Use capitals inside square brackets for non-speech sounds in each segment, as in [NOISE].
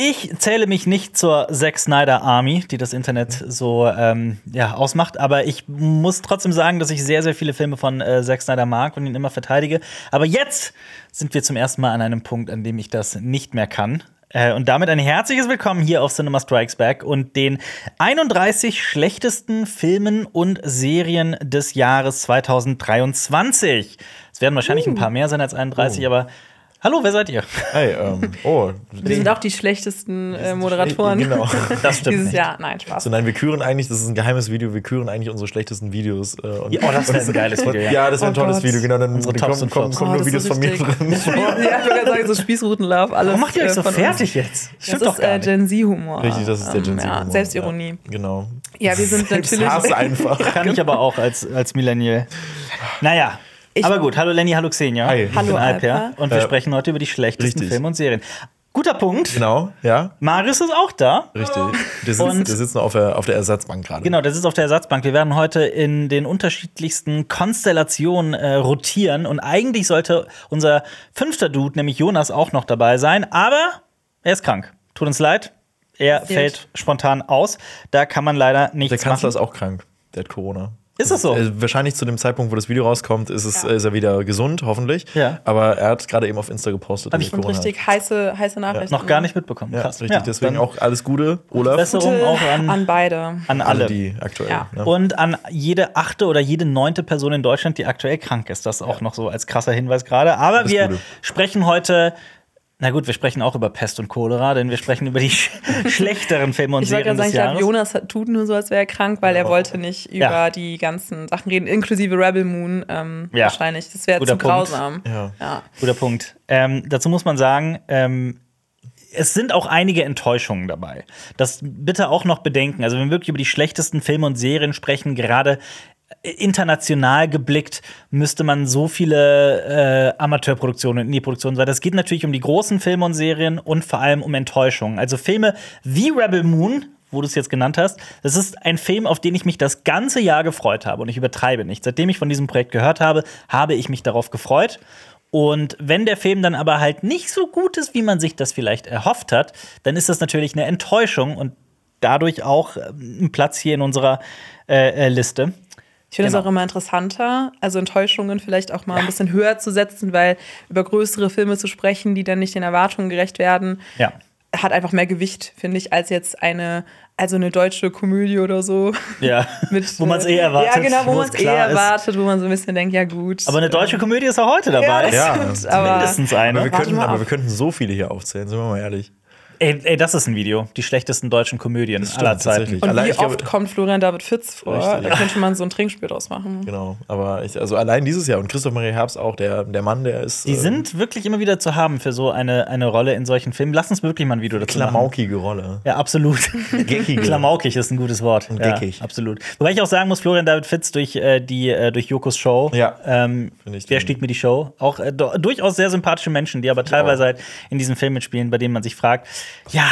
Ich zähle mich nicht zur Zack Snyder Army, die das Internet so ähm, ja, ausmacht, aber ich muss trotzdem sagen, dass ich sehr, sehr viele Filme von äh, Zack Snyder mag und ihn immer verteidige. Aber jetzt sind wir zum ersten Mal an einem Punkt, an dem ich das nicht mehr kann. Äh, und damit ein herzliches Willkommen hier auf Cinema Strikes Back und den 31 schlechtesten Filmen und Serien des Jahres 2023. Es werden wahrscheinlich uh. ein paar mehr sein als 31, uh. aber Hallo, wer seid ihr? Hey, ähm, oh. Wir sind auch die schlechtesten äh, Moderatoren. Genau. [LAUGHS] Das stimmt. Dieses Jahr. Nein, Spaß. So, nein, wir küren eigentlich, das ist ein geheimes Video, wir küren eigentlich unsere schlechtesten Videos. Äh, und, ja, oh, das wäre ein geiles Video. Ja, ja das wäre ein oh tolles Gott. Video, genau. Dann Unsere Tops kommen, kommen, kommen Oh, nur das Videos ist von mir drin. [LAUGHS] ja, ich würde sagen, so Spießrutenlove, alles. Warum macht ihr euch so äh, von fertig jetzt? Das Stimmt doch ist gar äh. Gen Z-Humor. Richtig, das ist der Ähm, Gen Z. Ja, Selbstironie. Ja, genau. Ja, wir sind [LAUGHS] natürlich. Hass einfach. Kann ich aber auch als, als Millennial. Naja. Ich- aber gut, hallo Lenny, hallo Xenia. Hi. Ich Hallo, bin Alper. Und wir Äh, sprechen heute über die schlechtesten richtig. Filme und Serien. Guter Punkt. Genau, ja, Marius ist auch da. richtig. Der sitzt, der sitzt noch auf der, auf der Ersatzbank gerade. Genau, der sitzt auf der Ersatzbank. Wir werden heute in den unterschiedlichsten Konstellationen äh, rotieren. Und eigentlich sollte unser fünfter Dude, nämlich Jonas, auch noch dabei sein. Aber er ist krank. Tut uns leid. Er Passiert. fällt spontan aus. Da kann man leider nichts Der Kanzler machen. ist auch krank. Der hat Corona. Ist das so? Äh, wahrscheinlich zu dem Zeitpunkt, wo das Video rauskommt, ist, es, Ja. ist er wieder gesund, hoffentlich. Ja. Aber er hat gerade eben auf Insta gepostet, dass er Und Corona richtig heiße, heiße Nachrichten. Noch gar nicht mitbekommen. Ja, Krass. richtig. Deswegen dann auch alles Gute, Olaf. Besserung Gute auch an, an beide. an Alle, alle. die aktuell. Ja. Ne? Und an jede achte oder jede neunte Person in Deutschland, die aktuell krank ist. Das auch noch so als krasser Hinweis gerade. Aber Alles wir Gute. sprechen heute. Na gut, wir sprechen auch über Pest und Cholera, denn wir sprechen über die sch [LAUGHS] schlechteren Filme und Ich wollte Serien gerade sagen, des ich glaube, Jahres. Jonas hat- tut nur so, als wäre er krank, weil er Ja. wollte nicht über Ja. die ganzen Sachen reden, inklusive Rebel Moon ähm, Ja. wahrscheinlich. Das wäre zu Punkt. grausam. Ja. Ja. Guter Punkt. Ähm, dazu muss man sagen, ähm, es sind auch einige Enttäuschungen dabei. Das bitte auch noch bedenken. Also, wenn wir wirklich über die schlechtesten Filme und Serien sprechen, gerade international geblickt, müsste man so viele äh, Amateurproduktionen und Indie-Produktionen sein. Das geht natürlich um die großen Filme und Serien und vor allem um Enttäuschungen. Also Filme wie Rebel Moon, wo du es jetzt genannt hast, das ist ein Film, auf den ich mich das ganze Jahr gefreut habe. Und ich übertreibe nicht. Seitdem ich von diesem Projekt gehört habe, habe ich mich darauf gefreut. Und wenn der Film dann aber halt nicht so gut ist, wie man sich das vielleicht erhofft hat, dann ist das natürlich eine Enttäuschung und dadurch auch ähm, ein Platz hier in unserer äh, äh, Liste. Ich finde es Genau. auch immer interessanter, also Enttäuschungen vielleicht auch mal ein bisschen höher zu setzen, weil über größere Filme zu sprechen, die dann nicht den Erwartungen gerecht werden, Ja. hat einfach mehr Gewicht, finde ich, als jetzt eine, also eine deutsche Komödie oder so. Ja, [LAUGHS] Mit, wo man es eh äh, erwartet. Ja, genau, wo man es eh erwartet, wo man so ein bisschen denkt, ja gut. Aber eine deutsche Komödie ist auch heute dabei. Ja, das Ja, stimmt, aber Mindestens Aber, eine. wir Warte könnten, aber ab. wir könnten so viele hier aufzählen, sind wir mal ehrlich. Ey, ey, das ist ein Video. Die schlechtesten deutschen Komödien stimmt, aller Zeiten. Und Allein, wie oft kommt Florian David Fitz vor? Richtig. Da könnte man so ein Trinkspiel draus machen. Genau. Aber ich, also allein dieses Jahr und Christoph Maria Herbst auch, der, der Mann, der ist. Die äh, sind wirklich immer wieder zu haben für so eine, eine Rolle in solchen Filmen. Lass uns wirklich mal ein Video dazu machen. klamaukige Rolle. Ja, absolut. Geckige. Klamaukig ist ein gutes Wort. Und ja, geckig. absolut. Wobei ich auch sagen muss, Florian David Fitz durch äh, die äh, durch Jokos Show. Ja. Ähm, Finde ich wer den- stiehlt mir die Show? Auch äh, durchaus sehr sympathische Menschen, die aber teilweise halt in diesen Filmen mitspielen, bei denen man sich fragt, ja,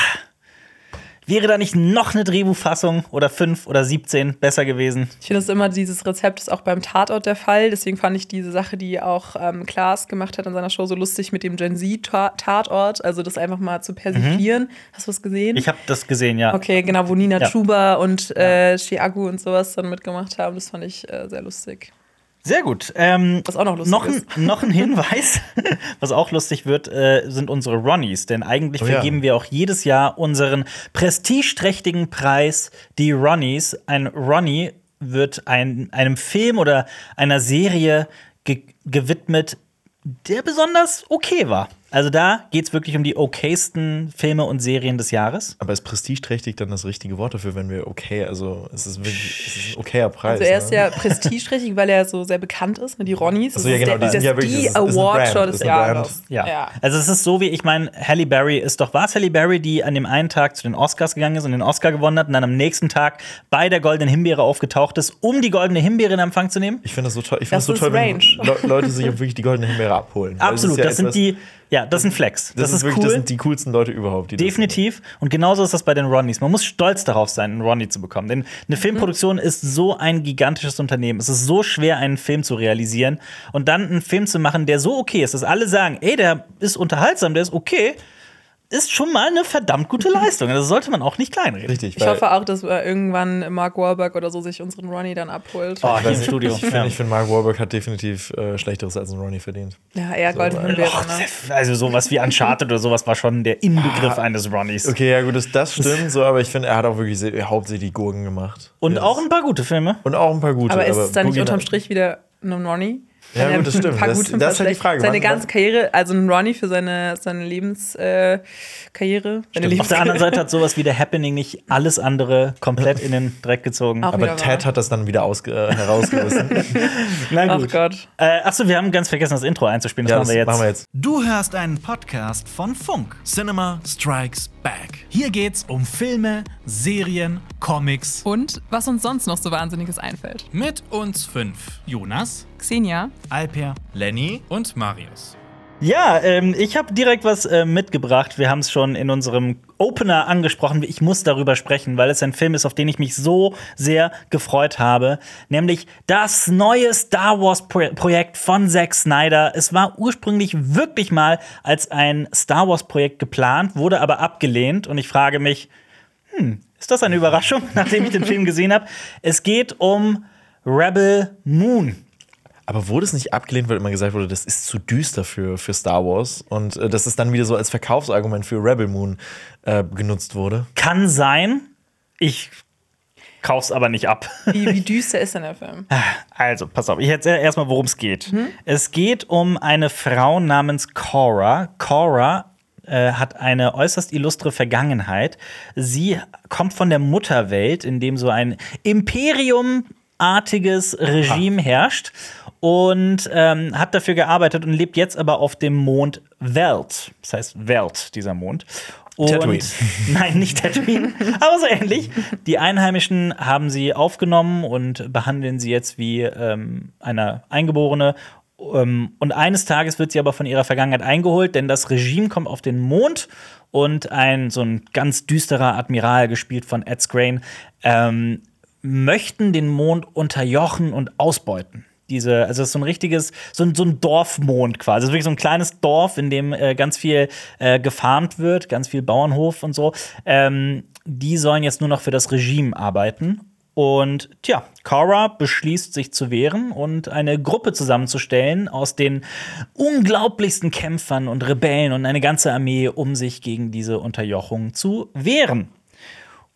wäre da nicht noch eine Drehbuchfassung oder fünf oder 17 besser gewesen? Ich finde es immer, dieses Rezept ist auch beim Tatort der Fall. Deswegen fand ich diese Sache, die auch ähm, Klaas gemacht hat in seiner Show, so lustig mit dem Gen Z-Tatort. Also das einfach mal zu persiflieren. Hast du was gesehen? Mhm. Ich habe das gesehen, ja. Okay, genau, wo Nina Ja. Chuba und äh, Chiagu und sowas dann mitgemacht haben. Das fand ich äh, sehr lustig. Sehr gut. Ähm, Was auch noch lustig noch, ein, ist. [LAUGHS] noch ein Hinweis, [LAUGHS] was auch lustig wird, äh, sind unsere Ronnies. Denn eigentlich Oh ja. vergeben wir auch jedes Jahr unseren prestigeträchtigen Preis, die Ronnies. Ein Ronnie wird ein, einem Film oder einer Serie ge gewidmet, der besonders okay war. Also da geht es wirklich um die okaysten Filme und Serien des Jahres. Aber ist prestigeträchtig dann das richtige Wort dafür, wenn wir okay, also es ist wirklich es ist ein okayer Preis. Also er ist ne? ja prestigeträchtig, weil er so sehr bekannt ist, ne? die Ronnies. Ach so, ja, genau, Das die ist sind der, ja die Award-Show des. Jahres. Ja. Also es ist so wie, ich meine, Halle Berry ist doch, war es Halle Berry, die an dem einen Tag zu den Oscars gegangen ist und den Oscar gewonnen hat und dann am nächsten Tag bei der Goldenen Himbeere aufgetaucht ist, um die Goldene Himbeere in Empfang zu nehmen? Ich finde das so toll. Ich finde Das das so toll, wenn Range. Le Leute sich wirklich die goldene Himbeere abholen. [LAUGHS] Absolut, das sind die, ja, das ist ein Flex. Das, ist wirklich, cool. das sind die coolsten Leute überhaupt. Das- Definitiv. Und genauso ist das bei den Ronnies. Man muss stolz darauf sein, einen Ronnie zu bekommen. Denn eine Filmproduktion ist so ein gigantisches Unternehmen. Es ist so schwer, einen Film zu realisieren und dann einen Film zu machen, der so okay ist, dass alle sagen, ey, der ist unterhaltsam, der ist okay. Ist schon mal eine verdammt gute [LAUGHS] Leistung. Das sollte man auch nicht kleinreden. Richtig. Ich hoffe auch, dass äh, irgendwann Mark Wahlberg oder so sich unseren Ronnie dann abholt. Oh, hier im Ich Studio. [LAUGHS] finde, find, Mark Wahlberg hat definitiv äh, Schlechteres als ein Ronnie verdient. Ja, eher Golden äh, Himbeere, Och, ne? also sowas wie Uncharted oder sowas war schon der Inbegriff eines Ronnies. Okay, ja gut, das, das stimmt so, aber ich finde, er hat auch wirklich sehr, hauptsächlich die Gurken gemacht. Und Das- auch ein paar gute Filme. und auch ein paar gute. Aber ist es dann nicht unterm Strich wieder ein Ronnie? Ja, gut, das stimmt. Das- das ist halt die Frage. Seine ganze Karriere, also ein Ronnie für seine, seine Lebenskarriere. Äh, seine Auf der anderen Seite hat sowas wie The Happening nicht alles andere komplett in den Dreck gezogen. Auch Aber Ted hat das dann wieder ausge äh, herausgerissen. [LAUGHS] Na Ach Gott. Äh, achso, wir haben ganz vergessen, das Intro einzuspielen. Das ja, machen das wir jetzt. machen wir jetzt. Du hörst einen Podcast von Funk. Cinema Strikes Back. Hier geht's um Filme, Serien, Comics. Und was uns sonst noch so Wahnsinniges einfällt. Mit uns fünf. Jonas, Xenia, Alper, Lenny und Marius. Ja, ähm, ich habe direkt was äh, mitgebracht. Wir haben es schon in unserem Opener angesprochen. Ich muss darüber sprechen, weil es ein Film ist, auf den ich mich so sehr gefreut habe. Nämlich das neue Star Wars-Projekt von Zack Snyder. Es war ursprünglich wirklich mal als ein Star Wars-Projekt geplant, wurde aber abgelehnt. Und ich frage mich, hm, ist das eine Überraschung, [LAUGHS] nachdem ich den Film gesehen habe? Es geht um Rebel Moon. Aber wurde es nicht abgelehnt, weil immer gesagt wurde, das ist zu düster für, für Star Wars und äh, dass es dann wieder so als Verkaufsargument für Rebel Moon äh, genutzt wurde? Kann sein. Ich kauf's aber nicht ab. [LAUGHS] Wie, wie [LAUGHS] düster ist denn der Film? Also, pass auf, ich erzähle erstmal, worum es geht. Es geht um eine Frau namens Cora. Cora äh, hat eine äußerst illustre Vergangenheit. Sie kommt von der Mutterwelt, in dem so ein Imperium-artiges Regime herrscht und ähm, hat dafür gearbeitet und lebt jetzt aber auf dem Mond Welt. Das heißt Welt, dieser Mond. Und, Tatooine. [LAUGHS] Nein, nicht Tatooine, aber so ähnlich. Die Einheimischen haben sie aufgenommen und behandeln sie jetzt wie ähm, eine Eingeborene. Ähm, und eines Tages wird sie aber von ihrer Vergangenheit eingeholt, denn das Regime kommt auf den Mond und ein so ein ganz düsterer Admiral, gespielt von Ed Skrein, ähm, möchten den Mond unterjochen und ausbeuten. Diese, also es ist so ein richtiges, so ein, so ein Dorfmond quasi. Es ist wirklich so ein kleines Dorf, in dem äh, ganz viel äh, gefarmt wird, ganz viel Bauernhof und so. Ähm, die sollen jetzt nur noch für das Regime arbeiten. Und tja, Kara beschließt, sich zu wehren und eine Gruppe zusammenzustellen aus den unglaublichsten Kämpfern und Rebellen und eine ganze Armee, um sich gegen diese Unterjochung zu wehren.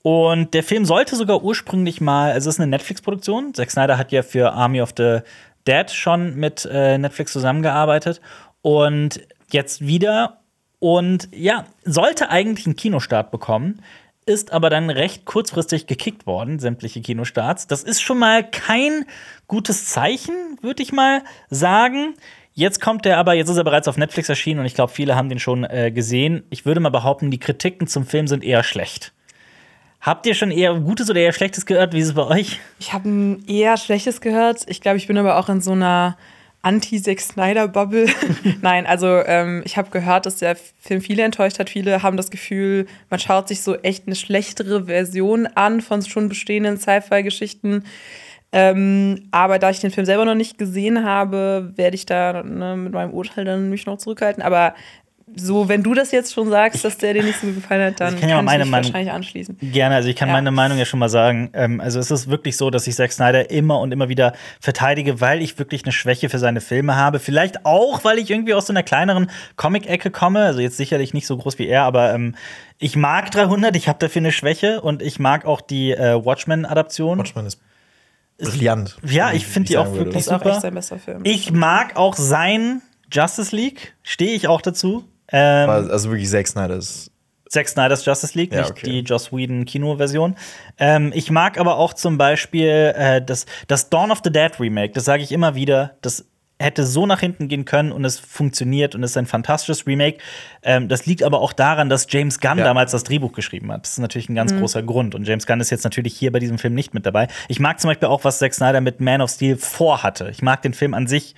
Und der Film sollte sogar ursprünglich mal, also es ist eine Netflix-Produktion. Zack Snyder hat ja für Army of the Dead schon mit äh, Netflix zusammengearbeitet und jetzt wieder. Und ja, sollte eigentlich einen Kinostart bekommen, ist aber dann recht kurzfristig gekickt worden, sämtliche Kinostarts. Das ist schon mal kein gutes Zeichen, würde ich mal sagen. Jetzt kommt er aber, jetzt ist er bereits auf Netflix erschienen und ich glaube, viele haben den schon äh, gesehen. Ich würde mal behaupten, die Kritiken zum Film sind eher schlecht. Habt ihr schon eher Gutes oder eher Schlechtes gehört? Wie ist es bei euch? Ich habe eher Schlechtes gehört. Ich glaube, ich bin aber auch in so einer Anti-Zack Snyder-Bubble. [LAUGHS] Nein, also ähm, ich habe gehört, dass der Film viele enttäuscht hat. Viele haben das Gefühl, man schaut sich so echt eine schlechtere Version an von schon bestehenden Sci-Fi-Geschichten. Ähm, aber da ich den Film selber noch nicht gesehen habe, werde ich da ne, mit meinem Urteil dann mich noch zurückhalten. Aber so, wenn du das jetzt schon sagst, dass der dir nicht so gefallen hat, dann Ich kann ja meine ich mich Meinung- wahrscheinlich anschließen. Gerne, also ich kann Ja. meine Meinung ja schon mal sagen. Ähm, also es ist wirklich so, dass ich Zack Snyder immer und immer wieder verteidige, weil ich wirklich eine Schwäche für seine Filme habe. Vielleicht auch, weil ich irgendwie aus so einer kleineren Comic-Ecke komme. Also jetzt sicherlich nicht so groß wie er, aber ähm, ich mag 300, ich habe dafür eine Schwäche und ich mag auch die äh, Watchmen-Adaption. Watchmen ist brillant. Ja, ich finde die auch wirklich auch super. echt sein bester Film. Ich mag auch sein Justice League, stehe ich auch dazu. Ähm, Also wirklich Zack Snyder ist. Zack Snyder's Justice League, Ja, nicht okay. die Joss Whedon Kino-Version. Ähm, ich mag aber auch zum Beispiel äh, das, das Dawn of the Dead Remake. Das sage ich immer wieder. Das hätte so nach hinten gehen können und es funktioniert und es ist ein fantastisches Remake. Ähm, das liegt aber auch daran, dass James Gunn Ja. damals das Drehbuch geschrieben hat. Das ist natürlich ein ganz großer Grund. Und James Gunn ist jetzt natürlich hier bei diesem Film nicht mit dabei. Ich mag zum Beispiel auch, was Zack Snyder mit Man of Steel vorhatte. Ich mag den Film an sich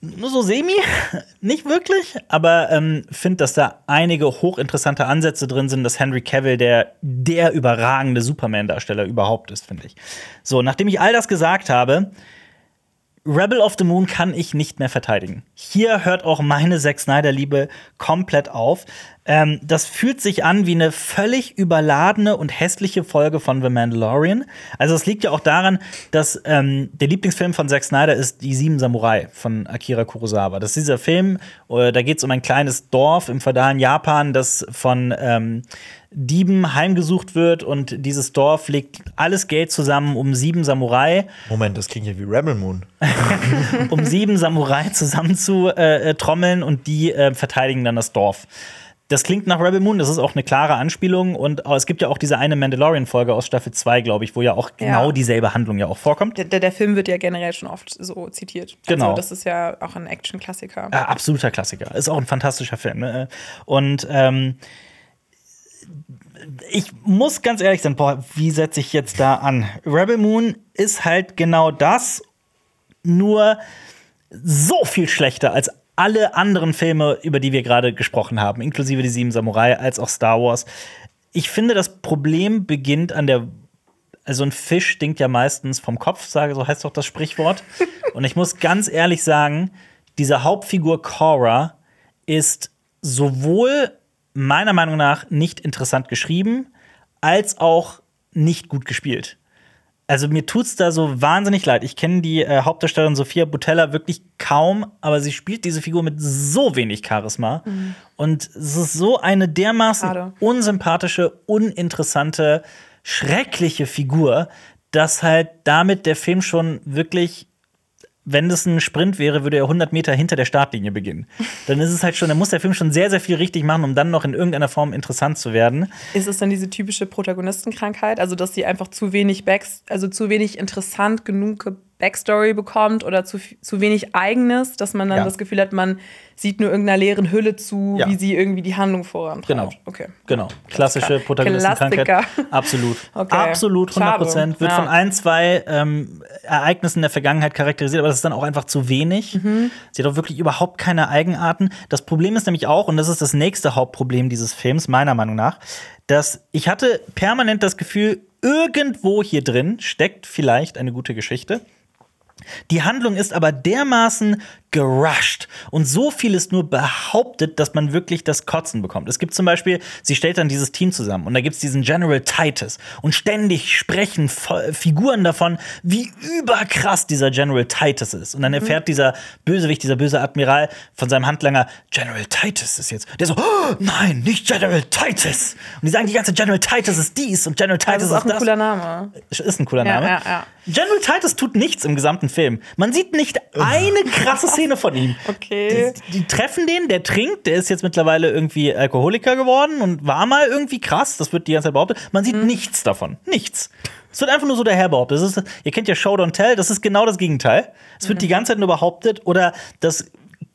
nur so semi, [LAUGHS] nicht wirklich, aber ähm, finde, dass da einige hochinteressante Ansätze drin sind, dass Henry Cavill der der überragende Superman-Darsteller überhaupt ist, finde ich. So, nachdem ich all das gesagt habe, Rebel of the Moon kann ich nicht mehr verteidigen. Hier hört auch meine Zack Snyder-Liebe komplett auf. Ähm, das fühlt sich an wie eine völlig überladene und hässliche Folge von The Mandalorian. Also es liegt ja auch daran, dass ähm, der Lieblingsfilm von Zack Snyder ist Die Sieben Samurai von Akira Kurosawa. Das ist dieser Film, äh, da geht es um ein kleines Dorf im feudalen Japan, das von ähm, Dieben heimgesucht wird und dieses Dorf legt alles Geld zusammen, um sieben Samurai, Moment, das klingt ja wie Rebel Moon. [LAUGHS] um sieben Samurai zusammen zu äh, äh, trommeln und die äh, verteidigen dann das Dorf. Das klingt nach Rebel Moon, das ist auch eine klare Anspielung und äh, es gibt ja auch diese eine Mandalorian-Folge aus Staffel 2, glaube ich, wo ja auch genau dieselbe Handlung ja auch vorkommt. Der, der, der Film wird ja generell schon oft so zitiert. Genau. Also, das ist ja auch ein Action-Klassiker. Äh, absoluter Klassiker. Ist auch ein fantastischer Film. Ne? Und ähm, ich muss ganz ehrlich sein, boah, wie setze ich jetzt da an? Rebel Moon ist halt genau das, nur so viel schlechter als alle anderen Filme, über die wir gerade gesprochen haben, inklusive die Sieben Samurai, als auch Star Wars. Ich finde, das Problem beginnt an der also ein Fisch stinkt ja meistens vom Kopf, sage so heißt doch das Sprichwort. [LAUGHS] Und ich muss ganz ehrlich sagen, diese Hauptfigur Cora ist sowohl meiner Meinung nach nicht interessant geschrieben, als auch nicht gut gespielt. Also mir tut's da so wahnsinnig leid. Ich kenne die äh, Hauptdarstellerin Sophia Butella wirklich kaum, aber sie spielt diese Figur mit so wenig Charisma. Und es ist so eine dermaßen Schade. unsympathische, uninteressante, schreckliche Figur, dass halt damit der Film schon wirklich wenn das ein Sprint wäre, würde er 100 Meter hinter der Startlinie beginnen. Dann ist es halt schon, dann muss der Film schon sehr, sehr viel richtig machen, um dann noch in irgendeiner Form interessant zu werden. Ist es dann diese typische Protagonistenkrankheit, also dass sie einfach zu wenig Backs, also zu wenig interessant genug Backstory bekommt oder zu, zu wenig eigenes, dass man dann Ja. das Gefühl hat, man sieht nur irgendeiner leeren Hülle zu, Ja. wie sie irgendwie die Handlung vorantreibt. Genau. Okay. Genau. Klassische. Protagonistenkrankheit. [LAUGHS] Absolut. Okay. Absolut, 100 Prozent. Wird Ja. von ein, zwei ähm, Ereignissen der Vergangenheit charakterisiert, aber das ist dann auch einfach zu wenig. Mhm. Sie hat auch wirklich überhaupt keine Eigenarten. Das Problem ist nämlich auch, und das ist das nächste Hauptproblem dieses Films, meiner Meinung nach, dass ich hatte permanent das Gefühl, irgendwo hier drin steckt vielleicht eine gute Geschichte. Die Handlung ist aber dermaßen gerusht und so vieles nur behauptet, dass man wirklich das Kotzen bekommt. Es gibt zum Beispiel, sie stellt dann dieses Team zusammen und da gibt es diesen General Titus und ständig sprechen Figuren davon, wie überkrass dieser General Titus ist. Und dann erfährt dieser Bösewicht, dieser böse Admiral von seinem Handlanger, General Titus ist jetzt. Der so, oh, nein, nicht General Titus. Und die sagen die ganze General Titus ist dies und General Titus Das ist auch ein das. cooler Name. Ist ein cooler Ja, Name. ja, ja. General Titus tut nichts im gesamten Film. Man sieht nicht eine [LAUGHS] krasse Szene von ihm. Okay. Die, die treffen den, der trinkt, der ist jetzt mittlerweile irgendwie Alkoholiker geworden und war mal irgendwie krass, das wird die ganze Zeit behauptet. Man Mhm. sieht nichts davon. Nichts. Es wird einfach nur so daher behauptet. Das ist, ihr kennt ja Show Don't Tell, das ist genau das Gegenteil. Es Mhm. wird die ganze Zeit nur behauptet oder das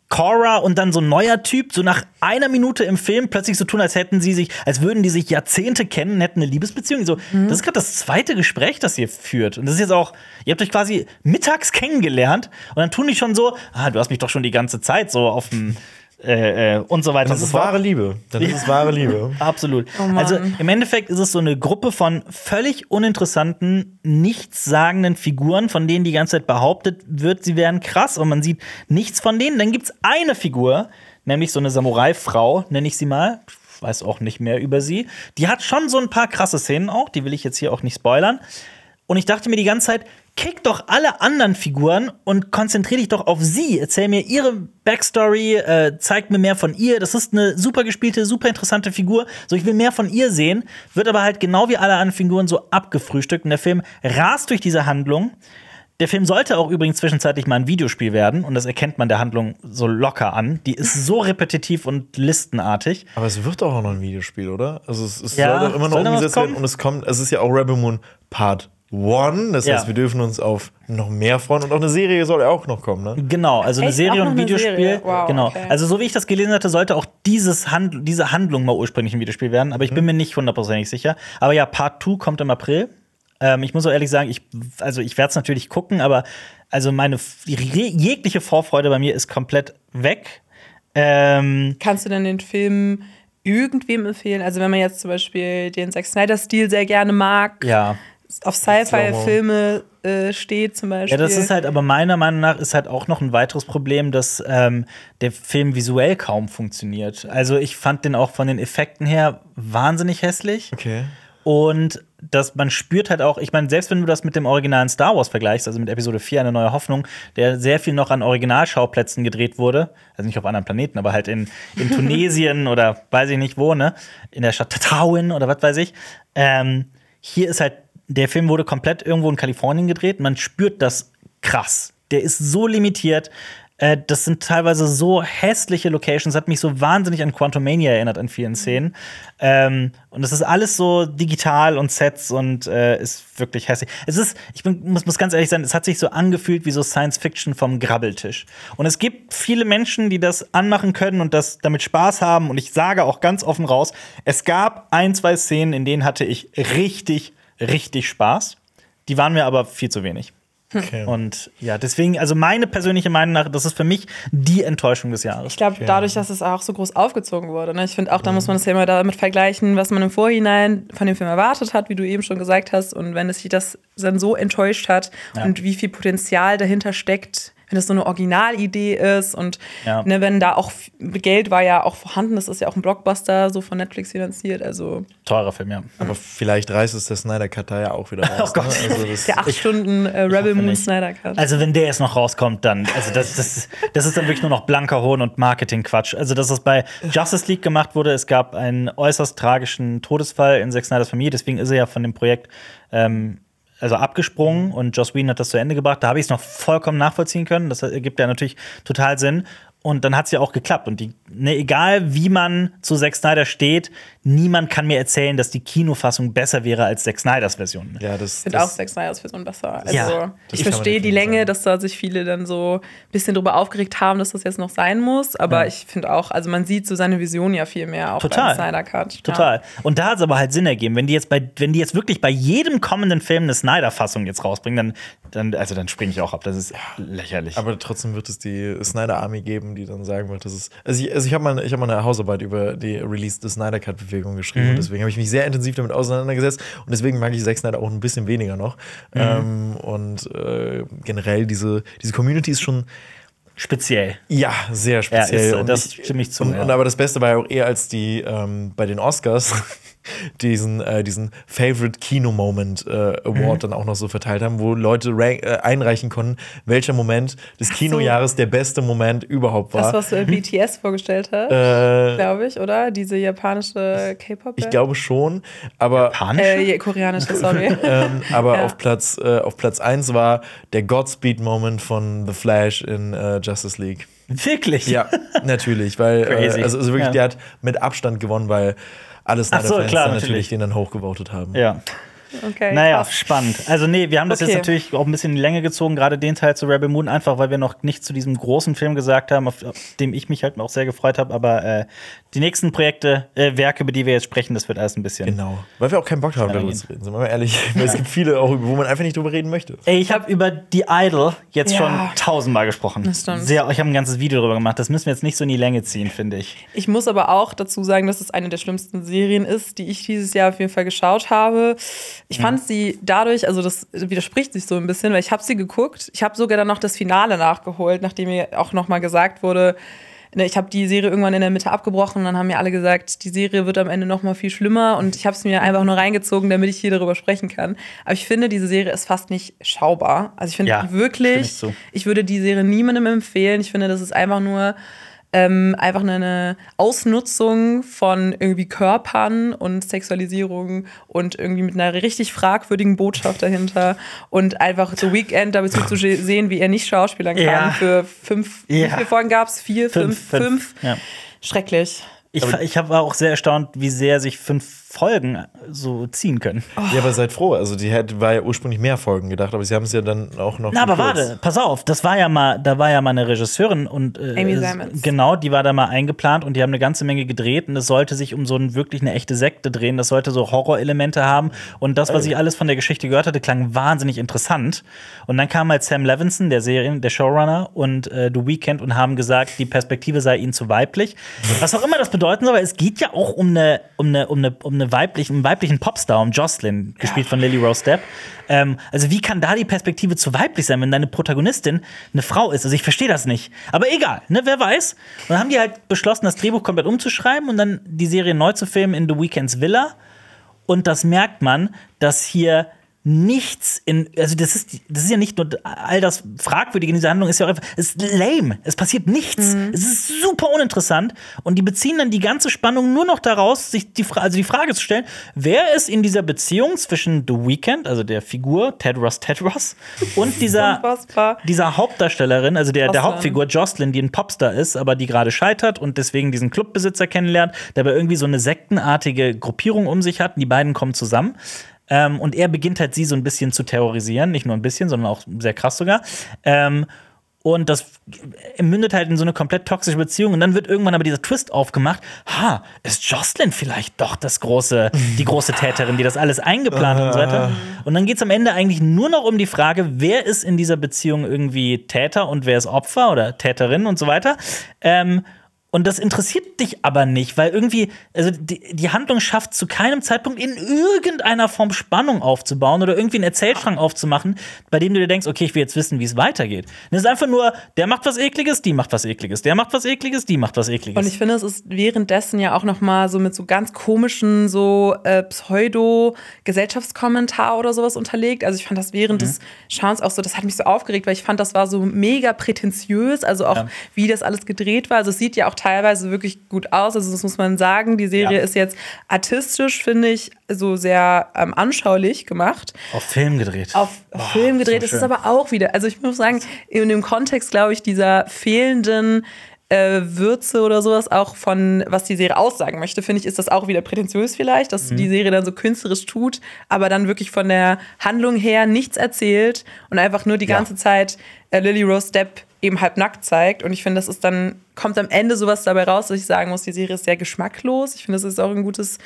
Cora und dann so ein neuer Typ, so nach einer Minute im Film plötzlich so tun, als hätten sie sich, als würden die sich Jahrzehnte kennen, hätten eine Liebesbeziehung. So, Mhm. das ist gerade das zweite Gespräch, das ihr führt. Und das ist jetzt auch, ihr habt euch quasi mittags kennengelernt und dann tun die schon so, ah, du hast mich doch schon die ganze Zeit so auf dem äh, äh, und so weiter Das und ist so fort. wahre Liebe. Dann ist wahre Liebe. [LAUGHS] Absolut. Oh also im Endeffekt ist es so eine Gruppe von völlig uninteressanten, nichtssagenden Figuren, von denen die ganze Zeit behauptet wird, sie wären krass und man sieht nichts von denen. Dann gibt es eine Figur, nämlich so eine Samurai-Frau, nenne ich sie mal. Ich weiß auch nicht mehr über sie. Die hat schon so ein paar krasse Szenen auch, die will ich jetzt hier auch nicht spoilern. Und ich dachte mir die ganze Zeit, kick doch alle anderen Figuren und konzentriere dich doch auf sie. Erzähl mir ihre Backstory, äh, zeig mir mehr von ihr. Das ist eine super gespielte, super interessante Figur. So, ich will mehr von ihr sehen. Wird aber halt genau wie alle anderen Figuren so abgefrühstückt. Und der Film rast durch diese Handlung. Der Film sollte auch übrigens zwischenzeitlich mal ein Videospiel werden. Und das erkennt man der Handlung so locker an. Die ist so repetitiv und listenartig. Aber es wird doch auch noch ein Videospiel, oder? Also es, es Ja, soll doch immer noch umgesetzt werden und es kommt, es ist ja auch Rebel Moon Part 1. Das Ja. heißt, wir dürfen uns auf noch mehr freuen und auch eine Serie soll ja auch noch kommen, ne? Genau, also eine Echt? Serie und ein Videospiel. Wow, genau. okay. Also so wie ich das gelesen hatte, sollte auch dieses Handl diese Handlung mal ursprünglich ein Videospiel werden, aber ich bin mir nicht hundertprozentig sicher. Aber ja, Part 2 kommt im April. Ähm, ich muss auch ehrlich sagen, ich, also ich werde es natürlich gucken, aber also meine jegliche Vorfreude bei mir ist komplett weg. Ähm, Kannst du denn den Film irgendwem empfehlen? Also wenn man jetzt zum Beispiel den Zack Snyder-Stil sehr gerne mag, ja. Auf Sci-Fi-Filme äh, steht, zum Beispiel. Ja, das ist halt, aber meiner Meinung nach ist halt auch noch ein weiteres Problem, dass ähm, der Film visuell kaum funktioniert. Also ich fand den auch von den Effekten her wahnsinnig hässlich. Okay. Und dass man spürt halt auch, ich meine, selbst wenn du das mit dem originalen Star Wars vergleichst, also mit Episode 4, eine neue Hoffnung, der sehr viel noch an Originalschauplätzen gedreht wurde, also nicht auf anderen Planeten, aber halt in, in [LAUGHS] Tunesien oder weiß ich nicht wo, ne? In der Stadt Tatooine oder was weiß ich. Ähm, hier ist halt, der Film wurde komplett irgendwo in Kalifornien gedreht. Man spürt das krass. Der ist so limitiert. Äh, das sind teilweise so hässliche Locations, hat mich so wahnsinnig an Quantumania erinnert an vielen Szenen. Ähm, und es ist alles so digital und Sets und äh, ist wirklich hässlich. Es ist, ich bin, muss, muss ganz ehrlich sein, es hat sich so angefühlt wie so Science Fiction vom Grabbeltisch. Und es gibt viele Menschen, die das anmachen können und das damit Spaß haben. Und ich sage auch ganz offen raus, es gab ein, zwei Szenen, in denen hatte ich richtig, richtig Spaß. Die waren mir aber viel zu wenig. okay. Und ja, deswegen, also meine persönliche Meinung nach, das ist für mich die Enttäuschung des Jahres. Ich glaube, dadurch, dass es auch so groß aufgezogen wurde. Ne? Ich finde auch, da muss man das ja immer damit vergleichen, was man im Vorhinein von dem Film erwartet hat, wie du eben schon gesagt hast. Und wenn es sich das dann so enttäuscht hat Ja. und wie viel Potenzial dahinter steckt, wenn das so eine Originalidee ist und Ja. ne, wenn da auch Geld war ja auch vorhanden, das ist ja auch ein Blockbuster, so von Netflix finanziert. Also Teurer Film, ja. Aber vielleicht reißt es der Snyder Cut da ja auch wieder raus. [LAUGHS] Oh Gott. Ne? Also das, der acht Stunden äh, Rebel Moon nicht. Snyder Cut. Also, wenn der jetzt noch rauskommt, dann, also das, das, das ist dann wirklich nur noch blanker Hohn und Marketingquatsch. Also, dass das bei Justice League gemacht wurde, es gab einen äußerst tragischen Todesfall in Zack Snyders Familie, deswegen ist er ja von dem Projekt ähm, also abgesprungen und Joss Whedon hat das zu Ende gebracht. Da habe ich es noch vollkommen nachvollziehen können. Das ergibt ja natürlich total Sinn. Und dann hat es ja auch geklappt. Und die, ne, egal wie man zu Zack Snyder steht, niemand kann mir erzählen, dass die Kinofassung besser wäre als Zack Snyders Version. ja, das, Ich finde auch Zack Snyder's Version besser. Also, Ja, ich verstehe die Länge, sagen. dass da sich viele dann so ein bisschen drüber aufgeregt haben, dass das jetzt noch sein muss. Aber Ja. ich finde auch, also man sieht so seine Vision ja viel mehr auch Total. beim Snyder Cut. Total. Und da hat es aber halt Sinn ergeben. Wenn die jetzt bei, wenn die jetzt wirklich bei jedem kommenden Film eine Snyder-Fassung jetzt rausbringen, dann, dann, also dann springe ich auch ab. Das ist lächerlich. aber trotzdem wird es die Snyder Army geben, die dann sagen wird, das ist. Also ich, also ich habe mal, ich hab mal eine Hausarbeit über die Release des Snyder Cut Bewegung geschrieben. Und deswegen habe ich mich sehr intensiv damit auseinandergesetzt. Und deswegen mag ich Zack Snyder auch ein bisschen weniger noch. Ähm, und äh, generell diese, diese Community ist schon Speziell. Ja, sehr speziell. ist, äh, und das ich- stimme ich zu, Und, ja. und aber das Beste war ja auch eher als die ähm, bei den Oscars diesen, äh, diesen Favorite Kino Moment äh, Award Mhm. dann auch noch so verteilt haben, wo Leute rank, äh, einreichen konnten, welcher Moment des Kinojahres der beste Moment überhaupt Das, war. was äh, BTS vorgestellt hat, äh, glaube ich, oder? Diese japanische K-Pop. ich glaube schon, aber Panisch? Äh, koreanische, sorry. [LAUGHS] ähm, aber Ja. auf Platz äh, auf Platz 1 war der Godspeed Moment von The Flash in äh, Justice League. Wirklich? Ja, natürlich, weil Crazy. äh, also, also wirklich, Ja. der hat mit Abstand gewonnen, weil alle Ach so, Snyder-Fans klar, natürlich. natürlich den dann hochgevotet haben. Ja. Okay, Naja, krass. spannend. Also, nee, wir haben das Okay. jetzt natürlich auch ein bisschen in die Länge gezogen, gerade den Teil zu Rebel Moon, einfach weil wir noch nichts zu diesem großen Film gesagt haben, auf, auf dem ich mich halt auch sehr gefreut habe. Aber äh, die nächsten Projekte, äh, Werke, über die wir jetzt sprechen, das wird alles ein bisschen. Genau. Weil wir auch keinen Bock haben, darüber zu reden, sind wir mal ehrlich. [LAUGHS] Weil es gibt viele, auch, wo man einfach nicht drüber reden möchte. Ey, ich habe über die Idol jetzt Ja. schon tausendmal gesprochen. Das stimmt. Sehr, ich habe ein ganzes Video darüber gemacht. Das müssen wir jetzt nicht so in die Länge ziehen, finde ich. Ich muss aber auch dazu sagen, dass es eine der schlimmsten Serien ist, die ich dieses Jahr auf jeden Fall geschaut habe. Ich fand sie dadurch, also das widerspricht sich so ein bisschen, weil ich habe sie geguckt. Ich habe sogar dann noch das Finale nachgeholt, nachdem mir auch noch mal gesagt wurde, ne, ich habe die Serie irgendwann in der Mitte abgebrochen und dann haben mir alle gesagt, die Serie wird am Ende noch mal viel schlimmer und ich habe es mir einfach nur reingezogen, damit ich hier darüber sprechen kann. Aber ich finde, diese Serie ist fast nicht schaubar. Also ich finde Ja, wirklich, ich zu. ich würde die Serie niemandem empfehlen. Ich finde, das ist einfach nur ähm, einfach eine Ausnutzung von irgendwie Körpern und Sexualisierung und irgendwie mit einer richtig fragwürdigen Botschaft dahinter und einfach The Weekend dazu zu [LAUGHS] sehen, wie er nicht schauspielern kann Ja. für fünf, wie Ja. viele Folgen gab es? Vier, fünf, fünf? Ja. Schrecklich. Ich, ich war auch sehr erstaunt, wie sehr sich fünf Folgen so ziehen können. Ja, aber seid froh. Also, die hätte, war ja ursprünglich mehr Folgen gedacht, aber sie haben es ja dann auch noch. Na, aber gekürzt. warte, pass auf, das war ja mal, da war ja mal eine Regisseurin und äh, Amy Simons. genau, die war da mal eingeplant und die haben eine ganze Menge gedreht und es sollte sich um so ein, wirklich eine echte Sekte drehen, das sollte so Horrorelemente haben und das, was ich alles von der Geschichte gehört hatte, klang wahnsinnig interessant. Und dann kam halt Sam Levinson, der Serien, der Showrunner und äh, The Weeknd und haben gesagt, die Perspektive sei ihnen zu weiblich. Was auch immer das bedeuten soll, weil es geht ja auch um eine, um eine, um eine, um eine weiblichen, einen weiblichen Popstar, um Jocelyn, gespielt von Lily Rose Depp. Ähm, also wie kann da die Perspektive zu weiblich sein, wenn deine Protagonistin eine Frau ist? Also ich verstehe das nicht. Aber egal, ne, wer weiß. Und dann haben die halt beschlossen, das Drehbuch komplett umzuschreiben und dann die Serie neu zu filmen in The Weeknd's Villa. Und das merkt man, dass hier nichts in, also das ist, das ist ja nicht nur all das Fragwürdige in dieser Handlung, ist ja auch einfach, es ist lame. Es passiert nichts. Es ist super uninteressant. Und die beziehen dann die ganze Spannung nur noch daraus, sich die, also die Frage zu stellen, wer ist in dieser Beziehung zwischen The Weeknd, also der Figur Ted Ross, Ted Ross, und dieser, [LAUGHS] dieser Hauptdarstellerin, also der, der. Hauptfigur Jocelyn, die ein Popstar ist, aber die gerade scheitert und deswegen diesen Clubbesitzer kennenlernt, der aber irgendwie so eine sektenartige Gruppierung um sich hat. Und die beiden kommen zusammen. Ähm, und er beginnt halt sie so ein bisschen zu terrorisieren, nicht nur ein bisschen, sondern auch sehr krass sogar. Ähm, und das mündet halt in so eine komplett toxische Beziehung. Und dann wird irgendwann aber dieser Twist aufgemacht. Ha, ist Jocelyn vielleicht doch das große, die große Täterin, die das alles eingeplant hat und so weiter. Und dann geht es am Ende eigentlich nur noch um die Frage, wer ist in dieser Beziehung irgendwie Täter und wer ist Opfer oder Täterin und so weiter. Ähm, und das interessiert dich aber nicht, weil irgendwie, also die, die Handlung schafft zu keinem Zeitpunkt in irgendeiner Form Spannung aufzubauen oder irgendwie einen Erzählstrang aufzumachen, bei dem du dir denkst, okay, ich will jetzt wissen, wie es weitergeht. Und es ist einfach nur, der macht was Ekliges, die macht was Ekliges, der macht was Ekliges, die macht was Ekliges. Und ich finde, es ist währenddessen ja auch noch mal so mit so ganz komischen so äh, Pseudo-Gesellschaftskommentar oder sowas unterlegt. Also ich fand das während des Schauens auch so, das hat mich so aufgeregt, weil ich fand, das war so mega prätentiös, also auch Ja. wie das alles gedreht war. Also es sieht ja auch teilweise wirklich gut aus, also das muss man sagen. Die Serie Ja. ist jetzt artistisch, finde ich, so sehr ähm, anschaulich gemacht auf Film gedreht. auf Film gedreht. so das ist aber auch wieder, also ich muss sagen, in dem Kontext, glaube ich, dieser fehlenden äh, Würze oder sowas, auch von was die Serie aussagen möchte, finde ich, ist das auch wieder prätentiös vielleicht, dass Mhm. die Serie dann so künstlerisch tut, aber dann wirklich von der Handlung her nichts erzählt und einfach nur die Ja. ganze Zeit äh, Lily Rose Depp eben halb nackt zeigt. Und ich finde, das ist dann, kommt am Ende sowas dabei raus, dass ich sagen muss, die Serie ist sehr geschmacklos. Ich finde, das ist auch ein gutes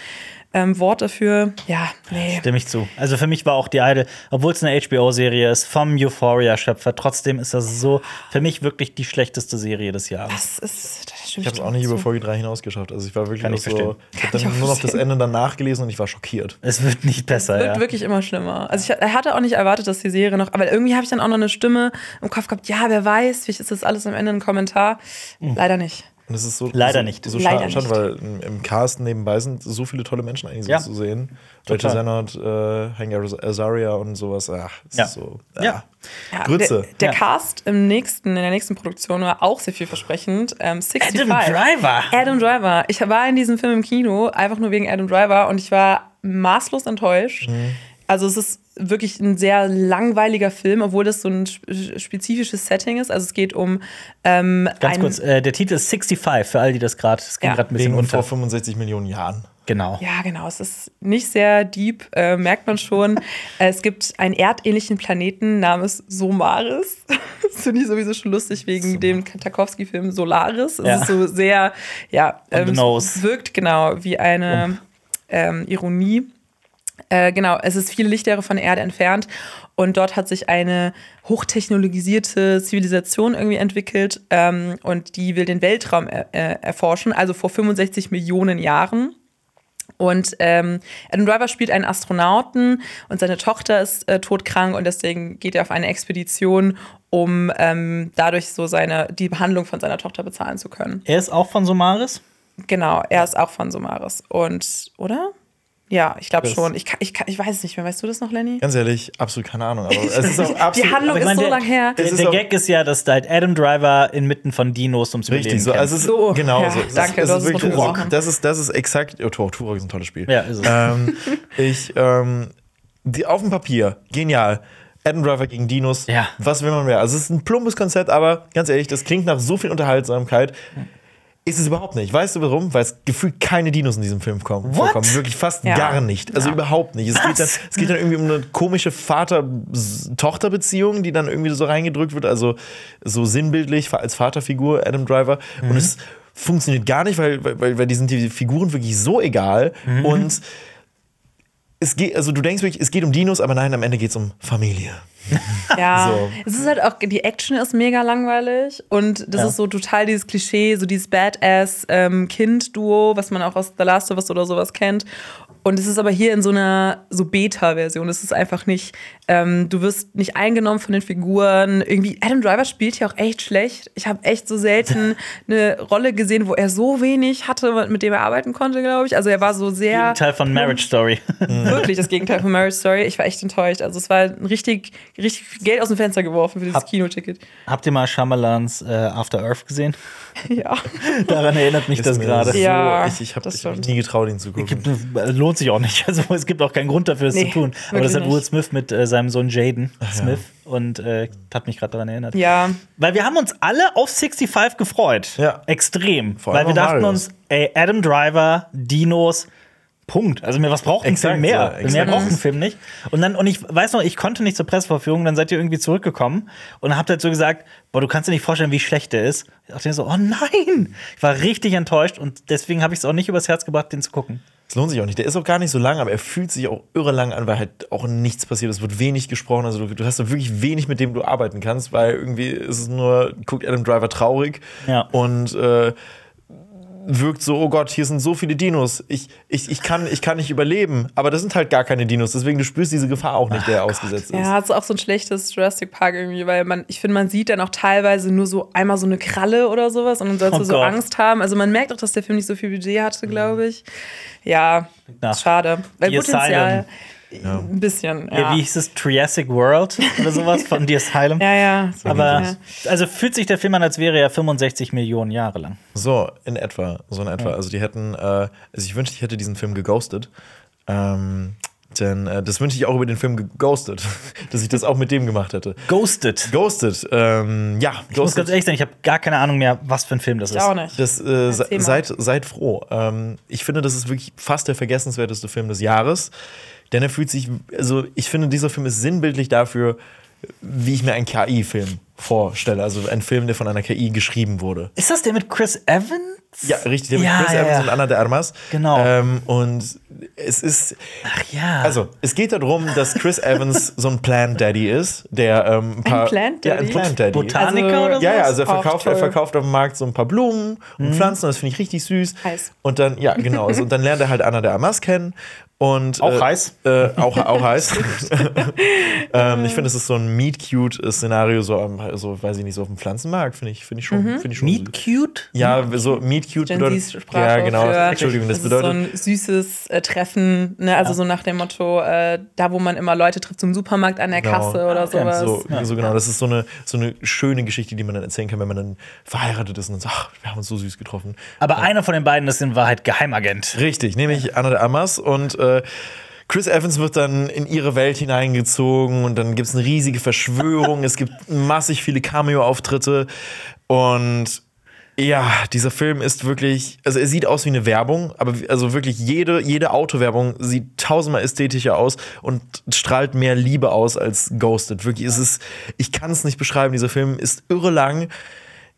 ähm, Wort dafür. Ja, nee. Stimme ich zu. Also für mich war auch die Idol, obwohl es eine HBO-Serie ist, vom Euphoria-Schöpfer, trotzdem ist das so für mich wirklich die schlechteste Serie des Jahres. Das ist, das stimmt Ich habe es auch nicht über Folge 3 hinausgeschafft. Also ich war wirklich Kann auch ich so. verstehen. Ich habe dann nur noch das. Ende danach gelesen und ich war schockiert. Es wird nicht besser, wird ja. wirklich immer schlimmer. Also ich hatte auch nicht erwartet, dass die Serie noch, aber irgendwie habe ich dann auch noch eine Stimme im Kopf gehabt, ja, wer weiß, vielleicht ist das alles am Ende ein Kommentar. Leider nicht. Und es ist so Leider so, nicht. So Leider schade, nicht. weil im, im Cast nebenbei sind so viele tolle Menschen eigentlich so Ja. zu sehen. Rachel Sennott, äh, Hank Azaria und sowas. Ach, es Ja. ist so. Ja. Ja, Grütze. Der, der Ja. Cast im nächsten, in der nächsten Produktion war auch sehr vielversprechend. Ähm, 65. Adam Driver. Adam Driver. Ich war in diesem Film im Kino, einfach nur wegen Adam Driver und ich war maßlos enttäuscht. Mhm. Also es ist wirklich ein sehr langweiliger Film, obwohl das so ein sp- spezifisches Setting ist. Also es geht um ähm, Ganz kurz, äh, der Titel ist 65, für all die das gerade, es ging Ja. gerade ein bisschen Wegen unter. vor 65 Millionen Jahren. Genau. Ja, genau. Es ist nicht sehr deep, äh, merkt man schon. [LAUGHS] Es gibt einen erdähnlichen Planeten namens Somaris. [LAUGHS] Das finde ich sowieso schon lustig wegen dem Tarkovsky-Film Solaris. Es Ja. ist so sehr, ja, ähm, wirkt genau wie eine ähm, Ironie. Äh, genau, es ist viele Lichtjahre von der Erde entfernt und dort hat sich eine hochtechnologisierte Zivilisation irgendwie entwickelt ähm, und die will den Weltraum er äh, erforschen, also vor 65 Millionen Jahren. Und ähm, Adam Driver spielt einen Astronauten und seine Tochter ist äh, todkrank und deswegen geht er auf eine Expedition, um ähm, dadurch so seine, die Behandlung von seiner Tochter bezahlen zu können. Er ist auch von Somaris. Genau, er ist auch von Somaris. Und, oder? Ja, ich glaube schon. Ich, kann, ich, kann, ich weiß es nicht mehr. Weißt du das noch, Lenny? Ganz ehrlich, absolut keine Ahnung. Aber es ist auch [LAUGHS] absolut. Die Handlung ist meine, so der- lang her. Der, der Gag ist ja, dass da halt Adam Driver inmitten von Dinos ums Überleben Richtig, so, also es ist, So, genau ja, so. Es danke, ist, es ist es wirklich, unterbrochen. das ist, das ist exakt, oh, Turok, Turok ist ein tolles Spiel. Ja, ist es. Ähm, ich, ähm, die, auf dem Papier, genial. Adam Driver gegen Dinos, Ja. was will man mehr? Also es ist ein plumpes Konzept, aber ganz ehrlich, das klingt nach so viel Unterhaltsamkeit. Ist es überhaupt nicht. Weißt du warum? Weil es gefühlt keine Dinos in diesem Film kommen, vorkommen. Wirklich fast Ja. gar nicht. Also überhaupt nicht. Es geht, dann, es geht dann irgendwie um eine komische Vater-Tochter-Beziehung, die dann irgendwie so reingedrückt wird. Also so sinnbildlich als Vaterfigur Adam Driver. Und es funktioniert gar nicht, weil, weil, weil die sind die Figuren wirklich so egal. Und es geht, also du denkst wirklich, es geht um Dinos, aber nein, am Ende geht es um Familie. [LAUGHS] Ja, So. es ist halt auch, die Action ist mega langweilig und das Ja. ist so total dieses Klischee, so dieses Badass-Kind-Duo, was man auch aus The Last of Us oder sowas kennt. Und es ist aber hier in so einer so Beta-Version. Es ist einfach nicht, ähm, du wirst nicht eingenommen von den Figuren. Irgendwie, Adam Driver spielt hier auch echt schlecht. Ich habe echt so selten [LAUGHS] eine Rolle gesehen, wo er so wenig hatte, mit dem er arbeiten konnte, glaube ich. Also er war so sehr. Teil von Marriage Story. [LAUGHS] Wirklich das Gegenteil von Marriage Story. Ich war echt enttäuscht. Also es war ein richtig, richtig Geld aus dem Fenster geworfen für dieses Hab- Kinoticket. Habt ihr mal Shyamalans äh, After Earth gesehen? [LAUGHS] Ja. Daran erinnert mich das Ist mir gerade. So, Ja, ich ich habe das ich hab stimmt. nie getraut, ihn zu gucken. Gibt, äh, lohnt sich auch nicht. [LAUGHS] Also es gibt auch keinen Grund dafür, es Nee, zu tun. Aber das hat Will. Smith mit äh, seinem Sohn Jaden Smith und äh, hat mich gerade daran erinnert. Ja, Weil wir haben uns alle auf 65 gefreut. Ja. Extrem. Vor Weil wir dachten Marius. uns, ey, Adam Driver, Dinos, Punkt. Also mir, was braucht ein Film mehr? ja, mehr braucht ein Film nicht. Und dann, und ich weiß noch, ich konnte nicht zur Presseverführung, dann seid ihr irgendwie zurückgekommen und habt halt so gesagt, boah, du kannst dir nicht vorstellen, wie schlecht der ist. Ich dachte mir so, oh nein! Ich war richtig enttäuscht und deswegen habe ich es auch nicht übers Herz gebracht, den zu gucken. Es lohnt sich auch nicht. Der ist auch gar nicht so lang, aber er fühlt sich auch irre lang an, weil halt auch nichts passiert. Es wird wenig gesprochen. Also du, du hast da wirklich wenig, mit dem du arbeiten kannst, weil irgendwie ist es nur, guckt Adam Driver traurig Ja. und äh, wirkt so, oh Gott, hier sind so viele Dinos. Ich, ich, ich, kann, ich kann nicht überleben. Aber das sind halt gar keine Dinos. Deswegen, du spürst diese Gefahr auch nicht, der er ausgesetzt ist. ja, hat so auch so ein schlechtes Jurassic Park irgendwie, weil man, ich finde, man sieht dann auch teilweise nur so einmal so eine Kralle oder sowas und dann sollst Oh du so Gott. Angst haben. Also man merkt auch, dass der Film nicht so viel Budget hatte, glaube ich. Ja, nach schade. Weil The Potenzial. Ein bisschen, Ja. ja. wie hieß es? Triassic World oder sowas von The Asylum? Ja, ja. so Aber also fühlt sich der Film an, als wäre er 65 Millionen Jahre lang. So, in etwa. So in etwa. Also die hätten, äh, also ich wünschte, ich hätte diesen Film geghostet. Ähm, denn äh, das wünsche ich auch über den Film Ghosted, [LAUGHS] dass ich das auch mit dem gemacht hätte. Ghosted. Ghosted, ähm, ja, Ich muss ganz Ghosted. ehrlich sein, ich habe gar keine Ahnung mehr, was für ein Film das Ich ist. auch nicht. Das, äh, seid, seid froh. Ähm, ich finde, das ist wirklich fast der vergessenswerteste Film des Jahres. Denn er fühlt sich, also ich finde, dieser Film ist sinnbildlich dafür, wie ich mir einen KI-Film vorstelle. Also ein Film, der von einer KI geschrieben wurde. Ist das der mit Chris Evans? Ja, richtig, der Ja, mit Chris ja, Evans ja. und Anna de Armas. Genau. Ähm, und es ist, Ach ja. also, es geht darum, dass Chris Evans so ein Plant Daddy ist, der ähm, ein paar. Plant Ja, ein Daddy? Plant Daddy. Botaniker Also- oder so? Ja, ja, also er verkauft, er verkauft auf dem Markt so ein paar Blumen und Mhm. Pflanzen, das finde ich richtig süß. Heiß. Und dann, ja, genau. Also, und dann lernt er halt Anna de Armas kennen. Und, Auch äh, heiß? Äh, auch, auch heiß. [LAUGHS] [LAUGHS] ähm, ich finde, es ist so ein Meet-Cute-Szenario, so, am- so, weiß ich nicht, so auf dem Pflanzenmarkt, finde ich, finde ich schon, finde ich schon Meet. Cute? Ja, so Meet-Cute Gen bedeutet. Ja, genau. für- Entschuldigung, das das bedeutet. ist so ein süßes äh, Treffen, ne? also so nach dem Motto, äh, da wo man immer Leute trifft zum Supermarkt an der Genau. Kasse oder sowas. So, so genau, das ist so eine, so eine schöne Geschichte, die man dann erzählen kann, wenn man dann verheiratet ist und dann sagt, ach, wir haben uns so süß getroffen. Aber einer von den beiden ist in Wahrheit Geheimagent. Richtig, nämlich Anna de Amas und äh, Chris Evans wird dann in ihre Welt hineingezogen und dann gibt es eine riesige Verschwörung, [LAUGHS] es gibt massig viele Cameo-Auftritte. Und ja, dieser Film ist wirklich, also er sieht aus wie eine Werbung, aber also wirklich jede, jede Autowerbung sieht tausendmal ästhetischer aus und strahlt mehr Liebe aus als Ghosted. Wirklich, es ist, ich kann es nicht beschreiben, dieser Film ist irre lang,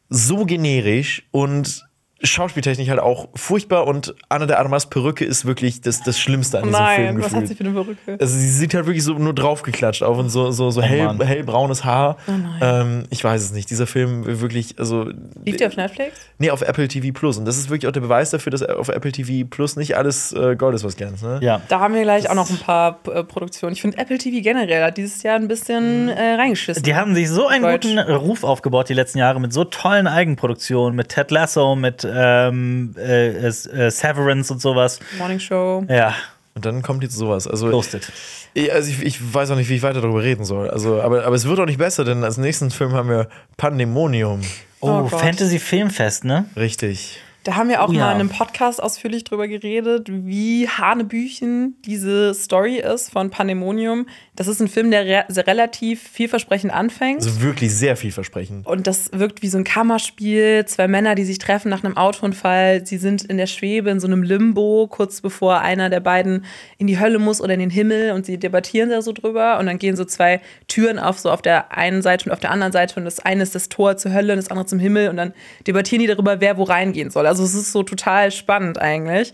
so generisch und schauspieltechnisch halt auch furchtbar und Anna de Armas Perücke ist wirklich das, das Schlimmste an diesem Film Nein, was hat sie für eine Perücke? Also sie sieht halt wirklich so nur draufgeklatscht auf und so, so, so hell, Mann. hellbraunes Haar. Oh nein. ähm, ich weiß es nicht. Dieser Film wirklich, also. Lief die auf Netflix? Nee, auf Apple TV Plus. Und das ist wirklich auch der Beweis dafür, dass auf Apple TV Plus nicht alles äh, Gold ist, was glänzt. Ne? Ja. Da haben wir gleich auch noch ein paar äh, Produktionen. Ich finde, Apple TV generell hat dieses Jahr ein bisschen äh, reingeschissen. Die haben sich so einen Deutsch. guten Ruf aufgebaut die letzten Jahre mit so tollen Eigenproduktionen, mit Ted Lasso, mit ähm, äh, äh, Severance und sowas. Morning Show. Ja, Und dann kommt jetzt sowas. Also, Ghosted. ich, also ich, ich weiß auch nicht, wie ich weiter darüber reden soll. Also, aber, aber es wird auch nicht besser, denn als nächsten Film haben wir Pandemonium. Oh, Oh. Fantasy Filmfest, ne? Richtig. Da haben wir auch Oh mal in einem Podcast ausführlich drüber geredet, wie Hanebüchen diese Story ist von Pandemonium. Das ist ein Film, der re sehr relativ vielversprechend anfängt. Also wirklich sehr vielversprechend. Und das wirkt wie so ein Kammerspiel. Zwei Männer, die sich treffen nach einem Autounfall. Sie sind in der Schwebe, in so einem Limbo, kurz bevor einer der beiden in die Hölle muss oder in den Himmel. Und sie debattieren da so drüber. Und dann gehen so zwei Türen auf, so auf der einen Seite und auf der anderen Seite. Und das eine ist das Tor zur Hölle und das andere zum Himmel. Und dann debattieren die darüber, wer wo reingehen soll. Also es ist so total spannend eigentlich.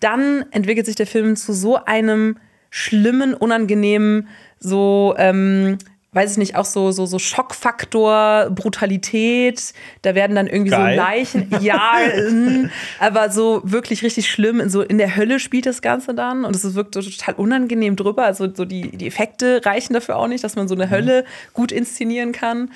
Dann entwickelt sich der Film zu so einem schlimmen, unangenehmen, so, ähm, weiß ich nicht, auch so, so, so Schockfaktor, Brutalität. Da werden dann irgendwie Geil. so Leichen, [LAUGHS] ja, aber so wirklich richtig schlimm. So in der Hölle spielt das Ganze dann und es wirkt so total unangenehm drüber. Also so die, die Effekte reichen dafür auch nicht, dass man so eine Hölle gut inszenieren kann.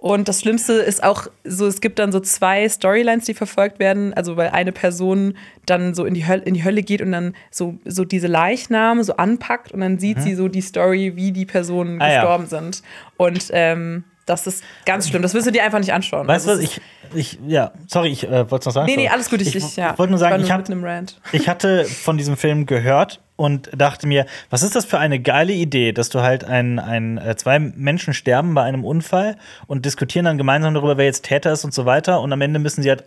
Und das Schlimmste ist auch so, es gibt dann so zwei Storylines, die verfolgt werden. Also weil eine Person dann so in die Hölle, in die Hölle geht und dann so, so diese Leichname so anpackt und dann sieht sie so die Story, wie die Personen Mhm. Ah, ja. gestorben sind. Und ähm, das ist ganz schlimm. Das willst du dir einfach nicht anschauen. Weißt du was? Also Ich, ich, ja, sorry, ich äh, wollte es noch sagen. Nee, nee, alles gut. Ich, Ich, ich, ja. wollte nur sagen, ich, hab, ich hatte von diesem Film gehört und dachte mir, was ist das für eine geile Idee, dass du halt ein, ein, äh, zwei Menschen sterben bei einem Unfall und diskutieren dann gemeinsam darüber, wer jetzt Täter ist und so weiter. Und am Ende müssen sie halt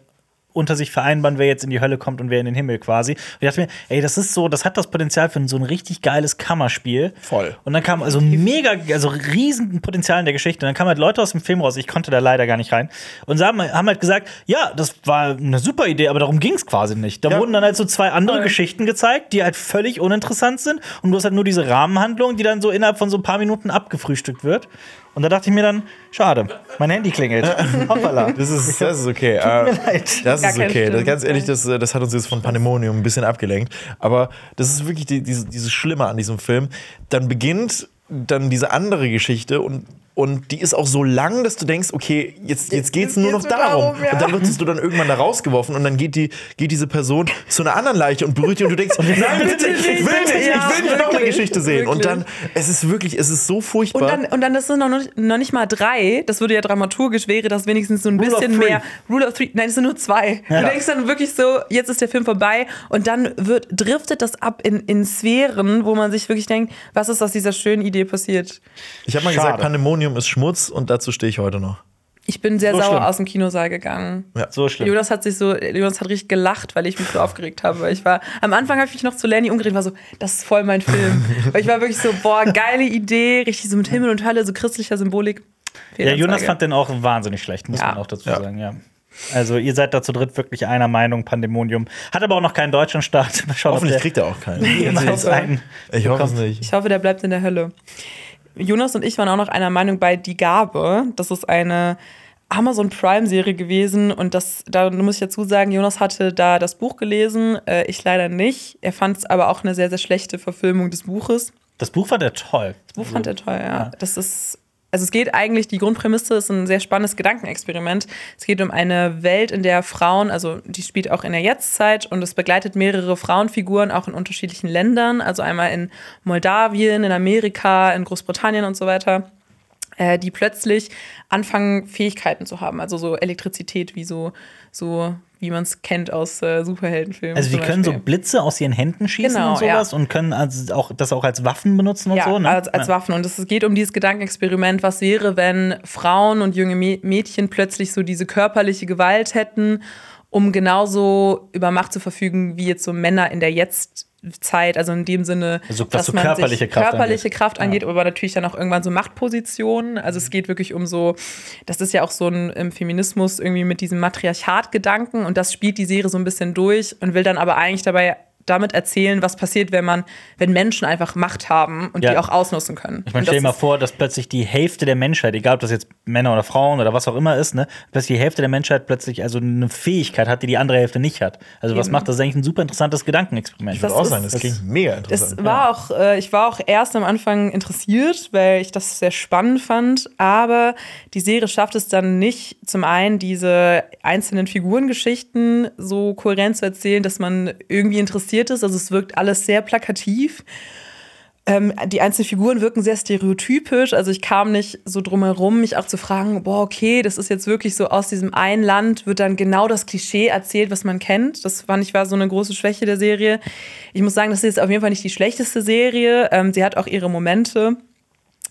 unter sich vereinbaren, wer jetzt in die Hölle kommt und wer in den Himmel quasi. Und ich dachte mir, ey, das ist so, das hat das Potenzial für so ein richtig geiles Kammerspiel. Voll. Und dann kam also mega, also riesen Potenzial in der Geschichte. Und dann kamen halt Leute aus dem Film raus, ich konnte da leider gar nicht rein. Und sie haben, haben halt gesagt, ja, das war eine super Idee, aber darum ging es quasi nicht. Da Ja. wurden dann halt so zwei andere Geschichten gezeigt, die halt völlig uninteressant sind. Und du hast halt nur diese Rahmenhandlung, die dann so innerhalb von so ein paar Minuten abgefrühstückt wird. Und da dachte ich mir dann, schade, mein Handy klingelt. Hoppala. Das ist, das ist okay. Äh, leid. Das ist okay. Das, ganz ehrlich, das, äh, das hat uns jetzt von Pandemonium ein bisschen abgelenkt. Aber das ist wirklich die, diese, dieses Schlimme an diesem Film. Dann beginnt dann diese andere Geschichte und und die ist auch so lang, dass du denkst, okay, jetzt, jetzt geht es nur noch geht's darum. darum, ja. Und dann wirst du dann irgendwann da rausgeworfen und dann geht, die, geht diese Person zu einer anderen Leiche und berührt die und du denkst, [LAUGHS] nein, bitte, ich will nicht, ich Ja, will nicht noch eine wirklich, Geschichte sehen. Und dann, wirklich. es ist wirklich, es ist so furchtbar. Und dann, und dann das sind noch, nicht- noch nicht mal drei. Das würde ja dramaturgisch wäre das wenigstens so ein Rule of bisschen three. mehr. Rule of Three. Nein, es sind nur zwei. Du denkst dann wirklich so, jetzt ist der Film vorbei. Und dann wird, driftet das ab in, in Sphären, wo man sich wirklich denkt, was ist aus dieser schönen Idee passiert? ich habe mal Schade. gesagt, Pandemonium ist Schmutz und dazu stehe ich heute noch. Ich bin sehr So sauer schlimm. aus dem Kinosaal gegangen. So schlimm. Jonas hat sich so, Jonas hat richtig gelacht, weil ich mich so aufgeregt habe. Weil Ich war, am Anfang habe ich mich noch zu Lenny umgedreht, war so, das ist voll mein Film. [LAUGHS] weil ich war wirklich so, boah, geile Idee, richtig so mit Himmel und Hölle, so christlicher Symbolik. Ja, Jonas fand den auch wahnsinnig schlecht, muss Ja. man auch dazu Ja. sagen, ja. Also, ihr seid da zu dritt wirklich einer Meinung, Pandemonium. Hat aber auch noch keinen deutschen Start. [LAUGHS] Hoffentlich der kriegt er auch keinen. [LAUGHS] einen. Ich hoffe es nicht. Ich hoffe, der bleibt in der Hölle. Jonas und ich waren auch noch einer Meinung bei Die Gabe. Das ist eine Amazon Prime-Serie gewesen. Und das, da muss ich dazu sagen, Jonas hatte da das Buch gelesen, äh, ich leider nicht. Er fand es aber auch eine sehr, sehr schlechte Verfilmung des Buches. Das Buch war der toll. Das Buch fand er toll, ja. Das ist. Also es geht eigentlich, die Grundprämisse ist ein sehr spannendes Gedankenexperiment. Es geht um eine Welt, in der Frauen, also die spielt auch in der Jetztzeit und es begleitet mehrere Frauenfiguren auch in unterschiedlichen Ländern, also einmal in Moldawien, in Amerika, in Großbritannien und so weiter, äh, die plötzlich anfangen, Fähigkeiten zu haben, also so Elektrizität, wie so, so wie man es kennt aus äh, Superheldenfilmen. Also, die können so. Blitze aus ihren Händen schießen Genau, und sowas und können also auch, das auch als Waffen benutzen und ja, so. Ne? als, als Ja. Waffen. Und es geht um dieses Gedankenexperiment, was wäre, wenn Frauen und junge Mä- Mädchen plötzlich so diese körperliche Gewalt hätten, um genauso über Macht zu verfügen, wie jetzt so Männer in der Jetztzeit, also in dem Sinne, Also, was dass so man körperliche sich Kraft körperliche angeht. Kraft angeht, aber natürlich dann auch irgendwann so Machtpositionen. Also es geht wirklich um so, das ist ja auch so ein im Feminismus irgendwie mit diesem Matriarchat-Gedanken und das spielt die Serie so ein bisschen durch und will dann aber eigentlich dabei damit erzählen, was passiert, wenn man, wenn Menschen einfach Macht haben und Ja. die auch ausnutzen können. Ich meine, stell dir das mal vor, dass plötzlich die Hälfte der Menschheit, egal ob das jetzt Männer oder Frauen oder was auch immer ist, ne, plötzlich die Hälfte der Menschheit plötzlich also eine Fähigkeit hat, die die andere Hälfte nicht hat. Also was Eben. macht das? Das eigentlich ein super interessantes Gedankenexperiment. Ich würde Das auch ist- sagen, das klingt mega interessant. Es war auch, äh, ich war auch erst am Anfang interessiert, weil ich das sehr spannend fand, aber die Serie schafft es dann nicht, zum einen diese einzelnen Figurengeschichten so kohärent zu erzählen, dass man irgendwie interessiert ist. Also es wirkt alles sehr plakativ. Ähm, die einzelnen Figuren wirken sehr stereotypisch. Also ich kam nicht so drum herum, mich auch zu fragen, boah, okay, das ist jetzt wirklich so aus diesem einen Land, wird dann genau das Klischee erzählt, was man kennt. Das fand ich war so eine große Schwäche der Serie. Ich muss sagen, das ist auf jeden Fall nicht die schlechteste Serie. Ähm, sie hat auch ihre Momente.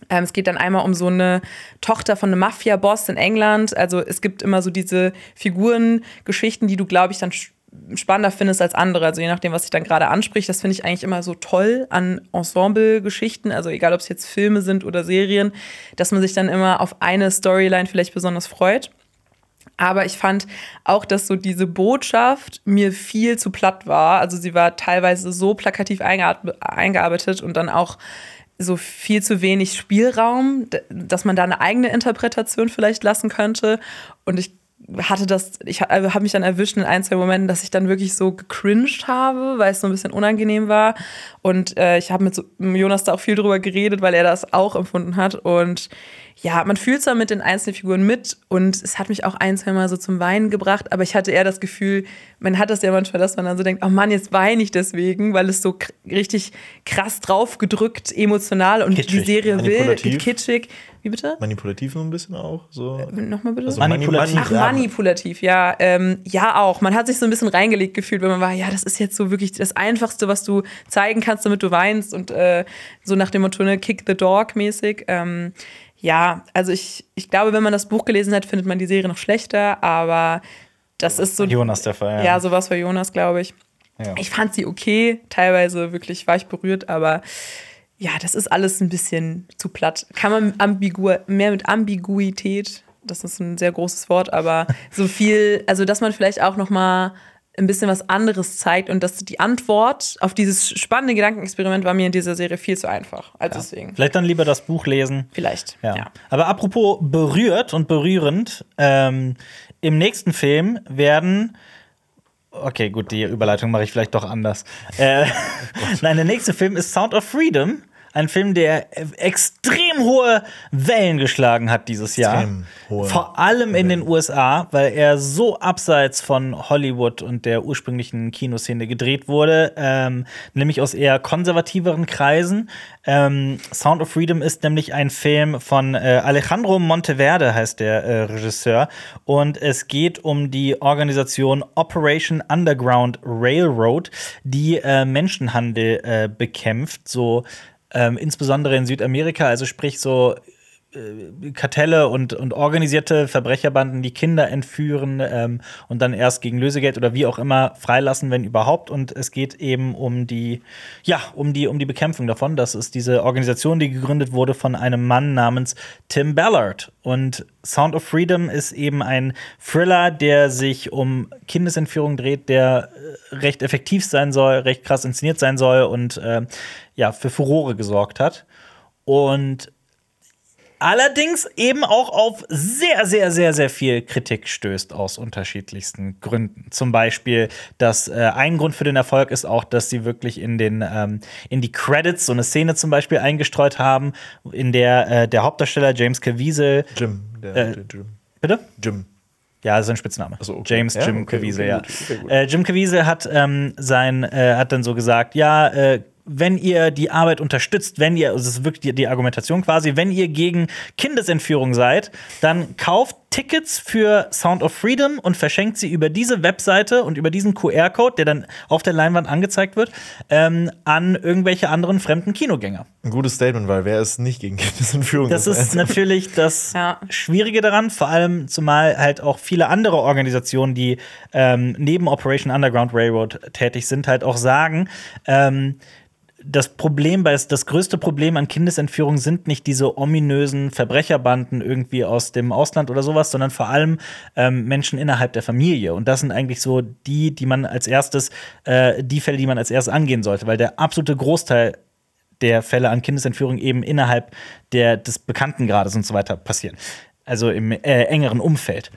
Ähm, es geht dann einmal um so eine Tochter von einem Mafia-Boss in England. Also es gibt immer so diese Figurengeschichten, die du, glaube ich, dann spannender findest als andere. Also je nachdem, was sich dann gerade anspricht. Das finde ich eigentlich immer so toll an Ensemble-Geschichten. Also egal, ob es jetzt Filme sind oder Serien, dass man sich dann immer auf eine Storyline vielleicht besonders freut. Aber ich fand auch, dass so diese Botschaft mir viel zu platt war. Also sie war teilweise so plakativ eingearbeitet und dann auch so viel zu wenig Spielraum, dass man da eine eigene Interpretation vielleicht lassen könnte. Und ich hatte das, ich also habe mich dann erwischt in ein, zwei Momenten, dass ich dann wirklich so gecringed habe, weil es so ein bisschen unangenehm war. Und äh, ich habe mit so, Jonas da auch viel drüber geredet, weil er das auch empfunden hat. Und ja, man fühlt zwar mit den einzelnen Figuren mit und es hat mich auch ein, zwei Mal so zum Weinen gebracht, aber ich hatte eher das Gefühl, man hat das ja manchmal, dass man dann so denkt, oh Mann, jetzt weine ich deswegen, weil es so richtig krass draufgedrückt, emotional und kitschig. die Serie will, kitschig. Wie bitte? Manipulativ so ein bisschen auch. So. Äh, Nochmal bitte? Also manipulativ. Ach, manipulativ, ja. Ähm, ja, auch. Man hat sich so ein bisschen reingelegt gefühlt, wenn man war, ja, das ist jetzt so wirklich das Einfachste, was du zeigen kannst, damit du weinst und äh, so nach dem Motto, ne, Kick the Dog mäßig. Ähm, ja, also ich, ich glaube, wenn man das Buch gelesen hat, findet man die Serie noch schlechter, aber das ist so. Jonas der Fall, ja. Ja, sowas für Jonas, glaube ich. Ja. Ich fand sie okay, teilweise wirklich war ich berührt, aber ja, das ist alles ein bisschen zu platt. Kann man ambigu mehr mit Ambiguität, das ist ein sehr großes Wort, aber so viel, also dass man vielleicht auch noch mal ein bisschen was anderes zeigt und dass die Antwort auf dieses spannende Gedankenexperiment war mir in dieser Serie viel zu einfach. Also ja. deswegen. Vielleicht dann lieber das Buch lesen. Vielleicht. Ja. ja. Aber apropos berührt und berührend, ähm, im nächsten Film werden Okay, gut, die Überleitung mache ich vielleicht doch anders. Äh, [LAUGHS] Nein, der nächste Film ist Sound of Freedom. Ein Film, der extrem hohe Wellen geschlagen hat dieses Jahr. Hohe Vor allem in den USA, weil er so abseits von Hollywood und der ursprünglichen Kinoszene gedreht wurde, ähm, nämlich aus eher konservativeren Kreisen. Ähm, Sound of Freedom ist nämlich ein Film von äh, Alejandro Monteverde, heißt der äh, Regisseur. Und es geht um die Organisation Operation Underground Railroad, die äh, Menschenhandel äh, bekämpft. So ähm, insbesondere in Südamerika, also sprich so Kartelle und, und organisierte Verbrecherbanden, die Kinder entführen ähm, und dann erst gegen Lösegeld oder wie auch immer freilassen, wenn überhaupt. Und es geht eben um die, ja, um die, um die Bekämpfung davon. Das ist diese Organisation, die gegründet wurde von einem Mann namens Tim Ballard. Und Sound of Freedom ist eben ein Thriller, der sich um Kindesentführung dreht, der äh, recht effektiv sein soll, recht krass inszeniert sein soll und äh, ja, für Furore gesorgt hat. Und allerdings eben auch auf sehr, sehr, sehr, sehr viel Kritik stößt aus unterschiedlichsten Gründen. Zum Beispiel, dass äh, ein Grund für den Erfolg ist auch, dass sie wirklich in den ähm, in die Credits so eine Szene zum Beispiel eingestreut haben, in der äh, der Hauptdarsteller James Caviezel Jim, der, äh, Jim. Bitte? Jim. Ja, das ist ein Spitzname. So, okay. James ja, Jim okay, Caviezel, okay, ja. äh, Jim Caviezel hat ähm, sein äh, hat dann so gesagt, ja, äh, wenn ihr die Arbeit unterstützt, wenn ihr, also das ist wirklich die, die, Argumentation quasi, wenn ihr gegen Kindesentführung seid, dann kauft Tickets für Sound of Freedom und verschenkt sie über diese Webseite und über diesen QR-Code, der dann auf der Leinwand angezeigt wird, ähm, an irgendwelche anderen fremden Kinogänger. Ein gutes Statement, weil wer ist nicht gegen Kindesentführung? Das ist [LAUGHS] natürlich das ja. Schwierige daran, vor allem zumal halt auch viele andere Organisationen, die ähm, neben Operation Underground Railroad tätig sind, halt auch sagen, ähm, das Problem, das größte Problem an Kindesentführung sind nicht diese ominösen Verbrecherbanden irgendwie aus dem Ausland oder sowas, sondern vor allem ähm, Menschen innerhalb der Familie. Und das sind eigentlich so die, die man als erstes, äh, die Fälle, die man als erstes angehen sollte, weil der absolute Großteil der Fälle an Kindesentführung eben innerhalb der, des Bekanntengrades und so weiter passieren. Also im äh, engeren Umfeld.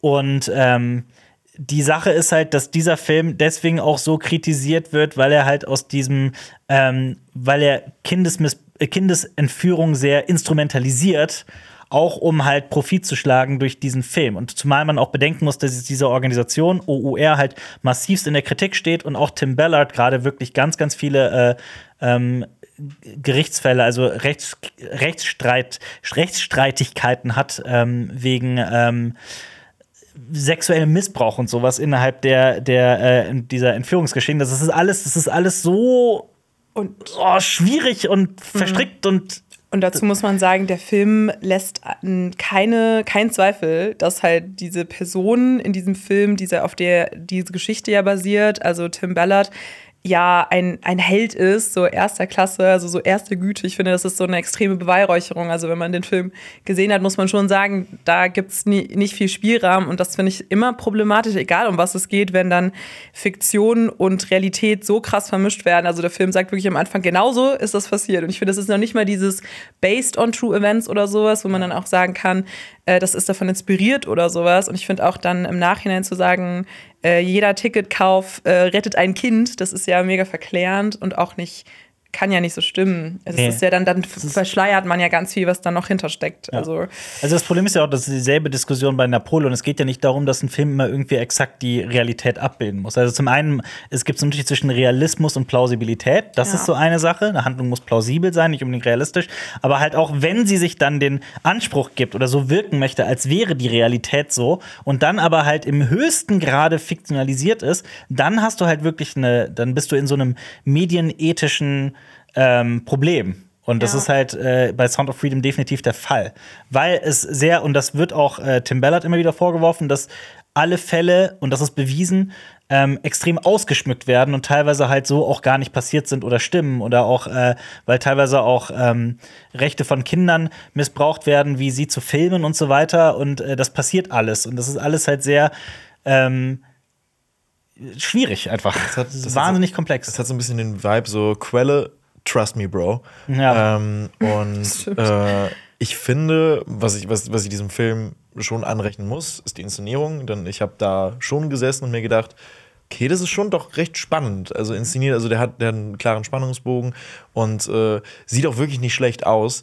Und ähm, die Sache ist halt, dass dieser Film deswegen auch so kritisiert wird, weil er halt aus diesem, ähm, weil er Kindesmiss äh, Kindesentführung sehr instrumentalisiert, auch um halt Profit zu schlagen durch diesen Film. Und zumal man auch bedenken muss, dass diese Organisation OUR halt massivst in der Kritik steht und auch Tim Ballard gerade wirklich ganz, ganz viele äh, ähm, Gerichtsfälle, also Rechts, Rechtsstreit, Rechtsstreitigkeiten hat ähm, wegen ähm, sexuellem Missbrauch und sowas innerhalb der, der äh, dieser Entführungsgeschehen. Das ist alles, das ist alles so und oh, schwierig und verstrickt mhm. und und dazu muss man sagen, der Film lässt keine, keinen Zweifel, dass halt diese Person in diesem Film, diese, auf der diese Geschichte ja basiert, also Tim Ballard, ja ein, ein Held ist, so erster Klasse, also so erste Güte. Ich finde, das ist so eine extreme Beweihräucherung. Also wenn man den Film gesehen hat, muss man schon sagen, da gibt es nicht viel Spielraum und das finde ich immer problematisch, egal um was es geht, wenn dann Fiktion und Realität so krass vermischt werden. Also der Film sagt wirklich am Anfang, genauso ist das passiert. Und ich finde, das ist noch nicht mal dieses based on true events oder sowas, wo man dann auch sagen kann, äh, das ist davon inspiriert oder sowas. Und ich finde auch dann im Nachhinein zu sagen, äh, jeder Ticketkauf äh, rettet ein Kind, das ist ja mega verklärend und auch nicht kann ja nicht so stimmen. Es Nee. ist ja dann, dann verschleiert man ja ganz viel, was da noch hintersteckt. Ja. Also Also das Problem ist ja auch, dass dieselbe Diskussion bei Napoleon. Es geht ja nicht darum, dass ein Film immer irgendwie exakt die Realität abbilden muss. Also zum einen, es gibt so einen Unterschied zwischen Realismus und Plausibilität. Das Ja. ist so eine Sache. Eine Handlung muss plausibel sein, nicht unbedingt realistisch. Aber halt auch, wenn sie sich dann den Anspruch gibt oder so wirken möchte, als wäre die Realität so und dann aber halt im höchsten Grade fiktionalisiert ist, dann hast du halt wirklich eine, dann bist du in so einem medienethischen ähm, Problem. Und das Ja. ist halt äh, bei Sound of Freedom definitiv der Fall. Weil es sehr, und das wird auch äh, Tim Ballard immer wieder vorgeworfen, dass alle Fälle, und das ist bewiesen, ähm, extrem ausgeschmückt werden und teilweise halt so auch gar nicht passiert sind oder stimmen oder auch, äh, weil teilweise auch ähm, Rechte von Kindern missbraucht werden, wie sie zu filmen und so weiter. Und äh, das passiert alles. Und das ist alles halt sehr ähm, schwierig einfach. hat- Das ist das hat- wahnsinnig komplex. Es hat so ein bisschen den Vibe, so Quelle, trust me, Bro. Ja. Ähm, und [LAUGHS] äh, ich finde, was ich, was, was ich diesem Film schon anrechnen muss, ist die Inszenierung. Denn ich habe da schon gesessen und mir gedacht, okay, das ist schon doch recht spannend. Also inszeniert, also der hat, der hat einen klaren Spannungsbogen und äh, sieht auch wirklich nicht schlecht aus.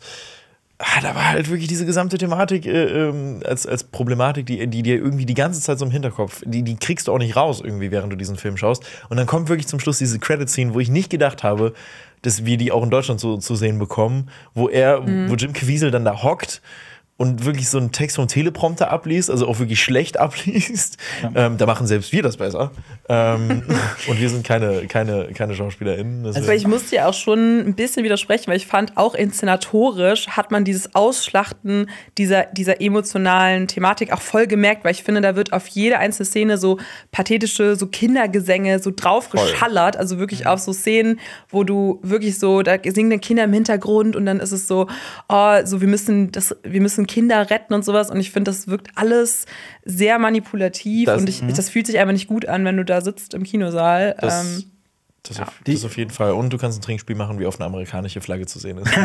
Ah, da war halt wirklich diese gesamte Thematik äh, ähm, als, als Problematik, die, die dir irgendwie die ganze Zeit so im Hinterkopf, die, die kriegst du auch nicht raus irgendwie, während du diesen Film schaust. Und dann kommt wirklich zum Schluss diese Credit-Scene, wo ich nicht gedacht habe, dass wir die auch in Deutschland so zu sehen bekommen, wo er, wo Jim Caviezel dann da hockt und wirklich so einen Text vom Teleprompter abliest, also auch wirklich schlecht [LAUGHS] abliest. Ähm, da machen selbst wir das besser. Ähm, [LAUGHS] und wir sind keine, keine, keine SchauspielerInnen. Also deswegen- ich muss dir auch schon ein bisschen widersprechen, weil ich fand, auch inszenatorisch hat man dieses Ausschlachten dieser, dieser emotionalen Thematik auch voll gemerkt, weil ich finde, da wird auf jede einzelne Szene so pathetische, so Kindergesänge so drauf geschallert, also wirklich auf so Szenen, wo du wirklich so, da singen dann Kinder im Hintergrund und dann ist es so, oh, so wir müssen das, wir müssen Kinder retten und sowas und ich finde, das wirkt alles sehr manipulativ Das- und ich, das fühlt sich einfach nicht gut an, wenn du da sitzt im Kinosaal. Das, ähm, das, auf, das auf jeden Fall. Und du kannst ein Trinkspiel machen, wie auf eine amerikanische Flagge zu sehen ist. [LAUGHS]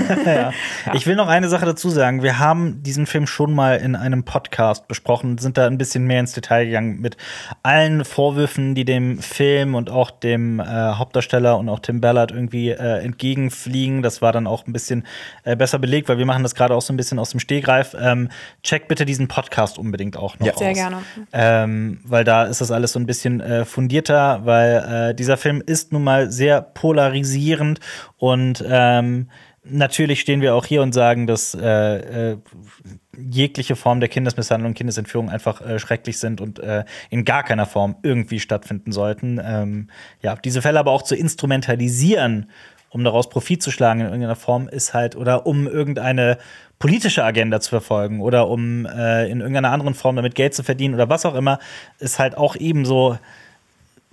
Ich will noch eine Sache dazu sagen. Wir haben diesen Film schon mal in einem Podcast besprochen, sind da ein bisschen mehr ins Detail gegangen mit allen Vorwürfen, die dem Film und auch dem äh, Hauptdarsteller und auch Tim Ballard irgendwie äh, entgegenfliegen. Das war dann auch ein bisschen äh, besser belegt, weil wir machen das gerade auch so ein bisschen aus dem Stehgreif. Ähm, check bitte diesen Podcast unbedingt auch noch Ja. aus. Sehr gerne. Ähm, weil da ist das alles so ein bisschen äh, fundierter, weil äh, dieser Film ist nun mal sehr polarisierend und ähm, natürlich stehen wir auch hier und sagen, dass äh, äh, jegliche Form der Kindesmisshandlung Kindesentführung einfach äh, schrecklich sind und äh, in gar keiner Form irgendwie stattfinden sollten. Ähm, ja, diese Fälle aber auch zu instrumentalisieren, um daraus Profit zu schlagen in irgendeiner Form, ist halt, oder um irgendeine politische Agenda zu verfolgen oder um äh, in irgendeiner anderen Form damit Geld zu verdienen oder was auch immer, ist halt auch ebenso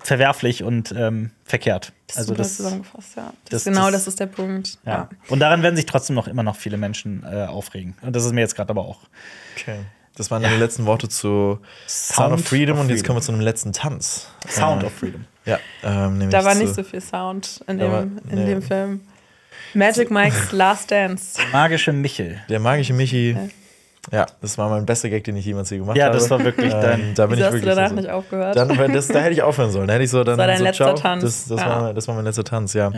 verwerflich und ähm, verkehrt. Das also das, zusammengefasst, ja. Das, das- genau, das- das, ist der Punkt. ja. Ja. Und daran werden sich trotzdem noch immer noch viele Menschen äh, aufregen. Und das ist mir jetzt gerade aber auch. Okay. Das waren deine letzten Worte zu Sound, of Freedom und jetzt kommen wir zu einem letzten Tanz. Sound Äh, of Freedom. Ja, ähm, Da war nicht so viel Sound in, Da war- dem, in nee. dem Film. Magic Mike's [LAUGHS] Last Dance. Magische Michel. Der magische Michi. Ja, das war mein bester Gag, den ich jemals je gemacht Ja, habe. das war wirklich dein- Ähm, da bin Wieso ich hast du wirklich danach so- nicht aufgehört? Dann, das, da hätte ich aufhören sollen. Da hätte ich so dann Das war dein so, letzter ciao. Tanz. Das, das, Ja. war, das war mein letzter Tanz, ja.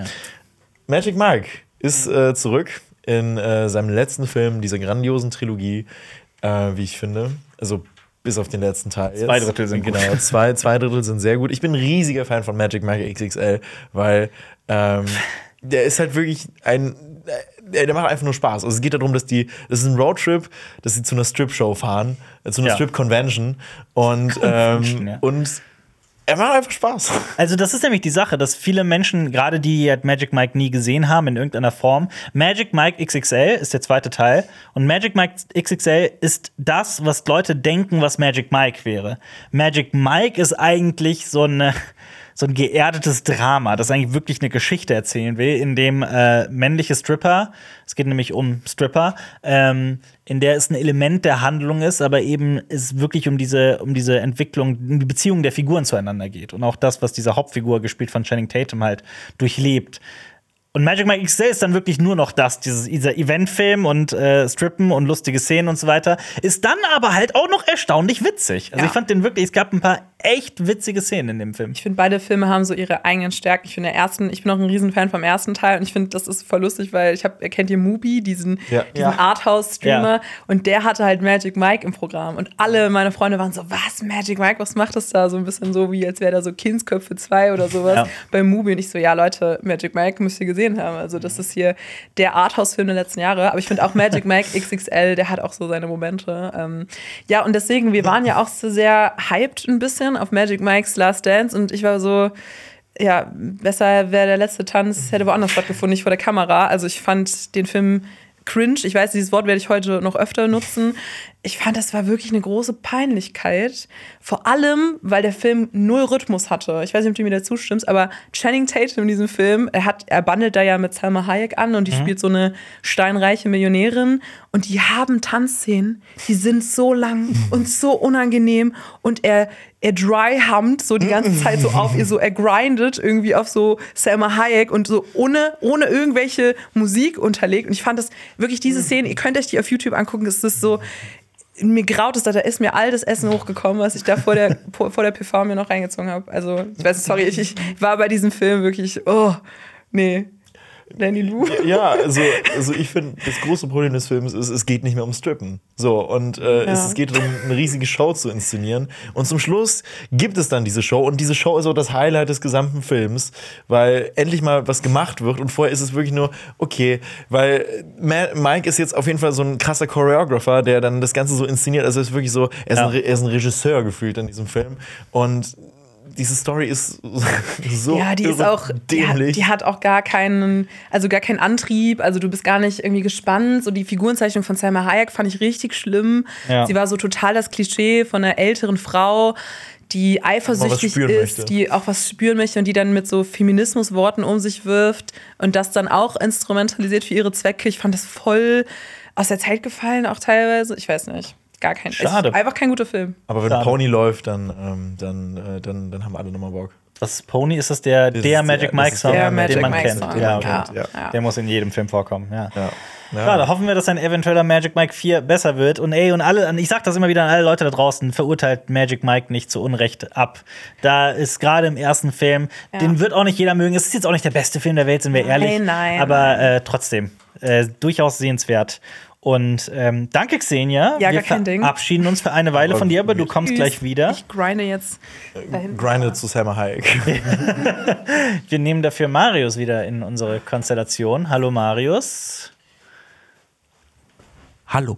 Magic Mike ist äh, zurück in äh, seinem letzten Film dieser grandiosen Trilogie, äh, wie ich finde. Also bis auf den letzten Teil. Jetzt. Zwei Drittel sind gut. Genau, zwei, zwei Drittel sind sehr gut. Ich bin ein riesiger Fan von Magic Mike XXL, weil ähm, der ist halt wirklich ein. Der, der macht einfach nur Spaß. Also es geht darum, dass die, das ist ein Roadtrip, dass sie zu einer Strip-Show fahren, äh, zu einer Ja. Strip-Convention und, ähm, ja. und er macht einfach Spaß. [LAUGHS] Also, das ist nämlich die Sache, dass viele Menschen, gerade die, die halt Magic Mike nie gesehen haben in irgendeiner Form, Magic Mike XXL ist der zweite Teil und Magic Mike XXL ist das, was Leute denken, was Magic Mike wäre. Magic Mike ist eigentlich so eine so ein geerdetes Drama, das eigentlich wirklich eine Geschichte erzählen will, in dem äh, männliche Stripper, es geht nämlich um Stripper, ähm, in der es ein Element der Handlung ist, aber eben es wirklich um diese, um diese Entwicklung, um die Beziehung der Figuren zueinander geht. Und auch das, was diese Hauptfigur, gespielt von Channing Tatum, halt durchlebt. Und Magic Mike XL ist dann wirklich nur noch das, dieses, dieser Eventfilm und äh, Strippen und lustige Szenen und so weiter. Ist dann aber halt auch noch erstaunlich witzig. Also Ja. ich fand den wirklich, es gab ein paar echt witzige Szenen in dem Film. Ich finde, beide Filme haben so ihre eigenen Stärken. Ich finde, der ersten, ich bin auch ein Riesenfan vom ersten Teil und ich finde, das ist voll lustig, weil ich habe, kennt ihr Mubi, diesen, Ja. diesen Ja. Arthouse-Streamer Ja. und der hatte halt Magic Mike im Programm und alle meine Freunde waren so, was, Magic Mike, was macht das da? So ein bisschen so, wie als wäre da so Kindsköpfe 2 oder sowas Ja. bei Mubi und ich so, ja Leute, Magic Mike müsst ihr gesehen haben. Also das ist hier der Arthouse-Film der letzten Jahre, aber ich finde auch Magic Mike [LAUGHS] XXL, der hat auch so seine Momente. Ähm, ja, und deswegen, wir waren ja auch so sehr hyped ein bisschen auf Magic Mike's Last Dance und ich war so, ja, besser wäre der letzte Tanz, hätte woanders stattgefunden, nicht vor der Kamera. Also ich fand den Film cringe. Ich weiß, dieses Wort werde ich heute noch öfter nutzen. Ich fand, das war wirklich eine große Peinlichkeit. Vor allem, weil der Film null Rhythmus hatte. Ich weiß nicht, ob du mir dazu stimmst, aber Channing Tatum in diesem Film, er, hat, er bandelt da ja mit Salma Hayek an und die spielt so eine steinreiche Millionärin. Und die haben Tanzszenen, die sind so lang [LAUGHS] und so unangenehm. Und er, er dry-humpt so die ganze Zeit so auf ihr, so er grindet irgendwie auf so Selma Hayek und so ohne, ohne irgendwelche Musik unterlegt. Und ich fand das wirklich diese Szene, ihr könnt euch die auf YouTube angucken, es ist so, mir graut es, da da ist mir all das Essen hochgekommen, was ich da vor der, [LAUGHS] vor der PV mir noch reingezogen habe. Also, ich weiß, sorry, ich, ich war bei diesem Film wirklich, oh, nee. Danny Lou. Ja, also, also ich finde, das große Problem des Films ist, es geht nicht mehr um Strippen. So, und äh, es, Ja. es geht darum, eine riesige Show zu inszenieren. Und zum Schluss gibt es dann diese Show. Und diese Show ist auch das Highlight des gesamten Films, weil endlich mal was gemacht wird. Und vorher ist es wirklich nur, okay, weil Ma Mike ist jetzt auf jeden Fall so ein krasser Choreographer, der dann das Ganze so inszeniert. Also es ist wirklich so, er ist, Ja. ein, er ist ein Regisseur gefühlt in diesem Film. Und diese Story ist [LAUGHS] so Ja, die ist auch, die hat, dämlich. die hat auch gar keinen, also gar keinen Antrieb, also du bist gar nicht irgendwie gespannt. So die Figurenzeichnung von Selma Hayek fand ich richtig schlimm. Ja. Sie war so total das Klischee von einer älteren Frau, die eifersüchtig ist, möchte. die auch was spüren möchte und die dann mit so Feminismusworten um sich wirft und das dann auch instrumentalisiert für ihre Zwecke. Ich fand das voll aus der Zeit gefallen, auch teilweise. Ich weiß nicht. Gar kein. Schade. Ist einfach kein guter Film. Aber wenn Schade. Pony läuft, dann, ähm, dann, äh, dann, dann haben alle nochmal Bock. Was ist Pony? Ist das der, Das der ist Magic Mike das Song, der Magic den man Mike kennt? Song. Ja, Ja, ja. ja. Der muss in jedem Film vorkommen, ja. Ja. Ja, da hoffen wir, dass ein eventueller Magic Mike 4 besser wird. Und ey, und alle, ich sag das immer wieder an alle Leute da draußen, verurteilt Magic Mike nicht zu Unrecht ab. Da ist gerade im ersten Film, Ja. den wird auch nicht jeder mögen. Es ist jetzt auch nicht der beste Film der Welt, sind wir ehrlich. nein, Aber nein. Äh, trotzdem, äh, durchaus sehenswert. Und ähm, danke, Xenia. Ja, wir gar kein Ding. verabschieden uns für eine Weile von dir, aber du kommst Tschüss. gleich wieder. Ich grinde jetzt dahin. Grinded zu Selma Hayek. [LAUGHS] Wir nehmen dafür Marius wieder in unsere Konstellation. Hallo Marius. Hallo.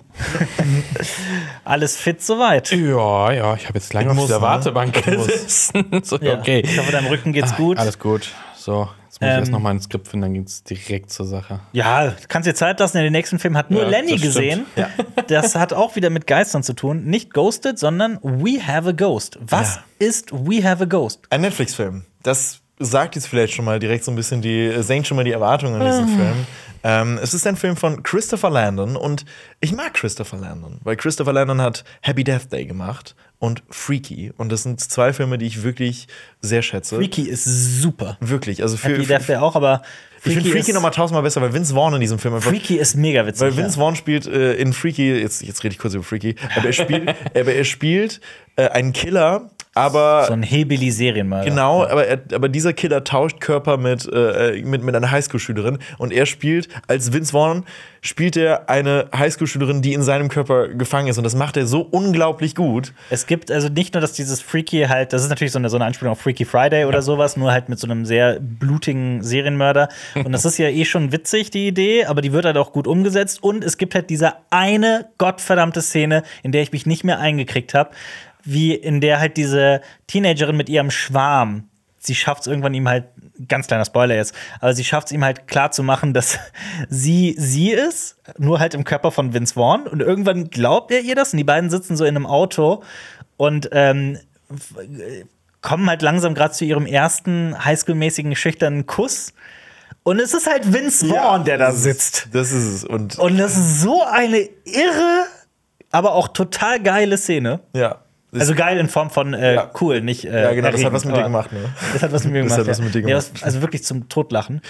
[LAUGHS] Alles fit soweit? Ja, ja, ich habe jetzt lange auf ne? Wartebank [LAUGHS] muss. gesessen. so, Ja. okay. Ich hoffe, deinem Rücken geht's gut. Alles gut. So, jetzt muss Ähm, ich erst noch mal ein Skript finden, dann geht's direkt zur Sache. Ja, du kannst dir Zeit lassen. In den nächsten Film hat nur Ja, Lenny das gesehen. stimmt. [LAUGHS] Das hat auch wieder mit Geistern zu tun. Nicht Ghosted, sondern We Have a Ghost. Was Ja. ist We Have a Ghost? Ein Netflix-Film. Das sagt jetzt vielleicht schon mal direkt so ein bisschen die, senkt schon mal die Erwartungen an diesen Film. Ähm, es ist ein Film von Christopher Landon und ich mag Christopher Landon, weil Christopher Landon hat Happy Death Day gemacht und Freaky. Und das sind zwei Filme, die ich wirklich sehr schätze. Freaky ist super. Wirklich. Also für, Happy Death auch, aber ich finde Freaky ist, noch mal tausendmal besser, weil Vince Vaughn in diesem Film einfach Freaky ist mega witzig. Weil Vince ja. Vaughn spielt äh, in Freaky, jetzt, jetzt rede ich kurz über Freaky, aber er spielt, [LAUGHS] aber er spielt äh, einen Killer, aber so ein Hillbilly-Serienmörder. Genau, aber, er, aber dieser Killer tauscht Körper mit, äh, mit, mit einer Highschool-Schülerin und er spielt, als Vince Vaughn, spielt er eine Highschool-Schülerin, die in seinem Körper gefangen ist und das macht er so unglaublich gut. Es gibt also nicht nur, dass dieses Freaky halt, das ist natürlich so eine, so eine Anspielung auf Freaky Friday oder sowas, nur halt mit so einem sehr blutigen Serienmörder. Und das ist ja eh schon witzig, die Idee, aber die wird halt auch gut umgesetzt. Und es gibt halt diese eine gottverdammte Szene, in der ich mich nicht mehr eingekriegt habe, wie in der halt diese Teenagerin mit ihrem Schwarm sie schafft es irgendwann ihm halt, ganz kleiner Spoiler jetzt, aber sie schafft es ihm halt klar zu machen, dass [LAUGHS] sie sie ist, nur halt im Körper von Vince Vaughn. Und irgendwann glaubt er ihr das und die beiden sitzen so in einem Auto und ähm, kommen halt langsam gerade zu ihrem ersten Highschool-mäßigen schüchternen Kuss. Und es ist halt Vince Vaughn, der da sitzt. Das ist es. Und Und das ist so eine irre, aber auch total geile Szene. ja. Das- Also geil in Form von äh, Ja. cool, nicht äh, ja, genau, das hat was mit dir gemacht, ne? Das hat was mit mir [LAUGHS] Das gemacht. hat was ja. mit dir Ja, gemacht. was- also wirklich zum Totlachen.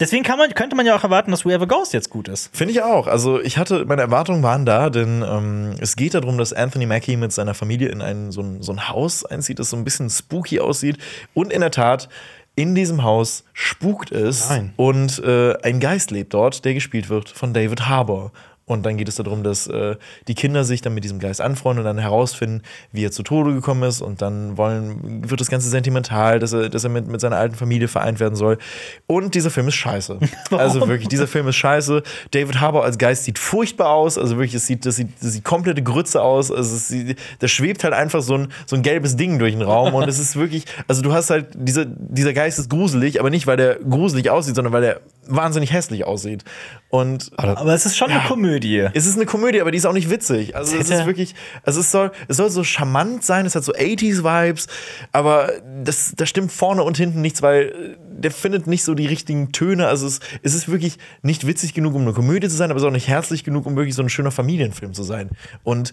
Deswegen kann man, könnte man ja auch erwarten, dass Whoever Goes jetzt gut ist. Finde ich auch. Also ich hatte, meine Erwartungen waren da, denn ähm, es geht darum, dass Anthony Mackie mit seiner Familie in ein, so, ein, so ein Haus einzieht, das so ein bisschen spooky aussieht. Und in der Tat, in diesem Haus spukt es Nein. und äh, ein Geist lebt dort, der gespielt wird von David Harbour. Und dann geht es darum, dass äh, die Kinder sich dann mit diesem Geist anfreunden und dann herausfinden, wie er zu Tode gekommen ist. Und dann wollen, wird das Ganze sentimental, dass er, dass er mit, mit seiner alten Familie vereint werden soll. Und dieser Film ist scheiße. [LAUGHS] also wirklich, dieser Film ist scheiße. David Harbour als Geist sieht furchtbar aus. Also wirklich, es sieht, das sieht, das sieht komplette Grütze aus. Also es sieht, da schwebt halt einfach so ein, so ein gelbes Ding durch den Raum. Und es ist wirklich, also du hast halt, dieser, dieser Geist ist gruselig, aber nicht, weil der gruselig aussieht, sondern weil der wahnsinnig hässlich aussieht. Und Aber es ist schon eine Komödie. es ist eine Komödie, aber die ist auch nicht witzig. Also es ist wirklich, also es soll, es soll so charmant sein, es hat so 80s-Vibes, aber das, da stimmt vorne und hinten nichts, weil äh, der findet nicht so die richtigen Töne. Also es, es ist wirklich nicht witzig genug, um eine Komödie zu sein, aber es ist auch nicht herzlich genug, um wirklich so ein schöner Familienfilm zu sein. Und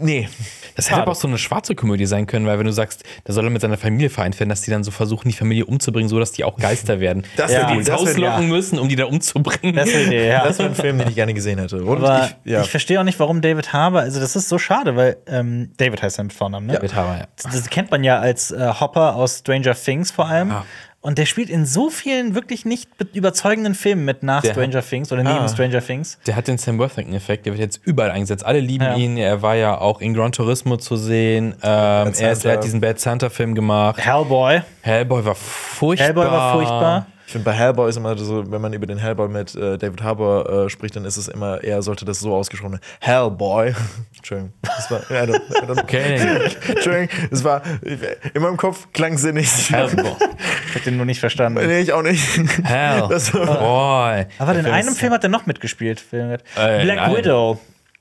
nee. Das hätte aber auch so eine schwarze Komödie sein können, weil wenn du sagst, da soll er mit seiner Familie vereint werden, dass die dann so versuchen, die Familie umzubringen, so dass die auch Geister werden. Das Ja. wäre die ins das Haus locken müssen, um die dann umzubringen. Das Idee, ja. [LAUGHS] das wär ein Film, den ich gerne gesehen hätte. Und Aber ich, ja. ich verstehe auch nicht, warum David Harbour, also das ist so schade, weil ähm, David heißt er mit Vornamen, ne? David Harbour, ja. Das kennt man ja als äh, Hopper aus Stranger Things vor allem. Ja. Und der spielt in so vielen wirklich nicht be- überzeugenden Filmen mit nach Der- Stranger Things oder neben Ah. Stranger Things. Der hat den Sam Worthington-Effekt, der wird jetzt überall eingesetzt. Alle lieben Ja. ihn. Er war ja auch in Gran Turismo zu sehen. Ähm, er, ist, er hat diesen Bad Santa-Film gemacht. Hellboy. Hellboy war furchtbar. Hellboy war furchtbar. Ich finde, bei Hellboy ist immer so, wenn man über den Hellboy mit äh, David Harbour äh, spricht, dann ist es immer, er sollte das so ausgesprochen werden. Hellboy. [LAUGHS] Entschuldigung. Das war, I don't, I don't, Okay. [LAUGHS] Entschuldigung, es war, in meinem Kopf klang sinnig. Hellboy. Ich hab den nur nicht verstanden. Nee, ich auch nicht. Hell. Das war, Boy. Aber in einem Film hat er noch mitgespielt. Äh, Black nein. Widow.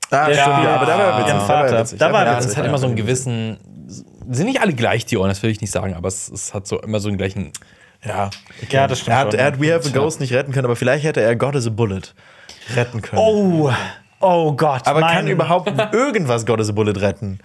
ah, Der stimmt, ja, aber da war er witzig. Ihren da war er Vater. witzig, Da war er Ja, witzig. das hat immer so einen gewissen. Sind nicht alle gleich, die Ohren, das will ich nicht sagen, aber es, es hat so immer so einen gleichen. Ja. Ja, das stimmt Er hat, er hat We Have a Ghost nicht retten können, aber vielleicht hätte er God is a Bullet retten können. Oh, oh Gott. aber mein- kann überhaupt irgendwas God is a Bullet retten?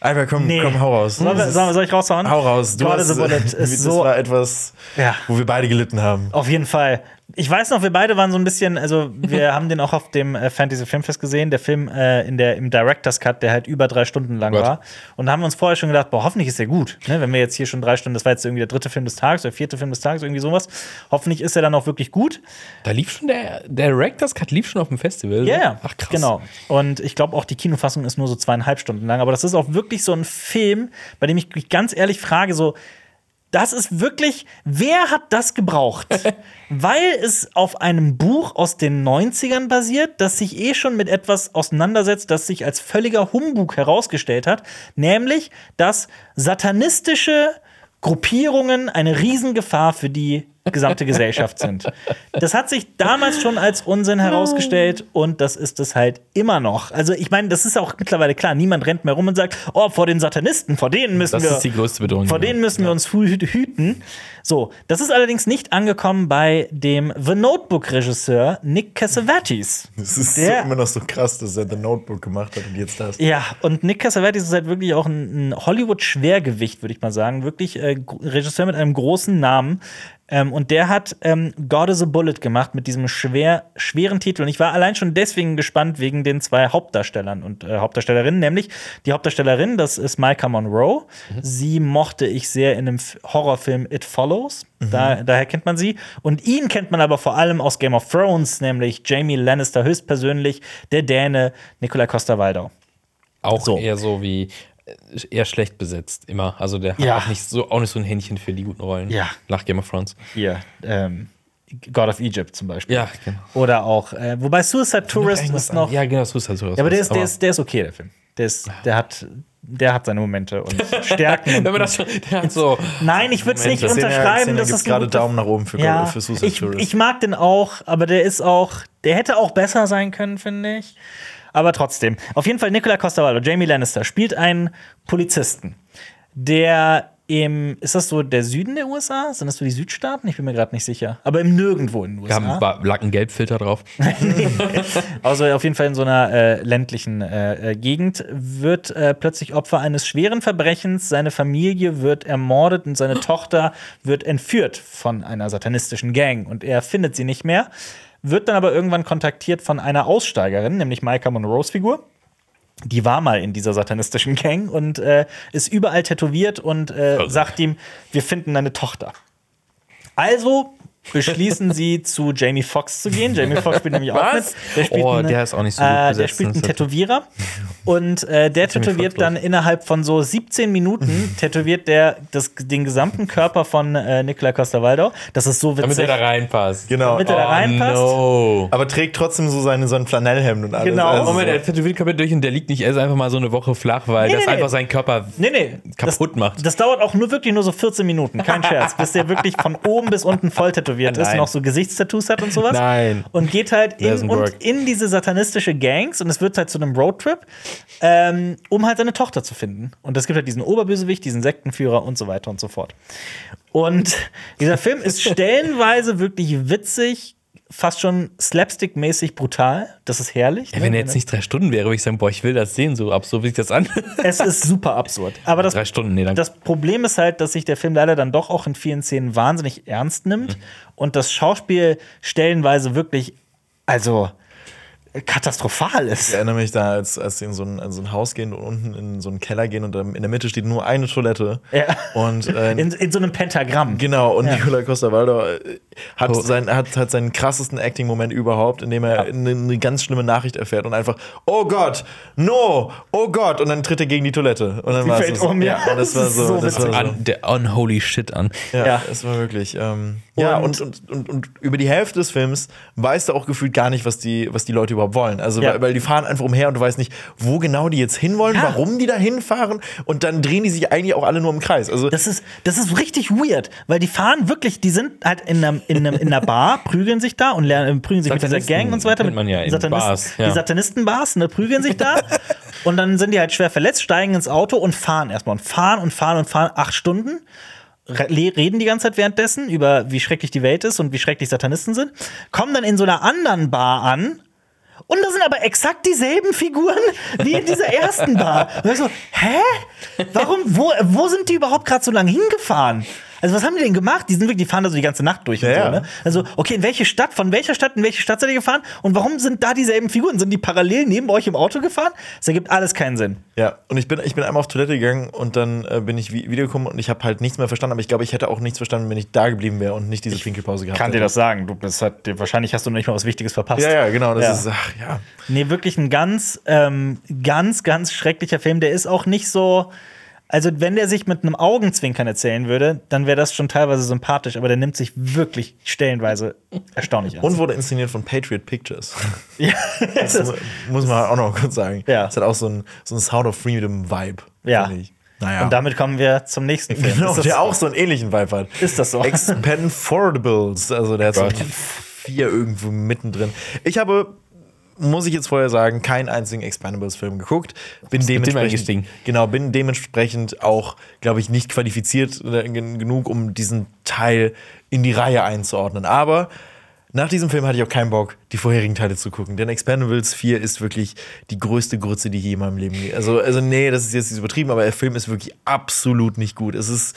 Einfach komm, Nee. komm, hau raus. Das wir, soll ich raushauen? Hau raus. Du God hast, is a Bullet [LAUGHS] das ist so. war etwas, Ja. wo wir beide gelitten haben. Auf jeden Fall. Ich weiß noch, wir beide waren so ein bisschen, also [LAUGHS] wir haben den auch auf dem äh, Fantasy Filmfest gesehen, der Film äh, in der, im Director's Cut, der halt über drei Stunden lang Gott. war. Und da haben wir uns vorher schon gedacht, boah, hoffentlich ist der gut. Ne? Wenn wir jetzt hier schon drei Stunden, das war jetzt irgendwie der dritte Film des Tages oder vierte Film des Tages, irgendwie sowas. Hoffentlich ist er dann auch wirklich gut. Da lief schon der, der Director's Cut lief schon auf dem Festival. Ja, ja. Ach krass. Genau. Und ich glaube auch, die Kinofassung ist nur so zweieinhalb Stunden lang. Aber das ist auch wirklich so ein Film, bei dem ich mich ganz ehrlich frage, so, das ist wirklich, wer hat das gebraucht? [LAUGHS] Weil es auf einem Buch aus den 90ern basiert, das sich eh schon mit etwas auseinandersetzt, das sich als völliger Humbug herausgestellt hat, nämlich, dass satanistische Gruppierungen eine Riesengefahr für die gesamte Gesellschaft sind. Das hat sich damals schon als Unsinn herausgestellt und das ist es halt immer noch. Also ich meine, das ist auch mittlerweile klar, niemand rennt mehr rum und sagt, oh, vor den Satanisten, vor denen müssen Das wir ist die größte Bedrohung. vor denen müssen wir uns hü- hüten. So, das ist allerdings nicht angekommen bei dem The Notebook-Regisseur Nick Cassavetes. Es ist Der- so immer noch so krass, dass er The Notebook gemacht hat und jetzt das. Ja, und Nick Cassavetes ist halt wirklich auch ein, ein Hollywood-Schwergewicht, würde ich mal sagen. Wirklich äh, Regisseur mit einem großen Namen. Ähm, und der hat ähm, God is a Bullet gemacht mit diesem schwer, schweren Titel. Und ich war allein schon deswegen gespannt wegen den zwei Hauptdarstellern und äh, Hauptdarstellerinnen. Nämlich die Hauptdarstellerin, das ist Micah Monroe. Sie mochte ich sehr in dem Horrorfilm It Follows. Da, daher kennt man sie. Und ihn kennt man aber vor allem aus Game of Thrones, nämlich Jamie Lannister höchstpersönlich, der Däne Nikolai Coster-Waldau. Auch So. eher so wie äh, eher schlecht besetzt immer. Also der hat Ja. auch nicht so auch nicht so ein Händchen für die guten Rollen. Ja. Nach Game of Thrones. Hier, ähm, God of Egypt zum Beispiel. Ja, genau. Oder auch, äh, wobei Suicide Tourist ist noch. Ja, genau, Suicide Squad. Ja, aber der ist, der, ist, der ist okay, der Film. Der, ist, der, hat, der hat seine Momente und [LAUGHS] Stärken. Wenn man und das schon, der hat so. Nein, ich würde es nicht unterschreiben, dass das das gerade Daumen nach oben für, ja, für Suicide ich, Tourist. ich mag den auch, aber der ist auch, der hätte auch besser sein können, finde ich. Aber trotzdem. Auf jeden Fall, Nicola Costa-Waldau, Jamie Lannister, spielt einen Polizisten, der im, ist das so der Süden der USA? Sind das so die Südstaaten? Ich bin mir gerade nicht sicher. Aber im Nirgendwo in den Wir haben USA. lag ein Gelbfilter drauf. [LAUGHS] Also auf jeden Fall in so einer äh, ländlichen äh, äh, Gegend wird äh, plötzlich Opfer eines schweren Verbrechens. Seine Familie wird ermordet und seine Tochter wird entführt von einer satanistischen Gang. Und er findet sie nicht mehr. Wird dann aber irgendwann kontaktiert von einer Aussteigerin, nämlich Micah Monroes Figur. Die war mal in dieser satanistischen Gang und äh, ist überall tätowiert und äh, sagt ihm, wir finden deine Tochter. Also beschließen sie, zu Jamie Foxx zu gehen. Jamie Foxx spielt nämlich auch mit. Was? Der spielt Oh, einen, der ist auch nicht so gut äh, Der besetzt. spielt einen Tätowierer. Und äh, der tätowiert dann innerhalb von so 17 Minuten, tätowiert der das, den gesamten Körper von äh, Nicola Costa-Waldau. Das ist so Damit witzig. er da reinpasst. Genau. Damit er da reinpasst. No. Aber trägt trotzdem so seine, so ein Flanellhemd und alles. Genau. Also Moment, so. er tätowiert komplett durch und der liegt nicht erst einfach mal so eine Woche flach, weil Nee, das nee, nee. einfach seinen Körper Nee, nee. kaputt das, macht. Das dauert auch nur wirklich nur so 14 Minuten, kein Scherz, [LAUGHS] bis der wirklich von oben bis unten voll tätowiert ist Nein. und auch so Gesichtstattoos hat und sowas. Nein. Und geht halt in, und in diese satanistische Gangs und es wird halt zu einem Roadtrip, ähm, um halt seine Tochter zu finden. Und es gibt halt diesen Oberbösewicht, diesen Sektenführer und so weiter und so fort. Und dieser Film ist [LAUGHS] stellenweise wirklich witzig, fast schon slapstick-mäßig brutal. Das ist herrlich. Ja, ne? wenn er jetzt nicht drei Stunden wäre, würde ich sagen, boah, ich will das sehen, so absurd wie sich das an. [LAUGHS] Es ist super absurd. Aber das drei Stunden, nee, dann. Das Problem ist halt, dass sich der Film leider dann doch auch in vielen Szenen wahnsinnig ernst nimmt Mhm. und das Schauspiel stellenweise wirklich, also katastrophal Ich ist. erinnere mich da, als, als sie in so, ein, in so ein Haus gehen und unten in so einen Keller gehen und in der Mitte steht nur eine Toilette. Ja. Und äh, In, in so einem Pentagramm. Genau, und Ja. Nicola Costa-Waldau äh, hat, Oh. sein, hat, hat seinen krassesten Acting-Moment überhaupt, indem er eine, eine ganz schlimme Nachricht erfährt und einfach, oh Gott, no, oh Gott, und dann tritt er gegen die Toilette. Und dann war fällt es so, um, ja. ja. Und das war Das [LAUGHS] ist so, so das war so. an, der unholy shit an. Ja, Ja. es war wirklich. Ähm, ja, und, und, und, und über die Hälfte des Films weißt du auch gefühlt gar nicht, was die, was die Leute überhaupt wollen. Also, Ja. weil, weil die fahren einfach umher und du weißt nicht, wo genau die jetzt hinwollen, Ja. warum die da hinfahren und dann drehen die sich eigentlich auch alle nur im Kreis. Also, Das ist, das ist richtig weird, weil die fahren wirklich, die sind halt in einer, in einer, in einer Bar, [LAUGHS] prügeln sich da und lernen, prügeln sich mit dieser Satanisten Gang und so weiter. kennt man ja in Bars, ja. Die Satanistenbars, ne, prügeln sich da [LAUGHS] und dann sind die halt schwer verletzt, steigen ins Auto und fahren erstmal und fahren und fahren und fahren acht Stunden. re- Reden die ganze Zeit währenddessen über, wie schrecklich die Welt ist und wie schrecklich Satanisten sind, kommen dann in so einer anderen Bar an und da sind aber exakt dieselben Figuren [LAUGHS] wie in dieser ersten Bar. Und ich so, hä? Warum, wo, wo sind die überhaupt gerade so lange hingefahren? Also, was haben die denn gemacht? Die sind wirklich, die fahren da so die ganze Nacht durch und Ja, so, ja. ne? Also, okay, in welche Stadt, von welcher Stadt in welche Stadt seid ihr gefahren? Und warum sind da dieselben Figuren? Sind die parallel neben euch im Auto gefahren? Das ergibt alles keinen Sinn. Ja, und ich bin, ich bin einmal auf Toilette gegangen und dann äh, bin ich wi- wiedergekommen und ich habe halt nichts mehr verstanden, aber ich glaube, ich hätte auch nichts verstanden, wenn ich da geblieben wäre und nicht diese Pinkelpause gehabt Kann dir hätte. das sagen? Du bist halt, wahrscheinlich hast du noch nicht mal was Wichtiges verpasst. Ja, ja, genau. Das Ja. ist, ach ja. Nee, wirklich ein ganz, ähm, ganz, ganz schrecklicher Film. Der ist auch nicht so. Also, wenn der sich mit einem Augenzwinkern erzählen würde, dann wäre das schon teilweise sympathisch, aber der nimmt sich wirklich stellenweise erstaunlich ernst. Und wurde inszeniert von Patriot Pictures. [LAUGHS] ja, Das das, mu- muss man auch noch kurz sagen. Ja. Das hat auch so ein, so ein Sound of Freedom-Vibe. Ja. Naja. Und damit kommen wir zum nächsten Film. Genau, der auch so einen ähnlichen Vibe hat. ist das so? Expendables. Also der hat so vier irgendwo mittendrin. Ich habe, muss ich jetzt vorher sagen, keinen einzigen Expendables-Film geguckt. Bin dem dementsprechend, genau, bin dementsprechend auch, glaube ich, nicht qualifiziert äh, gen- genug, um diesen Teil in die Reihe einzuordnen. Aber nach diesem Film hatte ich auch keinen Bock, die vorherigen Teile zu gucken. Denn Expendables 4 ist wirklich die größte Grütze, die ich je in meinem Leben. Also, also nee, das ist jetzt nicht übertrieben, aber der Film ist wirklich absolut nicht gut. Es ist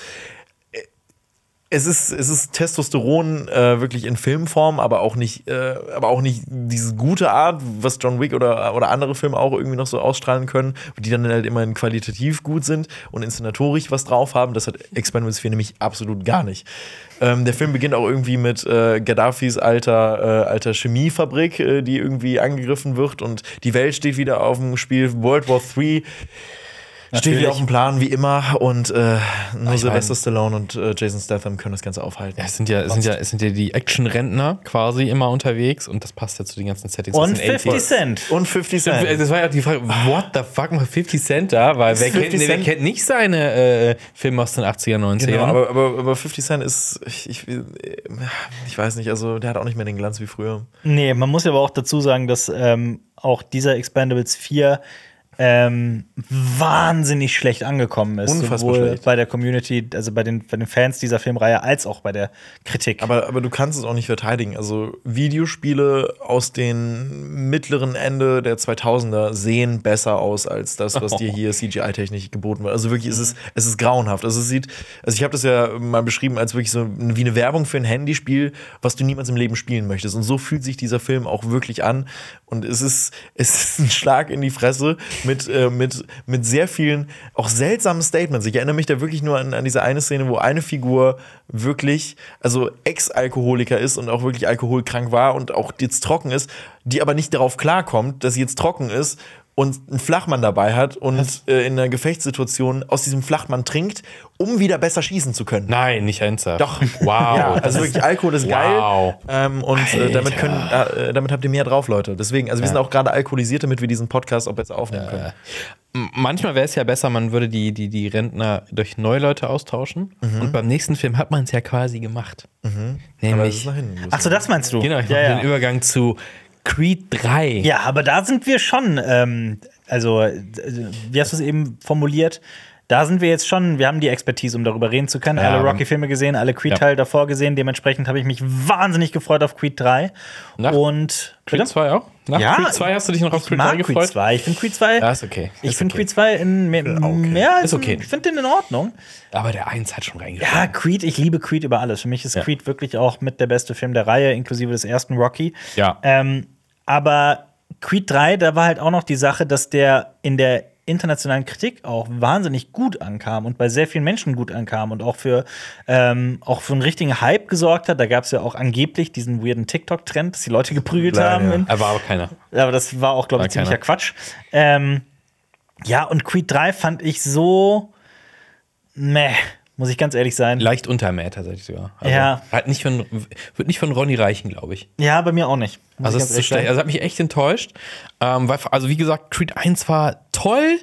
es ist, es ist Testosteron äh, wirklich in Filmform, aber auch nicht, äh, aber auch nicht diese gute Art, was John Wick oder, oder andere Filme auch irgendwie noch so ausstrahlen können, die dann halt immerhin qualitativ gut sind und inszenatorisch was drauf haben. Das hat Expendables 4 nämlich absolut gar nicht. Ähm, der Film beginnt auch irgendwie mit äh, Gaddafis alter, äh, alter Chemiefabrik, äh, die irgendwie angegriffen wird und die Welt steht wieder auf dem Spiel. World War III steht Natürlich. wieder auf dem Plan, wie immer. Und äh, nur Ich Sylvester mein- Stallone und äh, Jason Statham können das Ganze aufhalten. Ja, es sind ja, es sind ja, es sind ja die Action-Rentner quasi immer unterwegs und das passt ja zu den ganzen Settings. Und den 80s. 50 Cent. Und 50 Cent. Das war ja die Frage, what the fuck macht 50 Cent da? Weil wer, 50 kennt, nee, wer kennt nicht seine äh, Filme aus den 80er, 90er? Genau, aber, aber, aber 50 Cent ist, ich, ich, ich weiß nicht, also der hat auch nicht mehr den Glanz wie früher. Nee, man muss ja aber auch dazu sagen, dass ähm, auch dieser Expendables 4 ähm, wahnsinnig schlecht angekommen ist. Unfassbar sowohl schlecht. bei der Community, also bei den, bei den Fans dieser Filmreihe, als auch bei der Kritik. Aber, aber du kannst es auch nicht verteidigen. Also Videospiele aus dem mittleren Ende der 2000er sehen besser aus als das, was dir [LAUGHS] hier CGI-technisch geboten wird. Also wirklich, es ist, es ist grauenhaft. Also es sieht, also ich habe das ja mal beschrieben als wirklich so wie eine Werbung für ein Handyspiel, was du niemals im Leben spielen möchtest. Und so fühlt sich dieser Film auch wirklich an. Und es ist, es ist ein Schlag in die Fresse mit, äh, mit, mit sehr vielen auch seltsamen Statements. Ich erinnere mich da wirklich nur an, an diese eine Szene, wo eine Figur wirklich, also Ex-Alkoholiker ist und auch wirklich alkoholkrank war und auch jetzt trocken ist, die aber nicht darauf klarkommt, dass sie jetzt trocken ist und einen Flachmann dabei hat und äh, in einer Gefechtssituation aus diesem Flachmann trinkt, um wieder besser schießen zu können. Nein, nicht ernsthaft. Doch. [LAUGHS] Wow. Ja, das also ist- wirklich Alkohol ist Wow. geil. Ähm, und äh, damit, können, äh, damit habt ihr mehr drauf, Leute. Deswegen, also wir sind auch gerade alkoholisiert, damit wir diesen Podcast auch besser aufnehmen können. Manchmal wäre es ja besser, man würde die, die, die Rentner durch neue Leute austauschen. Und beim nächsten Film hat man es ja quasi gemacht. Aber es Nämlich. ist nach hinten. los. Ach so, das meinst du? Genau, ich ja, mache ja. den Übergang zu Creed 3. ja, aber da sind wir schon, ähm, also, äh, wie hast du es eben formuliert? Da sind wir jetzt schon, wir haben die Expertise, um darüber reden zu können. Ja. alle Rocky-Filme gesehen, alle Creed-Teile davor gesehen. Dementsprechend habe ich mich wahnsinnig gefreut auf Creed 3. Nach Und Creed 2 auch? Nach Ja, Creed 2 hast du dich noch auf ich Creed 3 mag gefreut? Creed 2. Ich finde Creed 2. Ja, ist okay. Ich Ist finde okay. Creed 2 in mehr, mehr als Ist okay. Ich finde den in Ordnung. Aber der 1 hat schon Ja, reingeschaut. Creed, ich liebe Creed über alles. Für mich ist Ja. Creed wirklich auch mit der beste Film der Reihe, inklusive des ersten Rocky. Ja. Ähm, aber Creed 3, da war halt auch noch die Sache, dass der in der internationalen Kritik auch wahnsinnig gut ankam und bei sehr vielen Menschen gut ankam und auch für, ähm, auch für einen richtigen Hype gesorgt hat. Da gab es ja auch angeblich diesen weirden TikTok-Trend, dass die Leute geprügelt Leider, haben. ja. Er war aber keiner. aber das war auch, glaube ich, ziemlicher keiner. Quatsch. Ähm, ja, und Creed 3 fand ich so. Meh, muss ich ganz ehrlich sein. Leicht untermäht tatsächlich sogar. Also Ja. Hat nicht von, wird nicht von Ronny reichen, glaube ich. Ja, bei mir auch nicht. Also es sagen. Also hat mich echt enttäuscht. Ähm, weil, also wie gesagt, Creed 1 war toll.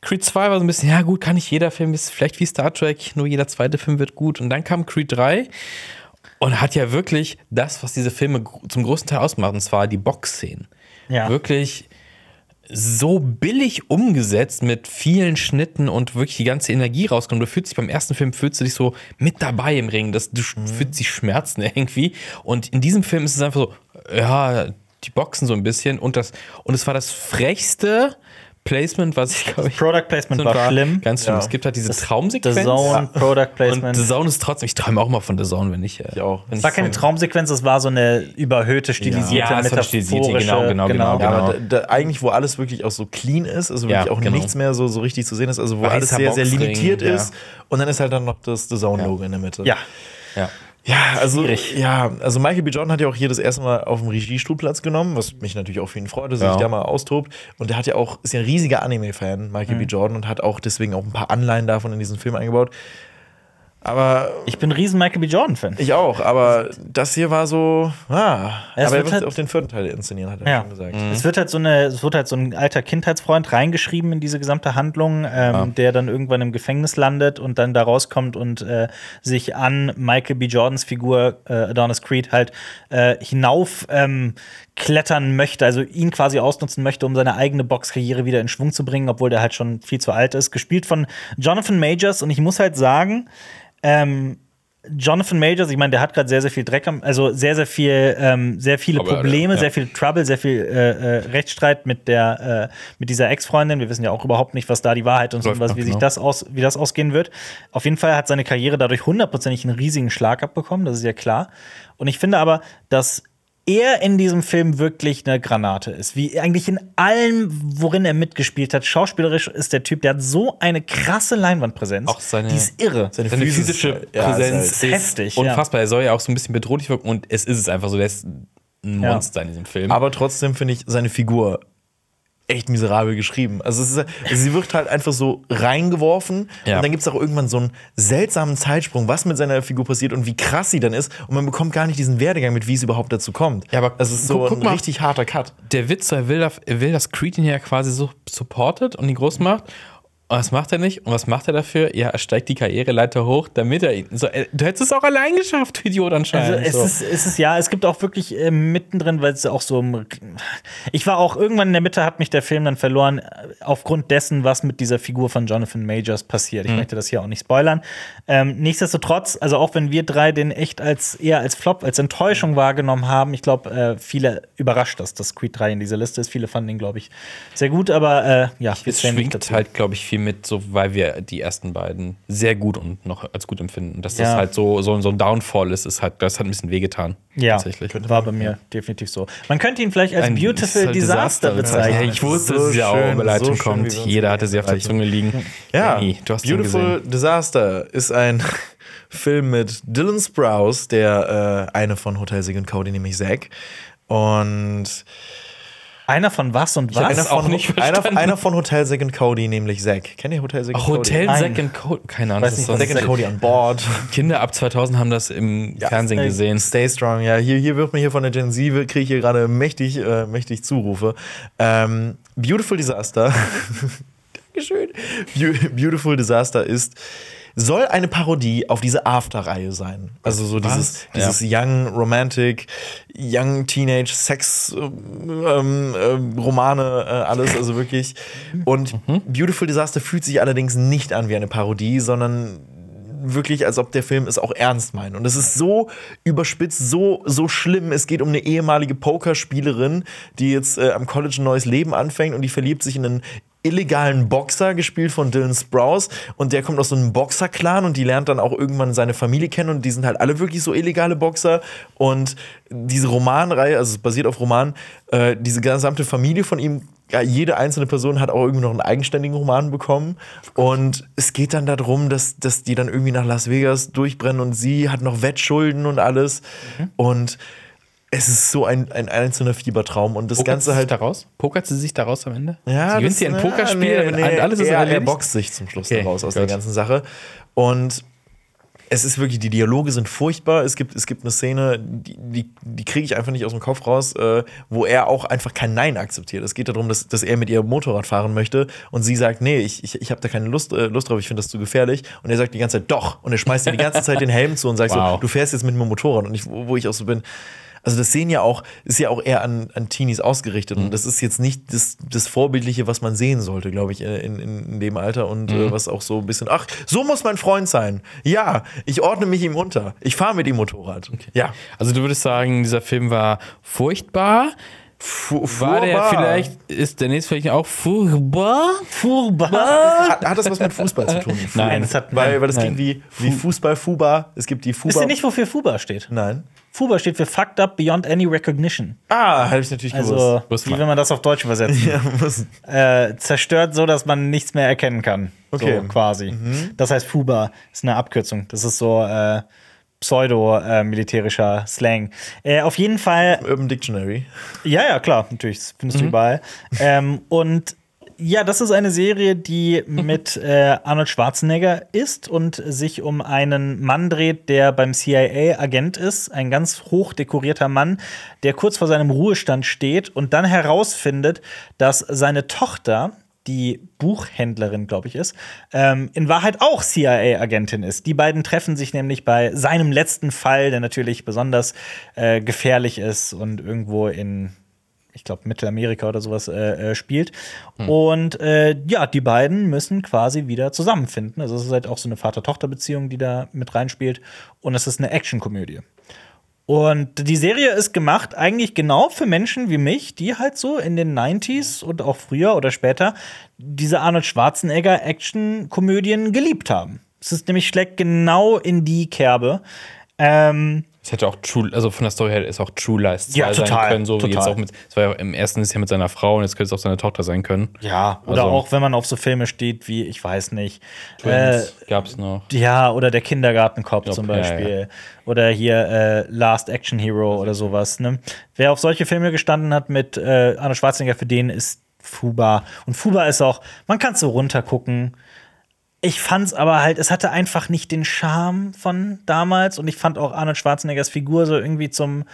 Creed 2 war so ein bisschen, ja gut, kann nicht jeder Film, ist vielleicht wie Star Trek, nur jeder zweite Film wird gut. Und dann kam Creed 3 und hat ja wirklich das, was diese Filme zum großen Teil ausmachen, und zwar die Box-Szenen. Ja. Wirklich so billig umgesetzt mit vielen Schnitten und wirklich die ganze Energie rauskommt. Du fühlst dich beim ersten Film, fühlst du dich so mit dabei im Ring. Das, du Mhm. fühlst dich Schmerzen [LAUGHS] irgendwie. Und in diesem Film ist es einfach so, ja, die boxen so ein bisschen und das, und es war das frechste Placement, was ich glaube ich. Product Placement war schlimm. Ganz schlimm. Ja. Es gibt halt diese The Traumsequenz. Zone, Product Und Placement. The Zone ist trotzdem, ich träume auch mal von The Zone, wenn ich. äh, Ich auch. Es war keine Traumsequenz, es war so eine überhöhte, stilisierte, Ja, war stilisierte, metaphorische. genau, genau, genau, Ja, genau. aber da, da, eigentlich, wo alles wirklich auch so clean ist, also wirklich Ja, auch genau. nichts mehr so, so richtig zu sehen ist, also wo Weißer alles sehr, sehr limitiert ja. ist. Und dann ist halt dann noch das The Zone-Logo in der Mitte. Ja, Ja. Ja, also, Schwierig. ja, also Michael B. Jordan hat ja auch hier das erste Mal auf dem Regiestuhl Platz genommen, was mich natürlich auch für ihn freut, dass er Ja. sich da mal austobt. Und der hat ja auch, ist ja ein riesiger Anime-Fan, Michael Mhm. B. Jordan, und hat auch deswegen auch ein paar Anleihen davon in diesen Film eingebaut. Aber ich bin ein riesen Michael B. Jordan-Fan. ich auch, aber das hier war so, ah, Es aber er wird halt- auf den vierten Teil inszenieren, hat er Ja. schon gesagt. Es wird halt so eine, es wird halt so ein alter Kindheitsfreund reingeschrieben in diese gesamte Handlung, ähm, der dann irgendwann im Gefängnis landet und dann da rauskommt und äh, sich an Michael B. Jordans Figur äh, Adonis Creed halt äh, hinauf ähm, klettern möchte, also ihn quasi ausnutzen möchte, um seine eigene Boxkarriere wieder in Schwung zu bringen, obwohl der halt schon viel zu alt ist. Gespielt von Jonathan Majors und ich muss halt sagen, ähm, Jonathan Majors, ich meine, der hat gerade sehr, sehr viel Dreck am, also sehr, sehr viel, ähm, sehr viele Aber, Probleme, ja. sehr viel Trouble, sehr viel äh, äh, Rechtsstreit mit der, äh, mit dieser Ex-Freundin. Wir wissen ja auch überhaupt nicht, was da die Wahrheit und Läuft was, wie sich genau. das aus, wie das ausgehen wird. Auf jeden Fall hat seine Karriere dadurch hundertprozentig einen riesigen Schlag abbekommen, das ist ja klar. Und ich finde aber, dass er in diesem Film wirklich eine Granate ist. Wie eigentlich in allem, worin er mitgespielt hat. Schauspielerisch ist der Typ, der hat so eine krasse Leinwandpräsenz. Auch seine- die ist irre. Seine Seine Physis- physische ja, Präsenz ist ist, halt heftig, ja. unfassbar. Er soll ja auch so ein bisschen bedrohlich wirken und es ist es einfach so. Der ist ein Ja. Monster in diesem Film. Aber trotzdem finde ich seine Figur echt miserabel geschrieben. Also, ist, also sie wird halt einfach so reingeworfen Ja. und dann gibt es auch irgendwann so einen seltsamen Zeitsprung, was mit seiner Figur passiert und wie krass sie dann ist und man bekommt gar nicht diesen Werdegang mit, wie es überhaupt dazu kommt. Ja, aber es ist so guck- guck ein mal. richtig harter Cut. der Witz, er will, er will, dass Creed ihn ja quasi so supportet und ihn groß macht. Und was macht er nicht? Und was macht er dafür? Ja, er steigt die Karriereleiter hoch, damit er ihn. So, äh, du hättest es auch allein geschafft, du Idiot Also anscheinend. es, so. ist, es ist ja, es gibt auch wirklich äh, mittendrin, weil es auch so. Ich war auch irgendwann in der Mitte, hat mich der Film dann verloren, äh, aufgrund dessen, was mit dieser Figur von Jonathan Majors passiert. Mhm. Ich möchte das hier auch nicht spoilern. Ähm, nichtsdestotrotz, also auch wenn wir drei den echt als eher als Flop, als Enttäuschung wahrgenommen haben, ich glaube, äh, viele überrascht das, dass Creed 3 in dieser Liste ist. Viele fanden ihn, glaube ich, sehr gut, aber äh, ja, es schwingt halt, glaube ich, viel mit, so weil wir die ersten beiden sehr gut und noch als gut empfinden. Dass das Ja. halt so, so, so ein Downfall ist, ist halt, das hat ein bisschen wehgetan. Ja, tatsächlich. war bei mir definitiv so. Man könnte ihn vielleicht als Ein- Beautiful halt Disaster, bezeichnen. Ja, ich wusste, So dass diese schön, Überleitung so schön, kommt. Jeder hatte sie auf der. Zunge liegen. Ja, Danny, du hast ihn Beautiful. Disaster ist ein [LAUGHS] Film mit Dylan Sprouse, der äh, eine von Hotel Sig und Cody, nämlich Zack. Und Einer von was und was? einer, von, einer, einer von Hotel Sig und Cody, nämlich Zack. Kennt ihr Hotel und Ach, Cody? Hotel. Zack and Cody. Keine Ahnung. Weiß nicht, Zack and Cody an Bord. [LAUGHS] Kinder ab 2000 haben das im Fernsehen äh, gesehen. Stay strong. Ja, hier, hier wird mir hier von der Gen Z, kriege ich hier gerade mächtig, äh, mächtig Zurufe. Ähm, Beautiful Disaster. [LAUGHS] Dankeschön. Beau- Beautiful Disaster ist soll eine Parodie auf diese After-Reihe sein. Also so dieses, Ja. dieses Young Romantic, Young Teenage Sex ähm, ähm, Romane, äh, alles, also wirklich. Und Beautiful Disaster fühlt sich allerdings nicht an wie eine Parodie, sondern wirklich, als ob der Film es auch ernst meint. Und es ist so überspitzt, so, so schlimm. Es geht um eine ehemalige Pokerspielerin, die jetzt äh, am College ein neues Leben anfängt und die verliebt sich in einen illegalen Boxer, gespielt von Dylan Sprouse. Und der kommt aus so einem Boxer-Clan und die lernt dann auch irgendwann seine Familie kennen und die sind halt alle wirklich so illegale Boxer. Und diese Romanreihe, also es basiert auf Roman, äh, diese gesamte Familie von ihm ja, jede einzelne Person hat auch irgendwie noch einen eigenständigen Roman bekommen. Und es geht dann darum, dass, dass die dann irgendwie nach Las Vegas durchbrennen und sie hat noch Wettschulden und alles. Und es ist so ein, ein einzelner Fiebertraum. Und das Pokert Ganze sie halt. sich daraus? Pokert sie sich daraus am Ende? Ja, sie gewinnt sie ein Pokerspiel, nee, nee, alles ist er, er boxt sich zum Schluss Okay, daraus aus gut. der ganzen Sache. Und es ist wirklich, die Dialoge sind furchtbar. Es gibt, es gibt eine Szene, die, die, die kriege ich einfach nicht aus dem Kopf raus, äh, wo er auch einfach kein Nein akzeptiert. Es geht darum, dass, dass er mit ihr Motorrad fahren möchte und sie sagt, nee, ich, ich, ich habe da keine Lust, äh, Lust drauf, ich finde das zu gefährlich. Und er sagt die ganze Zeit, doch. Und er schmeißt ihr die ganze Zeit den Helm zu und sagt Wow. so, du fährst jetzt mit mir Motorrad. Und ich, wo, wo ich auch so bin, also das sehen ja auch, ist ja auch eher an, an Teenies ausgerichtet. Und das ist jetzt nicht das, das Vorbildliche, was man sehen sollte, glaube ich, in, in, dem Alter. Und äh, was auch so ein bisschen, ach, so muss mein Freund sein. Ja, ich ordne mich ihm unter. Ich fahre mit ihm Motorrad. Ja. Also du würdest sagen, dieser Film war furchtbar. Fu War der vielleicht, ist der nächste vielleicht auch furchtbar? Furchtbar. Hat, hat das was mit Fußball zu tun? Nein, es hat Weil, weil das nein. klingt wie, wie Fußball, Fuba. Es gibt die Fuba. Wisst ihr nicht, wofür Fuba steht? Nein. Fuba steht für Fucked Up Beyond Any Recognition. Ah, habe ich natürlich Also, gewusst. Wie wenn man das auf Deutsch übersetzt. [LAUGHS] Ja, muss. äh, zerstört so, dass man nichts mehr erkennen kann. Okay. So quasi. Das heißt, Fuba ist eine Abkürzung. Das ist so äh, pseudo-militärischer Slang. Äh, auf jeden Fall Urban Dictionary. Ja, ja, klar, natürlich. Das findest du überall. Ähm, und ja, das ist eine Serie, die mit [LAUGHS] äh, Arnold Schwarzenegger ist und sich um einen Mann dreht, der beim CIA Agent ist. Ein ganz hoch dekorierter Mann, der kurz vor seinem Ruhestand steht und dann herausfindet, dass seine Tochter, die Buchhändlerin, glaube ich, ist, ähm, in Wahrheit auch CIA-Agentin ist. Die beiden treffen sich nämlich bei seinem letzten Fall, der natürlich besonders äh, gefährlich ist und irgendwo in, ich glaube, Mittelamerika oder sowas äh, äh, spielt. Und äh, ja, die beiden müssen quasi wieder zusammenfinden. Also es ist halt auch so eine Vater-Tochter-Beziehung, die da mit reinspielt. Und es ist eine Actionkomödie. Und die Serie ist gemacht eigentlich genau für Menschen wie mich, die halt so in den 90s und auch früher oder später diese Arnold Schwarzenegger Action-Komödien geliebt haben. Es ist nämlich schlägt genau in die Kerbe. Ähm, Es hätte auch True, also von der Story her ist auch True Lies 2 Ja, sein total, können, so wie total. jetzt auch mit, es war ja im ersten ist ja mit seiner Frau und jetzt könnte es auch seine Tochter sein können. ja, oder Also- auch wenn man auf so Filme steht wie, ich weiß nicht, äh, Twins gab's noch. Ja, oder der Kindergartenkopf Glaub, zum ja, Beispiel. Oder hier äh, Last Action Hero oder sowas. Ne? Wer auf solche Filme gestanden hat mit äh, Arnold Schwarzenegger, für den ist Fuba. Und Fuba ist auch, man kann es so runtergucken. Ich fand's aber halt, es hatte einfach nicht den Charme von damals. Und ich fand auch Arnold Schwarzeneggers Figur so irgendwie zum,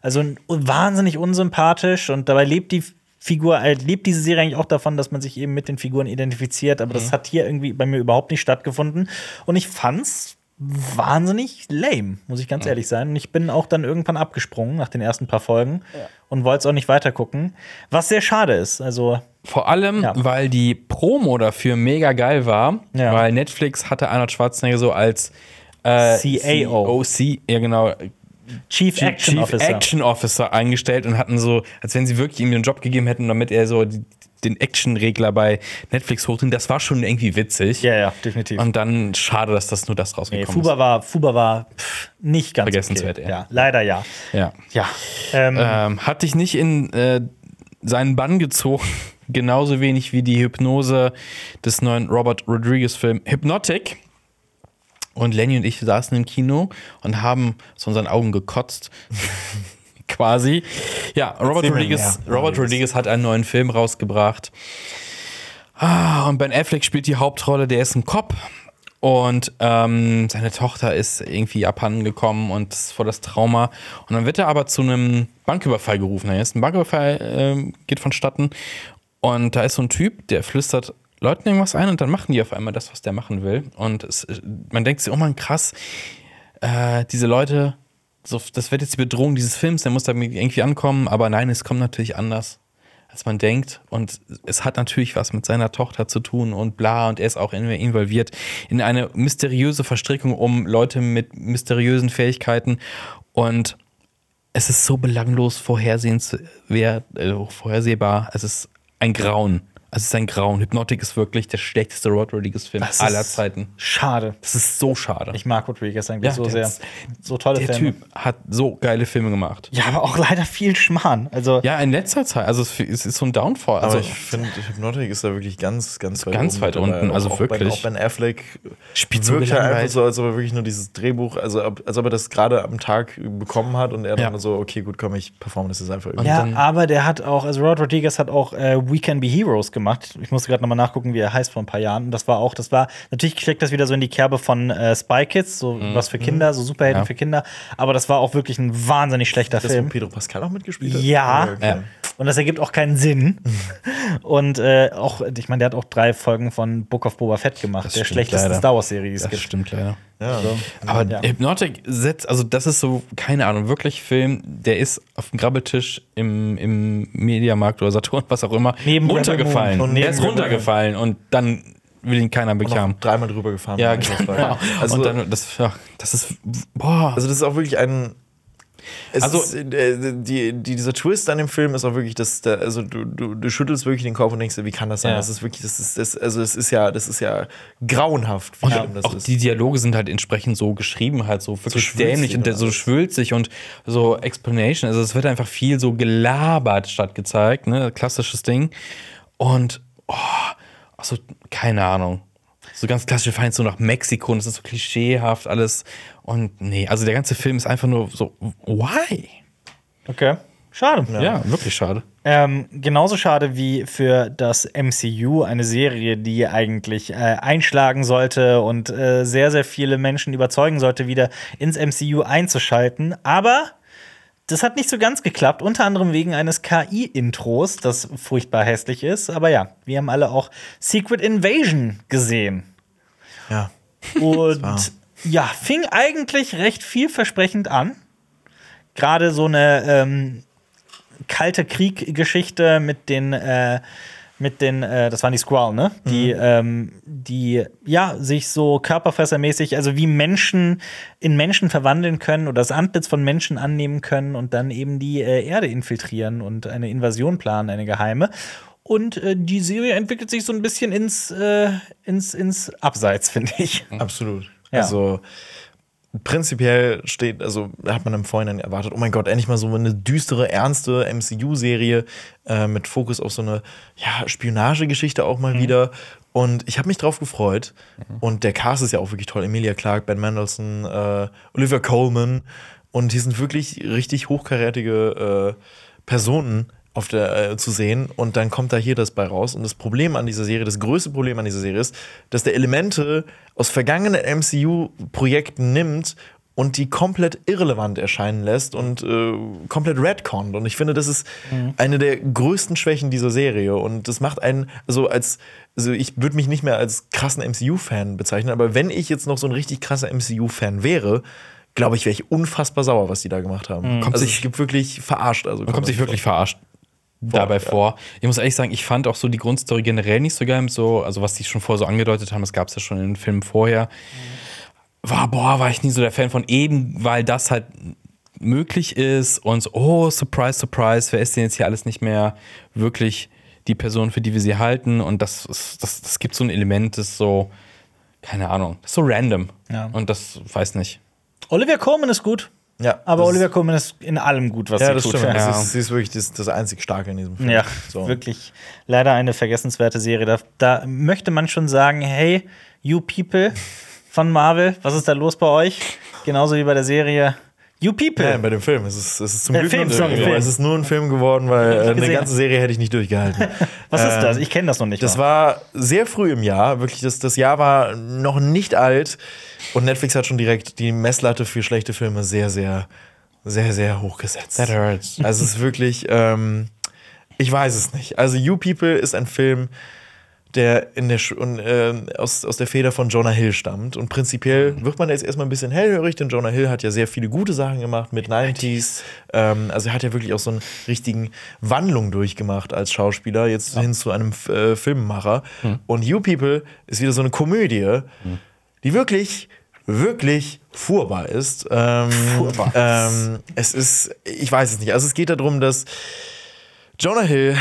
also wahnsinnig unsympathisch. Und dabei lebt die Figur äh, lebt diese Serie eigentlich auch davon, dass man sich eben mit den Figuren identifiziert, aber das hat hier irgendwie bei mir überhaupt nicht stattgefunden. Und ich fand's wahnsinnig lame, muss ich ganz ehrlich sein. Und ich bin auch dann irgendwann abgesprungen nach den ersten paar Folgen und wollte es auch nicht weitergucken. Was sehr schade ist. Also, Vor allem, Ja. weil die Promo dafür mega geil war, Ja. weil Netflix hatte Arnold Schwarzenegger so als äh, CAO. COC, ja genau, Chief Action Chief Officer. Action Officer eingestellt und hatten so, als wenn sie wirklich ihm den Job gegeben hätten, damit er so die, den Action-Regler bei Netflix hochdreht. Das war schon irgendwie witzig. Ja, ja, definitiv. Und dann schade, dass das nur das nee, rausgekommen Fuba war, Fuba war pff, nicht ganz Vergessenswert, okay. ja. Ja, leider ja. ist. Ja. Ja. Ähm, Ähm, hat dich nicht in äh, seinen Bann gezogen, genauso wenig wie die Hypnose des neuen Robert Rodriguez-Film Hypnotic. Und Lenny und ich saßen im Kino und haben aus unseren Augen gekotzt. [LAUGHS] Quasi. Ja, Robert Rodriguez, Robert Rodriguez. Hat einen neuen Film rausgebracht. Ah, und Ben Affleck spielt die Hauptrolle, der ist ein Cop. Und ähm, seine Tochter ist irgendwie abhanden gekommen und ist vor das Trauma. Und dann wird er aber zu einem Banküberfall gerufen. Da ist ein Banküberfall, ähm, geht vonstatten. Und da ist so ein Typ, der flüstert Leuten irgendwas ein und dann machen die auf einmal das, was der machen will. Und es, man denkt sich, oh man, krass, äh, diese Leute, so, das wird jetzt die Bedrohung dieses Films, der muss da irgendwie ankommen, aber nein, es kommt natürlich anders, als man denkt. Und es hat natürlich was mit seiner Tochter zu tun und bla, und er ist auch in- involviert in eine mysteriöse Verstrickung um Leute mit mysteriösen Fähigkeiten. Und es ist so belanglos äh, vorhersehbar. Es ist ein Grauen. Es ist ein Grauen. Hypnotic ist wirklich der schlechteste Rod Rodriguez-Film aller Zeiten. schade. Das ist so schade. Ich mag Rodriguez eigentlich Ja, so der sehr. ist- So tolle der Filme. Typ hat so geile Filme gemacht. Ja, aber auch leider viel Schmarrn. Also, Ja, in letzter Zeit, also es ist so ein Downfall. Aber Also ich finde, Hypnotic ist da wirklich ganz, ganz weit Ganz weit unten, also auch wirklich. Ben, auch Ben Affleck Spielt so gelangweilt. einfach so, als ob er wirklich nur dieses Drehbuch, also als ob er das gerade am Tag bekommen hat und er dann Ja. so, okay, gut, komm, ich performe das jetzt einfach irgendwie. ja, dann- aber der hat auch, also Rod Rodriguez hat auch äh, We Can Be Heroes gemacht. Ich musste gerade nochmal nachgucken, wie er heißt vor ein paar Jahren. Und das war auch, das war, natürlich schlägt das wieder so in die Kerbe von äh, Spy Kids, so was für Kinder, so Superhelden Ja. für Kinder. Aber das war auch wirklich ein wahnsinnig schlechter Das, wo Film. Pedro Pascal auch mitgespielt hat? Ja. okay. Ja. Und das ergibt auch keinen Sinn. Und äh, auch, ich meine, der hat auch drei Folgen von Book of Boba Fett gemacht, Das der schlechtesten leider. Star Wars-Serie, das gibt. stimmt leider. Ja. Aber Ja. Hypnotic setzt, also das ist so, keine Ahnung, wirklich Film, der ist auf dem Grabbeltisch im, im Mediamarkt oder Saturn, [LAUGHS] was auch immer, Neben runtergefallen. Moon. der ist runtergefallen und dann will ihn keiner Und noch dreimal drüber gefahren. Ja, genau. [LAUGHS] Also, und dann, das, ja, das ist, boah. also das ist auch wirklich ein. Es Also- ist, äh, die, die, dieser Twist an dem Film ist auch wirklich, dass der, also du, du, du schüttelst wirklich den Kopf und denkst, wie kann das sein? Ja. Das ist wirklich, das ist, das, also es ist ja, das ist ja grauenhaft, wie schlimm das auch ist. die Dialoge sind halt entsprechend so geschrieben, halt so wirklich schwülstig dämlich und so schwülzig und so Explanation. Also es wird einfach viel so gelabert statt gezeigt, ne? Klassisches Ding. Und, oh, also, keine Ahnung. So ganz klassisch Feind so nach Mexiko und das ist so klischeehaft alles. Und nee, also der ganze Film ist einfach nur so, why? Okay. Schade. Ja, wirklich schade. Ähm, genauso schade wie für das MCU, eine Serie, die eigentlich äh, einschlagen sollte und äh, sehr, sehr viele Menschen überzeugen sollte, wieder ins MCU einzuschalten. Aber das hat nicht so ganz geklappt, unter anderem wegen eines KI-Intros, das furchtbar hässlich ist. Aber ja, wir haben alle auch Secret Invasion gesehen. ja. Und ja, fing eigentlich recht vielversprechend an. Gerade so eine ähm, kalte Krieg-Geschichte mit den, äh, mit den, äh, das waren die Squall, ne? Die, ähm, die, ja, sich so körperfressermäßig, also wie Menschen in Menschen verwandeln können oder das Antlitz von Menschen annehmen können und dann eben die äh, Erde infiltrieren und eine Invasion planen, eine geheime. Und äh, die Serie entwickelt sich so ein bisschen ins, äh, ins, ins Abseits, finde ich. Absolut. Ja. Also prinzipiell steht, also hat man im Vorhinein erwartet, oh mein Gott, endlich mal so eine düstere, ernste MCU-Serie äh, mit Fokus auf so eine ja, Spionagegeschichte auch mal wieder. Und ich habe mich drauf gefreut. Und der Cast ist ja auch wirklich toll. Emilia Clarke, Ben Mendelsohn, äh, Olivia Coleman. Und die sind wirklich richtig hochkarätige äh, Personen auf der, äh, zu sehen und dann kommt da hier das bei raus. Und das Problem an dieser Serie, das größte Problem an dieser Serie ist, dass der Elemente aus vergangenen MCU-Projekten nimmt und die komplett irrelevant erscheinen lässt und äh, komplett redconnt. Und ich finde, das ist eine der größten Schwächen dieser Serie. Und das macht einen, also als, also ich würde mich nicht mehr als krassen MCU-Fan bezeichnen, aber wenn ich jetzt noch so ein richtig krasser MCU-Fan wäre, glaube ich, wäre ich unfassbar sauer, was die da gemacht haben. Kommt also sich- es gibt wirklich verarscht. Also Man kommt sich wirklich verarscht dabei vor. Ich muss ehrlich sagen, ich fand auch so die Grundstory generell nicht so geil. So, also was die schon vorher so angedeutet haben, das gab es ja schon in den Filmen vorher. War, boah, war ich nie so der Fan von eben, weil das halt möglich ist und so, oh, surprise, surprise, wer ist denn jetzt hier alles nicht mehr wirklich die Person, für die wir sie halten? Und das, ist, das, das gibt so ein Element, das so, keine Ahnung, das ist so random. Ja. Und das weiß nicht. Olivia Colman ist gut, Ja, aber das Olivia ist, in allem gut, was ja, sie das tut. stimmt. Ja. Das ist, sie ist wirklich das, das einzig Starke in diesem Film. Ja, So. wirklich leider eine vergessenswerte Serie. Da, da möchte man schon sagen, hey, you people von Marvel, was ist da los bei euch? Genauso wie bei der Serie You People. Nein, bei dem Film. Es ist, es ist zum Äh, Glück Film, nur, ein Film. Es ist nur ein Film geworden, weil [LAUGHS] äh, eine ganze Serie hätte ich nicht durchgehalten. [LAUGHS] was ist ähm, das? Ich kenne das noch nicht. Das mal. war sehr früh im Jahr, wirklich, das, das Jahr war noch nicht alt und Netflix hat schon direkt die Messlatte für schlechte Filme sehr, sehr, sehr, sehr hoch gesetzt. That hurts. [LAUGHS] Also es ist wirklich, ähm, ich weiß es nicht. Also You People ist ein Film, der in der und, äh, aus, aus der Feder von Jonah Hill stammt. Und prinzipiell wird man jetzt erstmal ein bisschen hellhörig, denn Jonah Hill hat ja sehr viele gute Sachen gemacht mit 90s. Ähm, also er hat ja wirklich auch so einen richtigen Wandlung durchgemacht als Schauspieler, jetzt hin zu einem äh, Filmemacher. Und You People ist wieder so eine Komödie, die wirklich wirklich fuhrbar ist. Ähm, Ähm, es ist, ich weiß es nicht. Also es geht darum, dass Jonah Hill,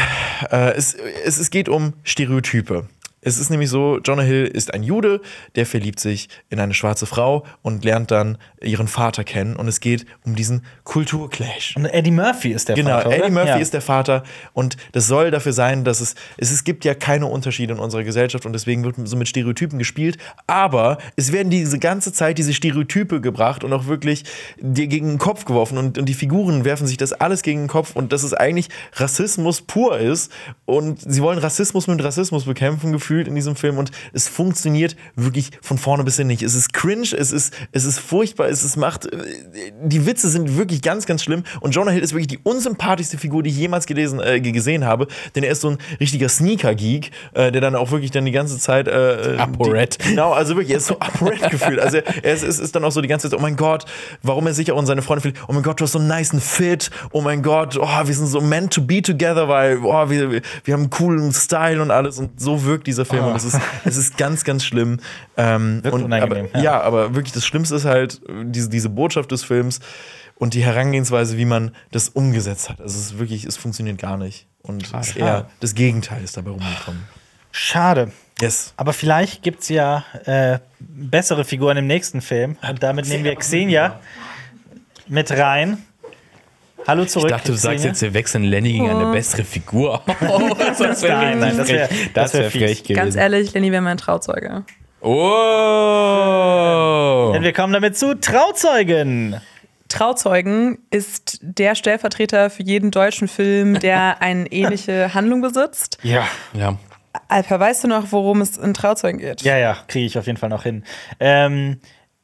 äh, es, es, es geht um Stereotype. Es ist nämlich so, Jonah Hill ist ein Jude, der verliebt sich in eine schwarze Frau und lernt dann ihren Vater kennen. Und es geht um diesen Kulturclash. Und Eddie Murphy ist der Genau, Vater. oder? Eddie Murphy ja. ist der Vater und das soll dafür sein, dass es, es, es gibt ja keine Unterschiede in unserer Gesellschaft und deswegen wird so mit Stereotypen gespielt, aber es werden diese ganze Zeit diese Stereotype gebracht und auch wirklich dir gegen den Kopf geworfen und, und die Figuren werfen sich das alles gegen den Kopf und dass es eigentlich Rassismus pur ist und sie wollen Rassismus mit Rassismus bekämpfen, gefühlt in diesem Film und es funktioniert wirklich von vorne bis hin nicht. Es ist cringe, es ist, es ist furchtbar, es ist macht, äh, die Witze sind wirklich ganz, ganz schlimm und Jonah Hill ist wirklich die unsympathischste Figur, die ich jemals gelesen, äh, gesehen habe, denn er ist so ein richtiger Sneaker-Geek, äh, der dann auch wirklich dann die ganze Zeit äh, ApoRed. die- Genau, also wirklich, er ist so ApoRed gefühlt. Also er ist, ist, ist dann auch so die ganze Zeit, oh mein Gott, warum er sich auch in seine Freunde fühlt, oh mein Gott, du hast so einen niceen Fit, oh mein Gott, oh, wir sind so meant to be together, weil oh, wir, wir- wir haben einen coolen Style und alles und so wirkt dieser Film und es ist, es ist ganz, ganz schlimm. Ähm, Wirkt und, unangenehm, aber, ja. ja. aber wirklich das Schlimmste ist halt äh, diese, diese Botschaft des Films und die Herangehensweise, wie man das umgesetzt hat. Also es ist wirklich, es funktioniert gar nicht. Und ist eher das Gegenteil ist dabei rumgekommen. Schade. Yes. Aber vielleicht gibt es ja äh, bessere Figuren im nächsten Film. Und damit nehmen wir Xenia mit rein. Hallo zurück. Ich dachte, du sagst jetzt, wir wechseln Lenny gegen eine bessere Figur. [LAUGHS] [LAUGHS] das wäre Nein, nein, das wär- das wär wär fies. frech gewesen. Ganz ehrlich, Lenny wäre mein Trauzeuge. Oh! Und wir kommen damit zu Trauzeugen. Trauzeugen ist der Stellvertreter für jeden deutschen Film, der [LAUGHS] eine ähnliche Handlung besitzt. Ja. Ja. Alper, weißt du noch, worum es in Trauzeugen geht? Ja, ja, kriege ich auf jeden Fall noch hin. Ähm,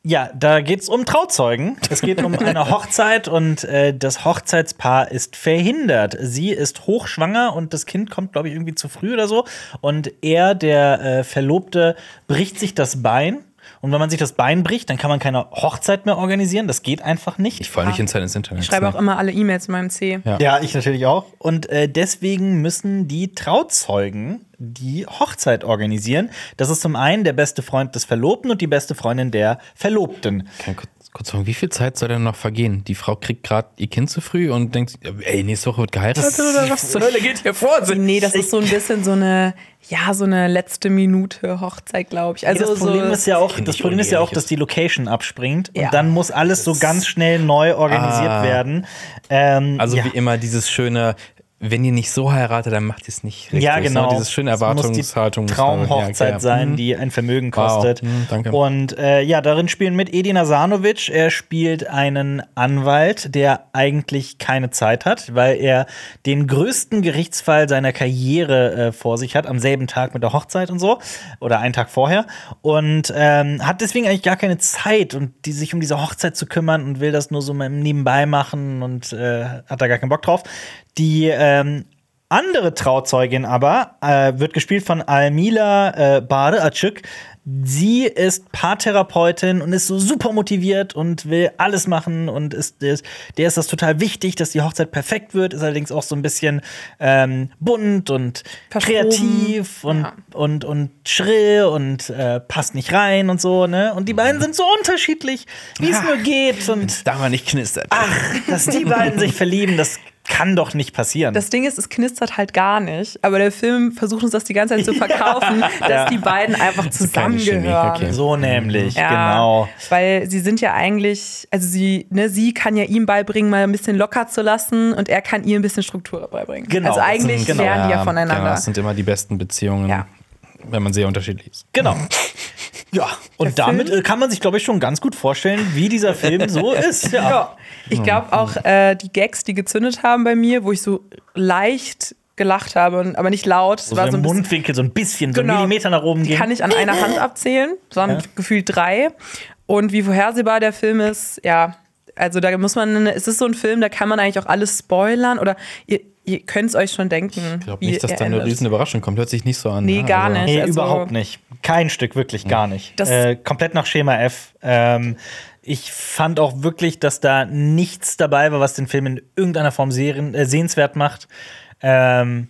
ja, da geht es um Trauzeugen. Es geht um eine [LAUGHS] Hochzeit und äh, das Hochzeitspaar ist verhindert. Sie ist hochschwanger und das Kind kommt, glaube ich, irgendwie zu früh oder so. Und er, der äh, Verlobte, bricht sich das Bein. Und wenn man sich das Bein bricht, dann kann man keine Hochzeit mehr organisieren. Das geht einfach nicht. Ich falle nicht ins ins Internet. Ich schreibe auch immer alle E-Mails in meinem C. Ja. Ja, ich natürlich auch. Und äh, deswegen müssen die Trauzeugen die Hochzeit organisieren. Das ist zum einen der beste Freund des Verlobten und die beste Freundin der Verlobten. Ich kurz, fragen, wie viel Zeit soll denn noch vergehen? Die Frau kriegt gerade ihr Kind zu früh und denkt, ey, nächste Woche wird geheiratet oder was [LAUGHS] zur Hölle geht hier vor? Nee, das ist so ein [LAUGHS] bisschen so eine, ja, so eine letzte Minute Hochzeit, glaube ich. Also das Problem so, ist ja auch, das Problem ist ja auch, dass die Location abspringt Ja. und dann muss alles so ganz schnell neu organisiert Ah. werden. Ähm, Also ja. wie immer dieses schöne wenn ihr nicht so heiratet, dann macht ihr es nicht richtig. Ja, genau. Ne? Dieses schöne Erwartungshaltung. Traumhochzeit ja, sein, die ein Vermögen Wow. kostet. Mhm, danke. Und äh, ja, darin spielen mit Edin Asanovic. Er spielt einen Anwalt, der eigentlich keine Zeit hat, weil er den größten Gerichtsfall seiner Karriere äh, vor sich hat, am selben Tag mit der Hochzeit und so. Oder einen Tag vorher. Und ähm, hat deswegen eigentlich gar keine Zeit, und die, sich um diese Hochzeit zu kümmern und will das nur so nebenbei machen und äh, hat da gar keinen Bock drauf. Die ähm, andere Trauzeugin aber äh, wird gespielt von Almila äh, Bade Acık. Sie ist Paartherapeutin und ist so super motiviert und will alles machen und ist, ist der ist das total wichtig, dass die Hochzeit perfekt wird. Ist allerdings auch so ein bisschen ähm, bunt und Verschroben. kreativ und, Ja. und, und schrill und äh, passt nicht rein und so. Ne? Und die beiden sind so unterschiedlich, wie es nur geht. Und Da man nicht knistert. dass die beiden sich [LAUGHS] verlieben, das kann doch nicht passieren. Das Ding ist, es knistert halt gar nicht. Aber der Film versucht uns das die ganze Zeit zu [LAUGHS] verkaufen, dass Ja. die beiden einfach zusammengehören. Okay. so nämlich, Ja, genau. Weil sie sind ja eigentlich, also sie, ne, sie kann ja ihm beibringen, mal ein bisschen locker zu lassen und er kann ihr ein bisschen Struktur beibringen. Genau, Also eigentlich genau. lernen die ja voneinander. Genau, das sind immer die besten Beziehungen, Ja. Wenn man sehr unterschiedlich ist. Genau. [LAUGHS] Ja, und Der damit Film- äh, kann man sich, glaube ich, schon ganz gut vorstellen, wie dieser Film so [LAUGHS] ist. Ja. Ja, ich glaube auch äh, die Gags, die gezündet haben bei mir, wo ich so leicht gelacht habe, aber nicht laut. Es So war so ein bisschen- Mundwinkel so ein bisschen, so Genau. einen Millimeter nach oben Die gehen. kann ich an einer Hand [LAUGHS] abzählen. Waren Ja. gefühlt drei. Und wie vorhersehbar der Film ist, ja, also da muss man, es ist so ein Film, da kann man eigentlich auch alles spoilern oder ihr, ihr könnt es euch schon denken. Ich glaube nicht, dass da eine riesen Überraschung kommt. Hört sich nicht so an. Nee, ne? gar Also- nicht. Nee, Also- überhaupt nicht. Kein Stück, wirklich gar nicht. Das- Äh, komplett nach Schema F. Ähm, ich fand auch wirklich, dass da nichts dabei war, was den Film in irgendeiner Form serien, äh, sehenswert macht. Ähm,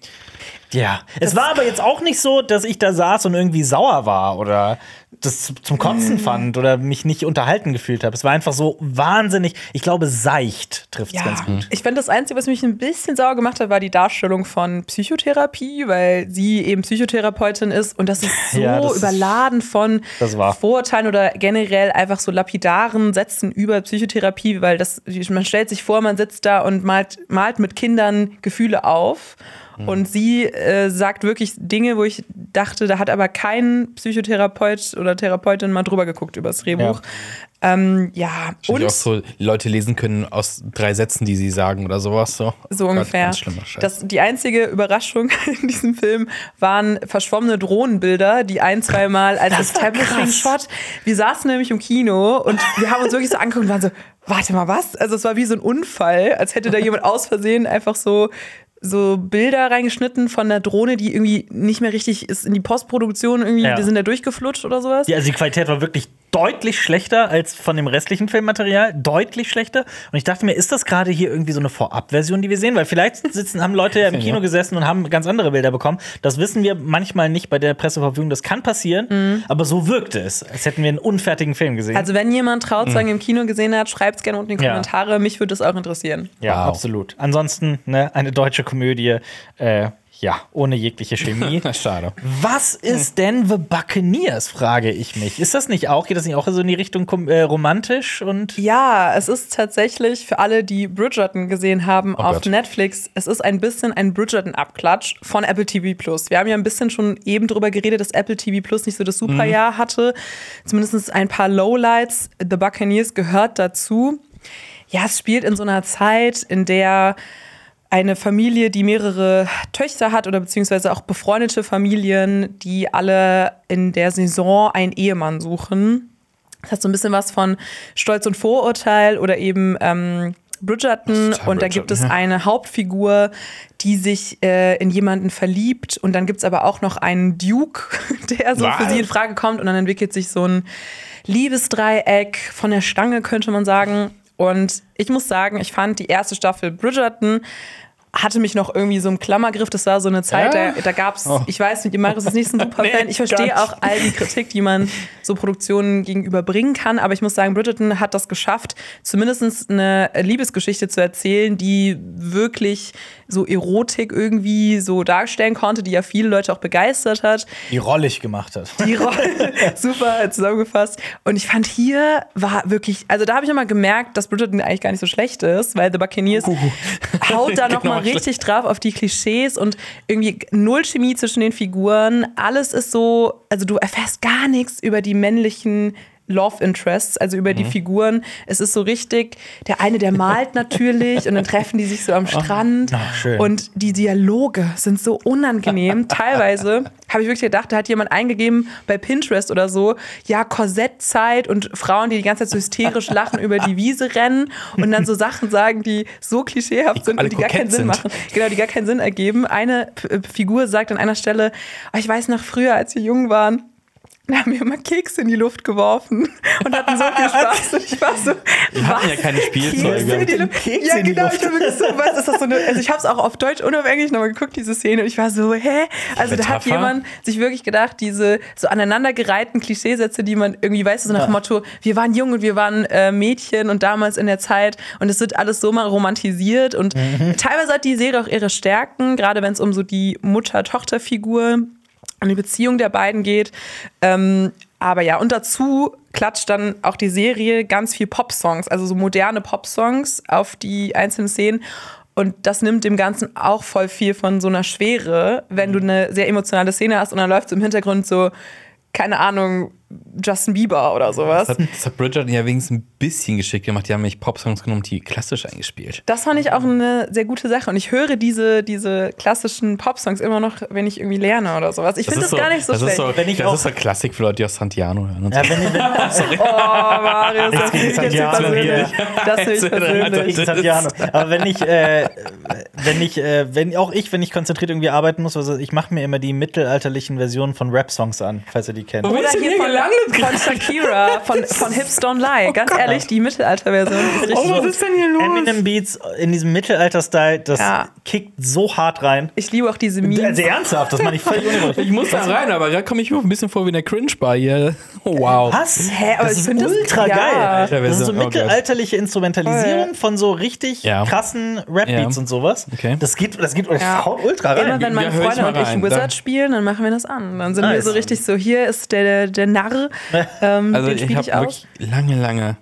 ja, es war aber jetzt auch nicht so, dass ich da saß und irgendwie sauer war oder das zum Kotzen Mhm. fand oder mich nicht unterhalten gefühlt habe. Es war einfach so wahnsinnig, ich glaube, seicht trifft es Ja, ganz gut. ich fand das Einzige, was mich ein bisschen sauer gemacht hat, war die Darstellung von Psychotherapie, weil sie eben Psychotherapeutin ist und das ist [LAUGHS] so Ja, das überladen von. Vorurteilen oder generell einfach so lapidaren Sätzen über Psychotherapie, weil das, man stellt sich vor, man sitzt da und malt, malt mit Kindern Gefühle auf. Mhm. Und sie äh, sagt wirklich Dinge, wo ich dachte, da hat aber kein Psychotherapeut oder Therapeutin mal drüber geguckt über das Drehbuch. Ja, ähm, ja. Und auch so Leute lesen können aus drei Sätzen, die sie sagen oder sowas. So, So Gott, ungefähr. Das, die einzige Überraschung [LAUGHS] in diesem Film waren verschwommene Drohnenbilder, die ein, zweimal als Das war Establishing krass. Shot. Wir saßen nämlich im Kino und wir haben uns wirklich so angeguckt und waren so, warte mal, was? Also es war wie so ein Unfall, als hätte da jemand aus Versehen einfach so so Bilder reingeschnitten von der Drohne, die irgendwie nicht mehr richtig ist in die Postproduktion irgendwie, Ja. die sind da durchgeflutscht oder sowas. Ja, also die Qualität war wirklich deutlich schlechter als von dem restlichen Filmmaterial. Deutlich schlechter. Und ich dachte mir, ist das gerade hier irgendwie so eine Vorabversion, die wir sehen? Weil vielleicht sitzen, haben Leute [LAUGHS] ja im Kino gesessen und haben ganz andere Bilder bekommen. Das wissen wir manchmal nicht bei der Presseverfügung. Das kann passieren. Aber so wirkte es, als hätten wir einen unfertigen Film gesehen. Also wenn jemand Trauzeugen im Kino gesehen hat, schreibt es gerne unten in die Ja. Kommentare. Mich würde das auch interessieren. ja, Wow. absolut. Ansonsten ne, eine deutsche Komödie. Äh, ja, ohne jegliche Chemie. [LAUGHS] Schade. Was ist denn The Buccaneers, frage ich mich. Ist das nicht auch, geht das nicht auch so in die Richtung äh, romantisch und Ja, es ist tatsächlich für alle, die Bridgerton gesehen haben auf Gott. Netflix, es ist ein bisschen ein Bridgerton-Abklatsch von Apple TV Plus. Wir haben ja ein bisschen schon eben drüber geredet, dass Apple TV Plus nicht so das Superjahr hatte. Zumindest ein paar Lowlights. The Buccaneers gehört dazu. Ja, es spielt in so einer Zeit, in der eine Familie, die mehrere Töchter hat oder beziehungsweise auch befreundete Familien, die alle in der Saison einen Ehemann suchen. Das hat so ein bisschen was von Stolz und Vorurteil oder eben ähm, Bridgerton. Und da gibt es eine Hauptfigur, die sich äh, in jemanden verliebt. Und dann gibt es aber auch noch einen Duke, [LAUGHS] der so für Was? sie in Frage kommt. Und dann entwickelt sich so ein Liebesdreieck von der Stange, könnte man sagen. Und ich muss sagen, ich fand die erste Staffel Bridgerton hatte mich noch irgendwie so im Klammergriff. Das war so eine Zeit, Ja? da, da gab es, ich weiß nicht, Marius ist nicht so ein super [LAUGHS] Nee, Fan. Ich gar verstehe auch all die Kritik, die man so Produktionen gegenüber bringen kann. Aber ich muss sagen, Bridgerton hat das geschafft, zumindest eine Liebesgeschichte zu erzählen, die wirklich so Erotik irgendwie so darstellen konnte, die ja viele Leute auch begeistert hat. die rollig gemacht hat? Die Rolle [LAUGHS] super zusammengefasst. Und ich fand hier war wirklich, also da habe ich nochmal gemerkt, dass Bridgerton eigentlich gar nicht so schlecht ist, weil The Buccaneers haut da nochmal immer richtig drauf auf die Klischees und irgendwie null Chemie zwischen den Figuren. Alles ist so, also du erfährst gar nichts über die männlichen Love Interests, also über die Mhm. Figuren. Es ist so richtig, der eine, der malt [LAUGHS] natürlich und dann treffen die sich so am Strand. Ach, schön. Und die Dialoge sind so unangenehm. [LAUGHS] Teilweise habe ich wirklich gedacht, da hat jemand eingegeben bei Pinterest oder so, ja, Korsettzeit und Frauen, die die ganze Zeit so hysterisch lachen, über die Wiese rennen und dann so [LAUGHS] Sachen sagen, die so klischeehaft sind und die gar keinen Sinn sind. machen. Genau, die gar keinen Sinn ergeben. Eine P Figur sagt an einer Stelle, "Oh, ich weiß noch früher, als wir jung waren, [LAUGHS] da haben wir immer Kekse in die Luft geworfen und hatten so viel [LAUGHS] Spaß. Und ich war so, Wir hatten ja keine Spielzeuge. Kekse in die Luft? Kekse ja, genau. Luft. Ich wirklich so, was ist das so eine, also ich habe es auch auf Deutsch und auf Englisch nochmal geguckt, diese Szene. Und ich war so, hä? Also da hat Metapher? jemand sich wirklich gedacht, diese so aneinandergereihten Klischeesätze, die man irgendwie weiß, so nach dem Motto, wir waren jung und wir waren äh, Mädchen und damals in der Zeit und es wird alles so mal romantisiert. Und Mhm. teilweise hat die Serie auch ihre Stärken, gerade wenn es um so die Mutter-Tochter-Figur und die Beziehung der beiden geht. Ähm, aber ja, und dazu klatscht dann auch die Serie ganz viel Pop-Songs, also so moderne Pop-Songs auf die einzelnen Szenen. Und das nimmt dem Ganzen auch voll viel von so einer Schwere, wenn du eine sehr emotionale Szene hast und dann läuft so im Hintergrund so, keine Ahnung, Justin Bieber oder sowas. Das hat, das hat Bridgerton ja wenigstens ein bisschen geschickt gemacht. Die haben nämlich Popsongs genommen, die klassisch eingespielt. Das fand ich auch eine sehr gute Sache. Und ich höre diese, diese klassischen Pop-Songs immer noch, wenn ich irgendwie lerne oder sowas. Ich finde das, gar nicht so das schlecht. Ist so, Wenn ich das auch- ist so Klassik für Leute, die aus Santiano hören. Und so. Ja, wenn, wenn, [LAUGHS] Oh, Marius, das finde ich jetzt Santiano persönlich. hier. Das finde ich Jetzt, persönlich. ich Santiano. Aber wenn ich, äh, wenn ich, äh, wenn auch ich, wenn ich konzentriert irgendwie arbeiten muss, also ich mache mir immer die mittelalterlichen Versionen von Rap-Songs an, falls ihr die kennt. Wo Oder hier von, gelandet [LAUGHS] von Shakira, von, von Hips Don't Lie. Ganz ehrlich, die Mittelalter-Version Oh, was ist denn hier los? Eminem Beats in diesem Mittelalter-Style, das Ja. kickt so hart rein. Ich liebe auch diese Memes. Also ernsthaft, das meine ich völlig unironisch. Ich muss da rein, aber gerade komme ich mir ein bisschen vor wie in der Cringe-Bar hier. Oh, wow. Was? Hä, aber das ich ist find das- ultra ja. geil. Das ist so Oh Gott. mittelalterliche Instrumentalisierung von so richtig Ja. krassen Rap-Beats Ja. und sowas. Okay. Das geht, das geht haut ultra rein. Immer wenn meine Freunde mal und ich. Wizard Dann- spielen, dann machen wir das an. Dann sind wir so richtig so, hier ist der, der Narr, [LAUGHS] ähm, Also den ich habe wirklich lange, lange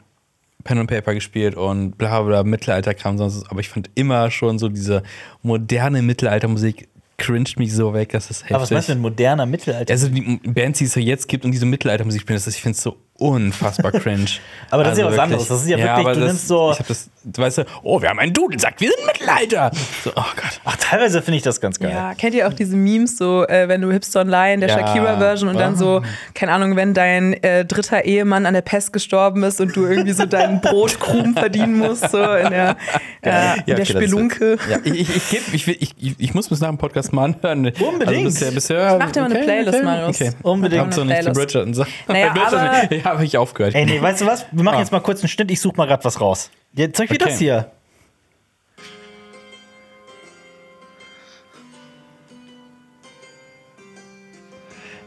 Pen and Paper gespielt und bla bla, Mittelalterkram, sonst, aber ich fand immer schon so diese moderne Mittelaltermusik cringed mich so weg, dass es heftig. Aber was meinst du mit moderner Mittelalter? Also die Bands, die es so jetzt gibt und diese Mittelaltermusik spielen, das ist, ich finde es so unfassbar cringe. [LAUGHS] Aber das ist ja was wirklich. anderes. Das ist ja wirklich, aber du das, nimmst so- Ich hab das, du weißt ja, oh, wir haben einen Duden, sagt, wir sind Mittelalter. So, oh Gott. Ach, teilweise finde ich das ganz geil. Ja, kennt ihr auch diese Memes, so äh, wenn du Hipster Online, der Ja, Shakira-Version und dann so, keine Ahnung, wenn dein äh, dritter Ehemann an der Pest gestorben ist und du irgendwie so deinen [LAUGHS] Brotkrumen verdienen musst, so in der, äh, in Ja, der okay, das ist- Spelunke. Ja, ich, ich, ich, geb- ich, ich, ich, ich muss bis nach dem Podcast mal anhören. Unbedingt. Also bisher, bisher, Ich mach dir mal eine Playlist, Marius. Okay. Unbedingt. Hab so Eine nicht zu Playlist. [LAUGHS] Bridgerton. Naja, aber- ja, [LAUGHS] habe ich aufgehört. Ey, nee, weißt du was? Wir machen Ah. jetzt mal kurz einen Schnitt. Ich suche mal gerade was raus. Jetzt zeig wie Okay. das hier.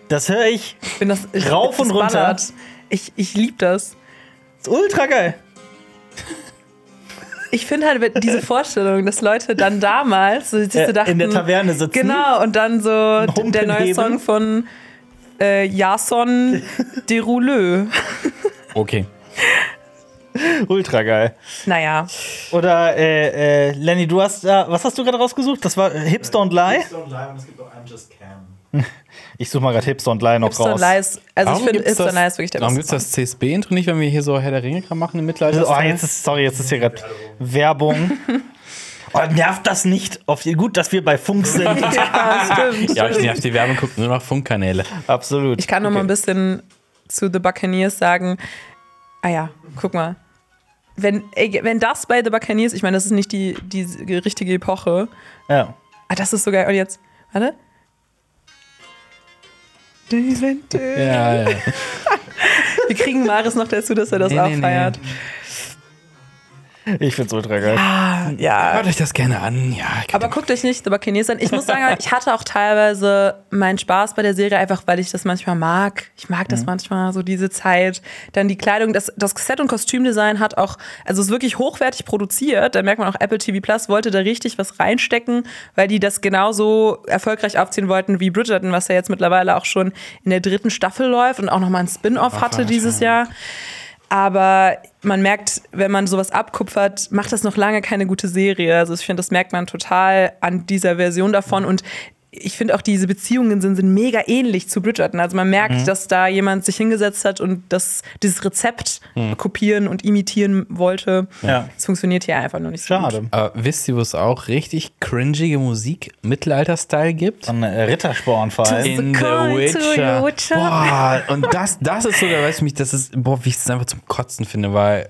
Das höre ich. Ich bin das, ich, Rauf das und runter. ballert. Ich, ich liebe das. Ist ultra geil. [LAUGHS] Ich finde halt diese Vorstellung, dass Leute dann damals so, so Äh, dachten, in der Taverne sitzen. Genau, und dann so der neue heben. Song von äh, Jason Derouleux. Okay. Ultra geil. Naja, Oder äh, äh, Lenny, du hast da, was hast du gerade rausgesucht? Das war äh, Hips Don't Lie. Ich suche mal gerade Hips Don't Lie noch Hipster raus. Lies. Also ich Warum finde gibt's Hipster das- Lies wirklich der Warum gibt es das CSB-Intro nicht, wenn wir hier so Herr der Ringe machen im Mittelalter? Oh, jetzt ist, sorry, jetzt ist hier gerade Werbung. [LAUGHS] Oh, nervt das nicht? Auf, gut, dass wir bei Funk sind. [LAUGHS] Ja, stimmt. ja, ich nerv die Werbung, guckt nur noch Funkkanäle. Absolut. Ich kann noch mal ein bisschen zu The Buccaneers sagen. Ah ja, guck mal. Wenn, ey, wenn das bei The Buccaneers, ich meine, das ist nicht die, die richtige Epoche. Ja. Ah, das ist so geil. Und jetzt, warte. Ja, ja. [LAUGHS] Wir kriegen Maris noch dazu, dass er das Nee, auch nee, nee. Ich find's ultra geil. Ja. Hört euch das gerne an. Ja, Aber guckt euch nicht The Buccaneers an. Ich muss sagen, [LAUGHS] ich hatte auch teilweise meinen Spaß bei der Serie, einfach weil ich das manchmal mag. Ich mag das manchmal, so diese Zeit. Dann die Kleidung, das, das Set- und Kostümdesign hat auch, also ist wirklich hochwertig produziert. Da merkt man auch, Apple TV Plus wollte da richtig was reinstecken, weil die das genauso erfolgreich aufziehen wollten wie Bridgerton, was ja jetzt mittlerweile auch schon in der dritten Staffel läuft und auch nochmal ein Spin-off hatte dieses Jahr. Aber man merkt, wenn man sowas abkupfert, macht das noch lange keine gute Serie. Also ich finde, das merkt man total an dieser Version davon. Und ich finde auch diese Beziehungen sind, sind mega ähnlich zu Bridgerton. Also man merkt, Mhm. dass da jemand sich hingesetzt hat und das, dieses Rezept kopieren und imitieren wollte. Mhm. Ja. Das funktioniert hier einfach noch nicht so Schade. gut. Aber wisst ihr, wo es auch richtig cringige Musik Mittelalter-Style gibt? Von äh, Rittersporn vor allem. In The Witcher. Witcher. Boah, und das, das ist so, da weiß ich mich, das ist, boah, wie ich es einfach zum Kotzen finde, weil,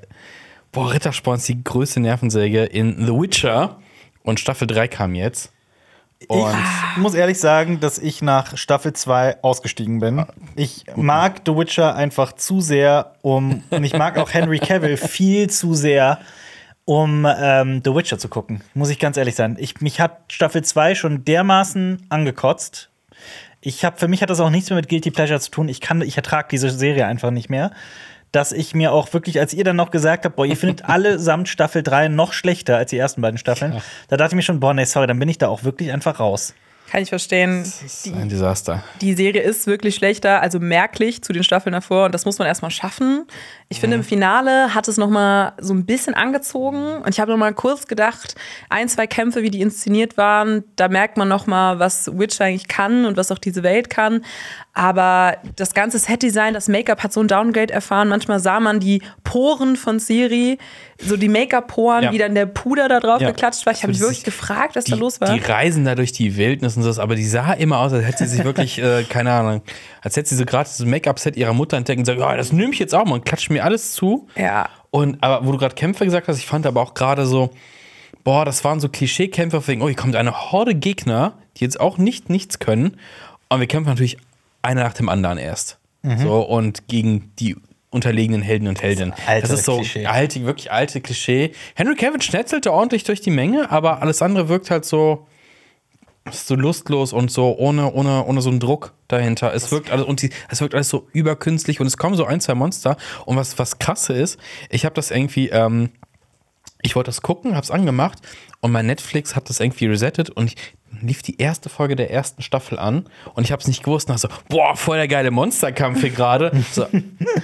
boah, Rittersporn ist die größte Nervensäge in The Witcher und Staffel 3 kam jetzt. Und Ich muss ehrlich sagen, dass ich nach Staffel 2 ausgestiegen bin. Ich mag The Witcher einfach zu sehr, um und ich mag auch Henry Cavill [LAUGHS] viel zu sehr, um ähm, The Witcher zu gucken. Muss ich ganz ehrlich sein. Ich, mich hat Staffel 2 schon dermaßen angekotzt. Ich hab, für mich hat das auch nichts mehr mit Guilty Pleasure zu tun. Ich kann, ich ertrage diese Serie einfach nicht mehr. Dass ich mir auch wirklich, als ihr dann noch gesagt habt, boah, ihr findet [LAUGHS] allesamt Staffel 3 noch schlechter als die ersten beiden Staffeln, da dachte ich mir schon, boah, nee, sorry, dann bin ich da auch wirklich einfach raus. Kann ich verstehen. das ist ein Desaster. Die Serie ist wirklich schlechter, also merklich zu den Staffeln davor. Und das muss man erstmal schaffen. Ich finde, im Finale hat es noch mal so ein bisschen angezogen. Und ich habe noch mal kurz gedacht, ein, zwei Kämpfe, wie die inszeniert waren, da merkt man noch mal, was Witch eigentlich kann und was auch diese Welt kann. Aber das ganze Set-Design, das Make-up hat so ein Downgrade erfahren. Manchmal sah man die Poren von Siri, so die Make-up-Poren, Ja. wie dann der Puder da drauf Ja. geklatscht war. Ich habe mich Das ist- wirklich gefragt, was Die, da los war. die reisen da durch die Wildnis und so, aber die sah immer aus, als hätte sie sich wirklich, äh, keine Ahnung, als hätte sie so gerade das Make-up-Set ihrer Mutter entdeckt und sagt, ja, das nehme ich jetzt auch mal und klatscht mir alles zu. Ja. Und aber wo du gerade Kämpfe gesagt hast, ich fand aber auch gerade so, boah, das waren so Klischee-Kämpfe wegen, oh, hier kommt eine Horde Gegner, die jetzt auch nicht nichts können. Und wir kämpfen natürlich einer nach dem anderen erst. So, und gegen die unterlegenen Helden und Heldinnen. alte das ist so Klischee. alte, wirklich alte Klischee. Henry Cavill schnetzelte ordentlich durch die Menge, aber alles andere wirkt halt so, so lustlos und so ohne, ohne, ohne so einen Druck dahinter. Es wirkt alles und die, es wirkt alles so überkünstlich und es kommen so ein, zwei Monster. Und was, was krasse ist, ich habe das irgendwie, ähm, ich wollte das gucken, hab's angemacht und mein Netflix hat das irgendwie resettet und ich lief die erste Folge der ersten Staffel an und ich hab's nicht gewusst. Und dachte so, boah, voll der geile Monsterkampf hier gerade. [LAUGHS] So,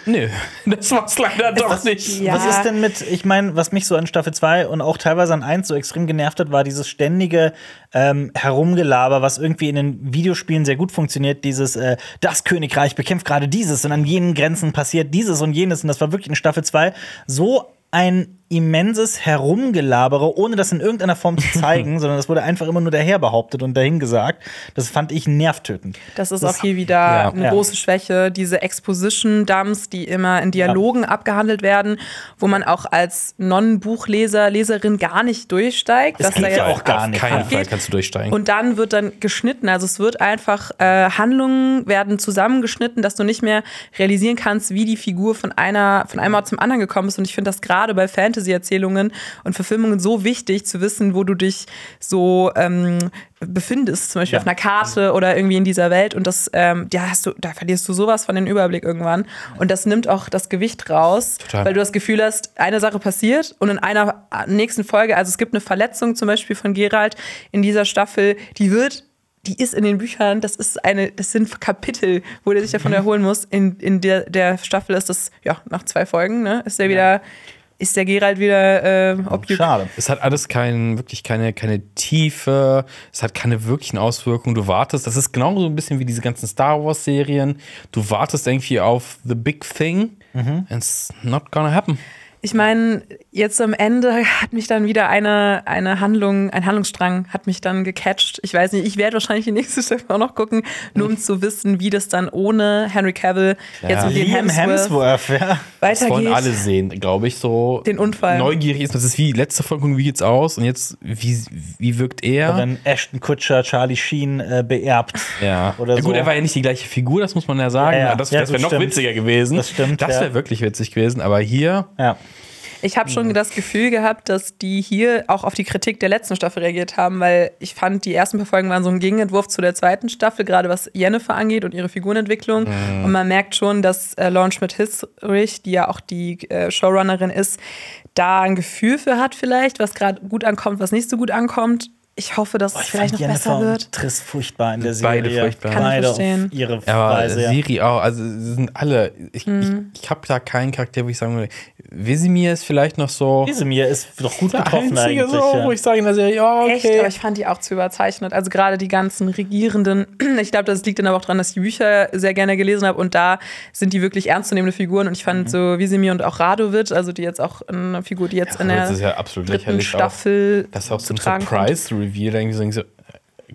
nö, das war's leider doch nicht. Ja. Was ist denn mit, ich meine, was mich so an Staffel 2 und auch teilweise an 1 so extrem genervt hat, war dieses ständige ähm, Herumgelaber, was irgendwie in den Videospielen sehr gut funktioniert. Dieses, äh, das Königreich bekämpft gerade dieses und an jenen Grenzen passiert dieses und jenes. Und das war wirklich in Staffel 2 so ein immenses Herumgelabere, ohne das in irgendeiner Form zu zeigen, [LAUGHS] sondern das wurde einfach immer nur daher behauptet und dahin gesagt. Das fand ich nervtötend. Das ist auch hier wieder ja. eine Ja. große Schwäche, diese Exposition-Dumps, die immer in Dialogen abgehandelt werden, wo man auch als Non-Buchleser, Leserin gar nicht durchsteigt. Das geht ja auch gar Auf nicht. keinen abgeht. Fall kannst du durchsteigen. Und dann wird dann geschnitten. Also es wird einfach, äh, Handlungen werden zusammengeschnitten, dass du nicht mehr realisieren kannst, wie die Figur von einer, von einem Ort zum anderen gekommen ist. Und ich finde das gerade bei Fantasy-Erzählungen und Verfilmungen so wichtig zu wissen, wo du dich so ähm, befindest, zum Beispiel Ja. auf einer Karte oder irgendwie in dieser Welt. Und das, ähm, ja, hast du, da verlierst du sowas von den Überblick irgendwann. Und das nimmt auch das Gewicht raus, Total. weil du das Gefühl hast, eine Sache passiert und in einer nächsten Folge, also es gibt eine Verletzung zum Beispiel von Gerald in dieser Staffel, die wird die ist in den Büchern, das ist eine, das sind Kapitel, wo der sich davon erholen muss. In, in der, der Staffel ist das, ja, nach zwei Folgen, ne, ist der wieder, ist der Gerald wieder äh, objekt. Schade. Es hat alles kein, wirklich keine, keine Tiefe, es hat keine wirklichen Auswirkungen. Du wartest, das ist genau so ein bisschen wie diese ganzen Star Wars-Serien. Du wartest irgendwie auf The Big Thing and it's not gonna happen. Ich meine, jetzt am Ende hat mich dann wieder eine, eine Handlung, ein Handlungsstrang hat mich dann gecatcht. Ich weiß nicht, ich werde wahrscheinlich die nächste Staffel auch noch gucken, nur um zu wissen, wie das dann ohne Henry Cavill jetzt mit dem Liam Hemsworth, Hemsworth, ja. Das wollen weitergeht. alle sehen, glaube ich, so. Den Unfall. Neugierig ist, das ist wie letzte Folge, wie geht's aus? Und jetzt, wie, wie wirkt er? Wenn Ashton Kutcher Charlie Sheen äh, beerbt. Ja. Oder ja, gut, so. er war ja nicht die gleiche Figur, das muss man ja sagen. Ja, ja. Das, Ja, das wäre noch stimmt. witziger gewesen. Das stimmt, Das wäre ja. wirklich witzig gewesen. Aber hier, Ja. Ich habe schon das Gefühl gehabt, dass die hier auch auf die Kritik der letzten Staffel reagiert haben, weil ich fand, die ersten paar Folgen waren so ein Gegenentwurf zu der zweiten Staffel, gerade was Jennifer angeht und ihre Figurenentwicklung. Und man merkt schon, dass äh, Lauren Schmidt-Hissrich, die ja auch die äh, Showrunnerin ist, da ein Gefühl für hat vielleicht, was gerade gut ankommt, was nicht so gut ankommt. Ich hoffe, dass Boah, es ich vielleicht fand noch Jennifer besser wird. und Triss furchtbar in der Serie. Beide furchtbar. Kann ich Beide verstehen. auf ihre Aber Weise. ja. Siri auch, also sie sind alle. Ich, Mhm. ich, ich habe da keinen Charakter, wo ich sagen würde, Wisimir ist vielleicht noch so. Isemir ist doch gut getroffen einzige eigentlich. so, ja. wo ich sage in der Serie, ja, Echt, okay. aber ich fand die auch zu überzeichnet. Also gerade die ganzen Regierenden. [CLEARS THROAT] Ich glaube, das liegt dann aber auch daran, dass ich die Bücher sehr gerne gelesen habe und da sind die wirklich ernstzunehmende Figuren. Und ich Mhm. fand so Wisimir und auch Radovic, also die jetzt auch eine Figur, die jetzt in der das ist ja absolut dritten lächerlich. Auch. Staffel Das ist auch so ein. Surprise-Reveal, da irgendwie so,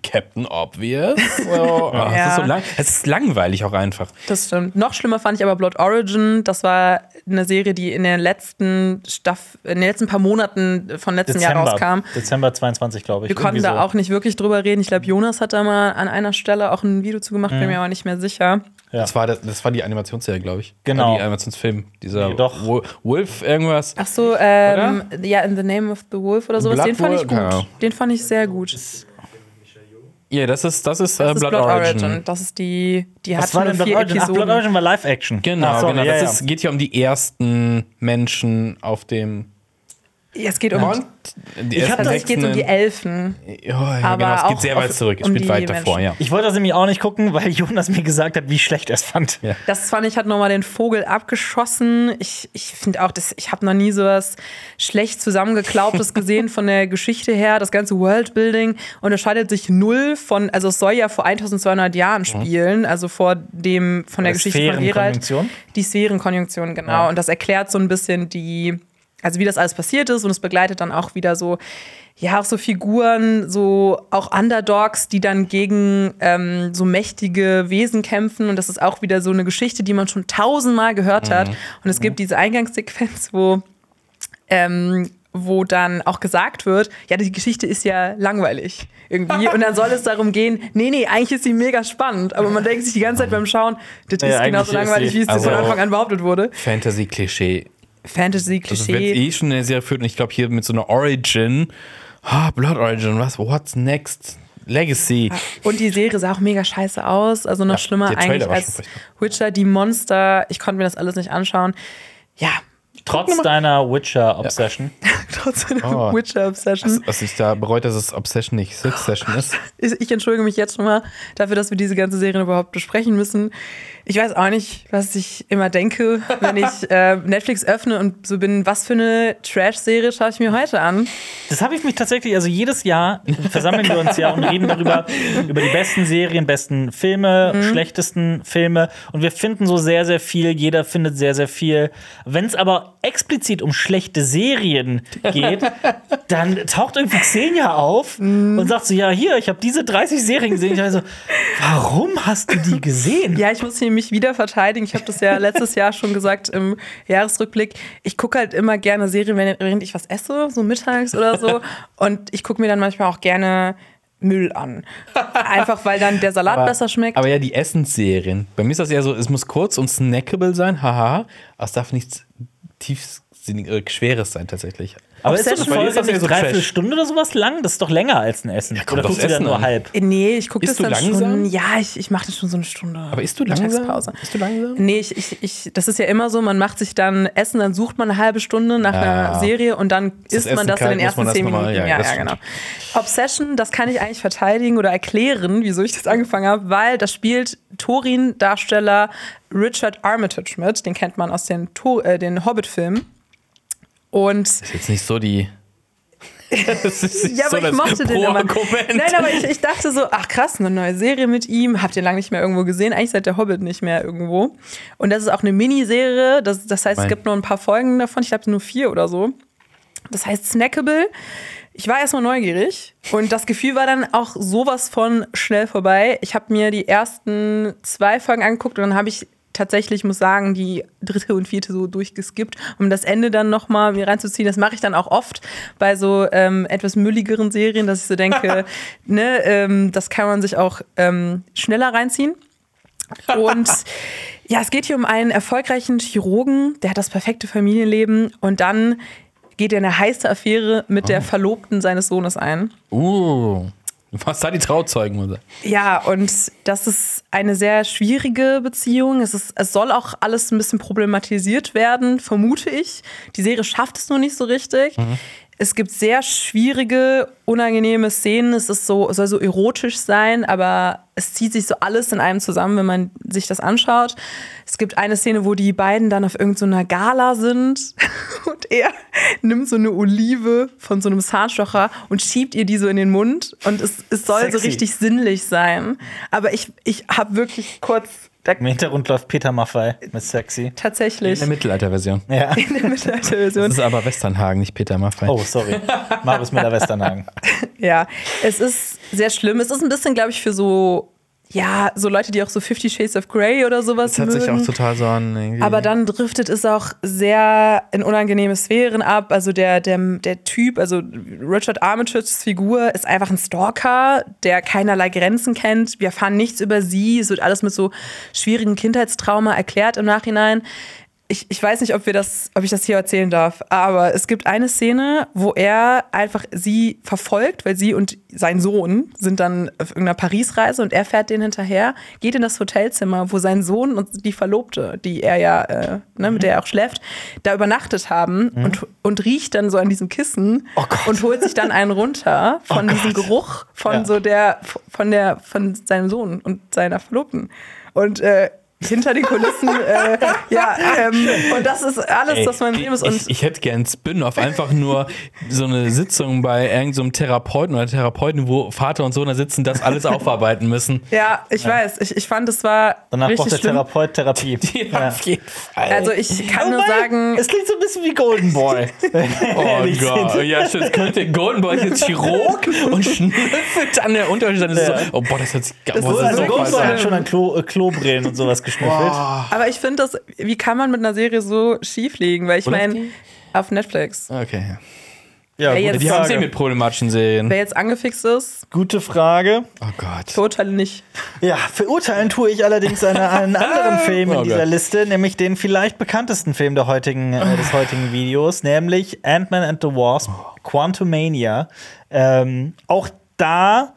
Captain Obvious. So, [LAUGHS] das, Ja. ist so lang, es ist langweilig auch einfach. Das stimmt. Noch schlimmer fand ich aber Blood Origin. Das war eine Serie, die in den letzten Staff in den letzten paar Monaten von letztem Jahr rauskam. Dezember 22, glaube ich. Wir konnten da so. auch nicht wirklich drüber reden. Ich glaube, Jonas hat da mal an einer Stelle auch ein Video zu gemacht, bin mir aber nicht mehr sicher. Ja. Das, war das, das war die Animationsserie, glaube ich. Genau. Äh, Die Animationsfilm. Dieser Nee, doch. Wo- Wolf irgendwas. Ach so, ähm, ja, In the Name of the Wolf oder sowas. Blood Den fand ich gut. genau. Den fand ich sehr gut. Ja, das ist, das ist, äh, Das ist Blood, Origin. Das ist die, die hat Was war schon denn Blood vier Origin? Ach, Episoden. Blood Origin war Live-Action. Genau, Ach, sorry, genau. ja, das ja. Ist, geht hier um die ersten Menschen auf dem Ja, es geht um. Die Ich hab ersten also es geht um die Elfen. Ja, ja aber genau, es geht sehr weit zurück. Es um spielt weit davor, Menschen. ja. Ich wollte das nämlich auch nicht gucken, weil Jonas mir gesagt hat, wie schlecht er es fand. Ja. Das fand ich, hat nochmal den Vogel abgeschossen. Ich, ich finde auch, das, ich habe noch nie so was schlecht zusammengeklaubtes gesehen von der Geschichte her. Das ganze Worldbuilding unterscheidet sich null von, also es soll ja vor 1200 Jahren spielen, also vor dem, von der Oder Geschichte von Geralt. Sphärenkonjunktion? Die Sphärenkonjunktion, genau. Ja. Und das erklärt so ein bisschen die, also wie das alles passiert ist und es begleitet dann auch wieder so, ja, auch so Figuren, so auch Underdogs, die dann gegen ähm, so mächtige Wesen kämpfen. Und das ist auch wieder so eine Geschichte, die man schon tausendmal gehört hat. Und es gibt diese Eingangssequenz, wo ähm, wo dann auch gesagt wird, ja, die Geschichte ist ja langweilig irgendwie. Und dann soll es darum gehen, nee, nee, eigentlich ist sie mega spannend. Aber man denkt sich die ganze Zeit beim Schauen, das Ja, ist genauso ist langweilig, wie es Also- von Anfang an behauptet wurde. Fantasy-Klischee. Also wenn Fantasy-Klischee. eh schon eine Serie führt und ich glaube hier mit so einer Origin, ah, Blood Origin, was, what's next? Legacy. Und die Serie sah auch mega scheiße aus. Also noch Ja, schlimmer eigentlich als. Witcher, die Monster. Ich konnte mir das alles nicht anschauen. Ja, [LAUGHS] Trotz deiner Witcher-Obsession. trotz einer Oh. Witcher-Obsession. Was ich da bereut, dass es Obsession nicht Succession ist. [LAUGHS] Ich ich entschuldige mich jetzt schon mal dafür, dass wir diese ganze Serie überhaupt besprechen müssen. Ich weiß auch nicht, was ich immer denke, wenn ich [LAUGHS] äh, Netflix öffne und so bin, was für eine Trash-Serie schaue ich mir heute an? Das habe ich mich tatsächlich, also jedes Jahr versammeln wir uns ja und reden darüber, [LAUGHS] über die besten Serien, besten Filme, Mhm. schlechtesten Filme. Und wir finden so sehr, sehr viel. Jeder findet sehr, sehr viel. Wenn es aber explizit um schlechte Serien geht, [LAUGHS] dann taucht irgendwie Xenia auf Mhm. und sagt so: Ja, hier, ich habe diese 30 Serien gesehen. Ich also, warum hast du die gesehen? Ja, ich muss hier mich wieder verteidigen. Ich habe das ja letztes Jahr schon gesagt im Jahresrückblick. Ich gucke halt immer gerne Serien, wenn- während ich was esse, so mittags oder so. Und ich gucke mir dann manchmal auch gerne Müll an. Einfach weil dann der Salat besser schmeckt. Aber ja, die Essensserien. Bei mir ist das eher so, es muss kurz und snackable sein, haha. Aber es darf nichts tiefsinnig, äh, Schweres sein tatsächlich. Aber ist Folge das ja nicht so dreiviertel? Stunde oder sowas lang? Das ist doch länger als ein Essen. kommt oder aufs guckst du dann nur an. halb? Nee, ich gucke das du dann langsam? schon. Ja, ich, ich mache das schon so eine Stunde. Aber isst du langsam? Isst du langsam? Nee, ich, ich, ich, das ist ja immer so, man macht sich dann Essen, dann sucht man eine halbe Stunde nach Ja. einer Serie und dann isst man Essen das in den ersten zehn Minuten. ja, Ja, das ja, genau. Obsession, das kann ich eigentlich verteidigen oder erklären, wieso ich das angefangen habe, weil das spielt Thorin-Darsteller Richard Armitage mit. Den kennt man aus den, äh, den Hobbit-Filmen. Und Ist jetzt nicht so die. [LAUGHS] das Ja, so aber ich das mochte den immer. Nein, aber ich, ich dachte so, ach krass, eine neue Serie mit ihm. Habt ihr lange nicht mehr irgendwo gesehen? Eigentlich seit der Hobbit nicht mehr irgendwo. Und das ist auch eine Miniserie. Das, das heißt, Mein- es gibt nur ein paar Folgen davon. Ich glaube, nur vier oder so. Das heißt Snackable. Ich war erstmal neugierig und das Gefühl war dann auch sowas von schnell vorbei. Ich habe mir die ersten zwei Folgen angeguckt und dann habe ich tatsächlich, muss sagen, die dritte und vierte so durchgeskippt, um das Ende dann nochmal mir reinzuziehen. Das mache ich dann auch oft bei so ähm, etwas mülligeren Serien, dass ich so denke, [LAUGHS] ne, ähm, das kann man sich auch ähm, schneller reinziehen. Und [LAUGHS] ja, es geht hier um einen erfolgreichen Chirurgen, der hat das perfekte Familienleben und dann geht er in eine heiße Affäre mit der Verlobten seines Sohnes ein. Uh. Was da die Trauzeugen? muss er- Ja, und das ist eine sehr schwierige Beziehung. Es, ist, es soll auch alles ein bisschen problematisiert werden, vermute ich. Die Serie schafft es nur nicht so richtig. Es gibt sehr schwierige unangenehme Szenen. Es ist so, soll so erotisch sein, aber es zieht sich so alles in einem zusammen, wenn man sich das anschaut. Es gibt eine Szene, wo die beiden dann auf irgendeiner Gala sind [LAUGHS] und er nimmt so eine Olive von so einem Zahnstocher und schiebt ihr die so in den Mund und es, es soll so Sexy. richtig sinnlich sein. Aber ich, ich habe wirklich kurz da, Im Hintergrund läuft Peter Maffay mit Sexy. In tatsächlich der Mittelalterversion. Ja. [LAUGHS] in der Mittelalterversion. Das ist aber Westernhagen, nicht Peter Maffay. Oh, sorry. Marius Müller-Westernhagen. [LAUGHS] Ja, es ist sehr schlimm. Es ist ein bisschen, glaube ich, für so, ja, so Leute, die auch so Fifty Shades of Grey oder sowas Das hat sich mögen. auch total so an. irgendwie- Aber dann driftet es auch sehr in unangenehme Sphären ab. Also der, der, der Typ, also Richard Armitage's Figur ist einfach ein Stalker, der keinerlei Grenzen kennt. Wir erfahren nichts über sie. Es wird alles mit so schwierigen Kindheitstrauma erklärt im Nachhinein. Ich, ich weiß nicht, ob, wir das, ob ich das hier erzählen darf, aber es gibt eine Szene, wo er einfach sie verfolgt, weil sie und sein Sohn sind dann auf irgendeiner Paris-Reise und er fährt denen hinterher, geht in das Hotelzimmer, wo sein Sohn und die Verlobte, die er ja, äh, ne, mit der er auch schläft, da übernachtet haben und, und riecht dann so an diesem Kissen und holt sich dann einen runter [LAUGHS] von diesem Geruch von Ja. so der, von der, von seinem Sohn und seiner Verlobten. Und äh, hinter den Kulissen, äh, ja, ähm, und das ist alles, Ey, was mein Leben ist. Und ich, ich hätte gern Spin-off, einfach nur so eine Sitzung bei irgendeinem so einem Therapeuten oder Therapeuten, wo Vater und Sohn da sitzen, das alles aufarbeiten müssen. [LAUGHS] ja, ich weiß, ich, ich fand, es war Danach braucht richtig der schlimm. Therapeut Therapie. [LAUGHS] Ja, auf jeden Fall. Also ich kann nur Wobei, sagen, Es klingt so ein bisschen wie Golden Boy. [LAUGHS] Oh Gott, sind. ja, stimmt. Könnte Golden Boy jetzt Chirurg und schnüffelt an der es Ja. so, oh boah, das hört sich Das boah, ist das Also ist so Golden Boy hat schon an Klo, äh, Klobrillen und sowas geschnüffelt. aber ich finde das, wie kann man mit einer Serie so schief liegen? Weil ich meine, auf Netflix. Okay. ja. Ja, Wer gute jetzt- Die haben Frage. mit problematischen Serien. Wer jetzt angefixt ist, Gute Frage. Oh Gott. verurteile nicht. Ja, verurteilen tue ich allerdings eine, einen anderen [LAUGHS] Film in Oh dieser Gott. Liste, nämlich den vielleicht bekanntesten Film der heutigen, äh, des heutigen Videos, nämlich Ant-Man and the Wasp, Quantumania. Ähm, auch da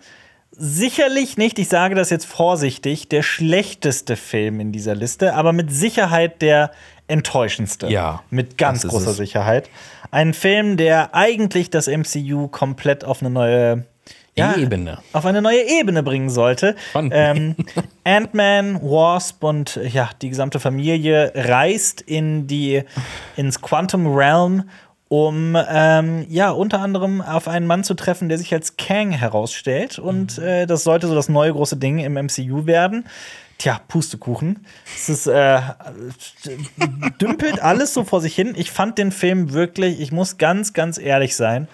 sicherlich nicht, ich sage das jetzt vorsichtig, der schlechteste Film in dieser Liste, aber mit Sicherheit der enttäuschendste. Ja, Mit ganz großer es. Sicherheit. Ein Film, der eigentlich das MCU komplett auf eine neue ja, Ebene. auf eine neue Ebene bringen sollte. Ähm, Ant-Man, Wasp und ja, die gesamte Familie reist in die, ins Quantum Realm, um ähm, ja unter anderem auf einen Mann zu treffen, der sich als Kang herausstellt. Und äh, das sollte so das neue große Ding im MCU werden. Tja, Pustekuchen. Es ist, äh, [LAUGHS] dümpelt alles so vor sich hin. Ich fand den Film wirklich, ich muss ganz, ganz ehrlich sein,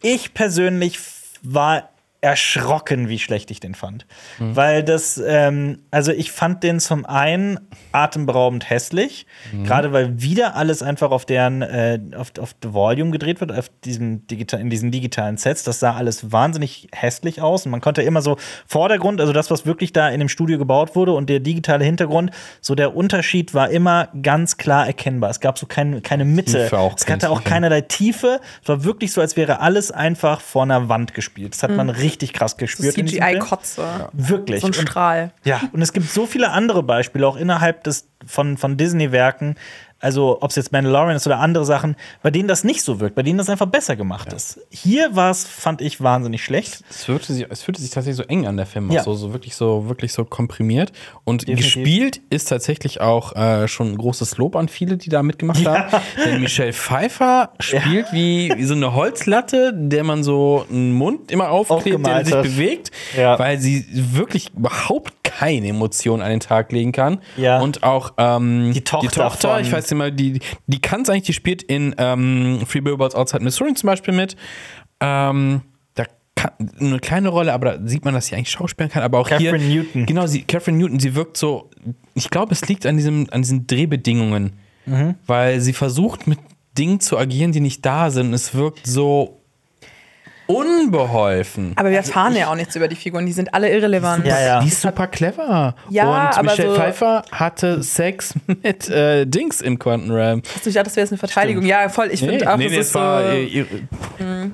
ich persönlich war erschrocken, wie schlecht ich den fand. Weil das, ähm, also ich fand den zum einen atemberaubend hässlich, gerade weil wieder alles einfach auf deren, äh, auf, auf The Volume gedreht wird, auf diesem digital, in diesen digitalen Sets. Das sah alles wahnsinnig hässlich aus und man konnte immer so Vordergrund, also das, was wirklich da in dem Studio gebaut wurde und der digitale Hintergrund, so der Unterschied war immer ganz klar erkennbar. Es gab so kein, keine Mitte. Es hatte auch keinerlei Tiefe. Es war wirklich so, als wäre alles einfach vor einer Wand gespielt. Das hat man richtig krass So gespürt. Film. CGI-Kotze. Wirklich. So ein Und- Strahl. ja, und es gibt so viele andere Beispiele, auch innerhalb des, von, von Disney-Werken, also ob es jetzt Mandalorian ist oder andere Sachen, bei denen das nicht so wirkt, bei denen das einfach besser gemacht ist. Hier war es, fand ich, wahnsinnig schlecht. Es fühlte, sich, es fühlte sich tatsächlich so eng an der Film, Ja. so, so wirklich so wirklich so komprimiert. Und Definitiv. gespielt ist tatsächlich auch äh, schon ein großes Lob an viele, die da mitgemacht haben. [LAUGHS] Denn Michelle Pfeiffer spielt wie, wie so eine Holzlatte, der man so einen Mund immer aufklebt, der sich bewegt, Ja. weil sie wirklich überhaupt keine Emotionen an den Tag legen kann. Ja. Und auch ähm, Die Tochter von- ich weiß nicht mal, die, die kann es eigentlich, die spielt in ähm, Free Billboards Outside Missouri zum Beispiel mit. Ähm, da kann, eine kleine Rolle, aber da sieht man, dass sie eigentlich schauspielen kann. Aber auch hier. Catherine Newton. Genau, sie, Catherine Newton, sie wirkt so. Ich glaube, es liegt an, diesem, an diesen Drehbedingungen, Mhm. weil sie versucht, mit Dingen zu agieren, die nicht da sind. Es wirkt so unbeholfen. Aber wir erfahren ja auch nichts über die Figuren, die sind alle irrelevant. Ja, ja. Die ist super clever. Ja, Und aber Michelle so- Pfeiffer hatte Sex [LAUGHS] mit äh, Dings im Quantum Realm. Achso, Ich dachte, das wäre jetzt eine Verteidigung. Ja, voll. Ich finde auch, nee, das nee, ist es so. war äh, ihr-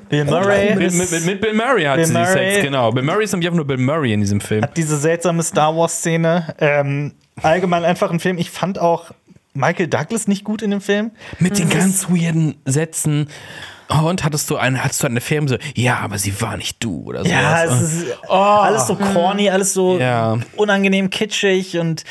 Bill Murray mit, mit, mit, Bill Murray hat Bill sie Murray. Sex, genau. Bill Murray ist nämlich einfach nur Bill Murray in diesem Film. diese seltsame Star Wars-Szene. Ähm, allgemein einfach ein Film. Ich fand auch, Michael Douglas nicht gut in dem Film? Mit den ganz weirden Sätzen. Oh, und hattest du eine, hattest du eine so, ja, aber sie war nicht du oder so. Ja, es ist alles so corny, alles so Ja. unangenehm kitschig und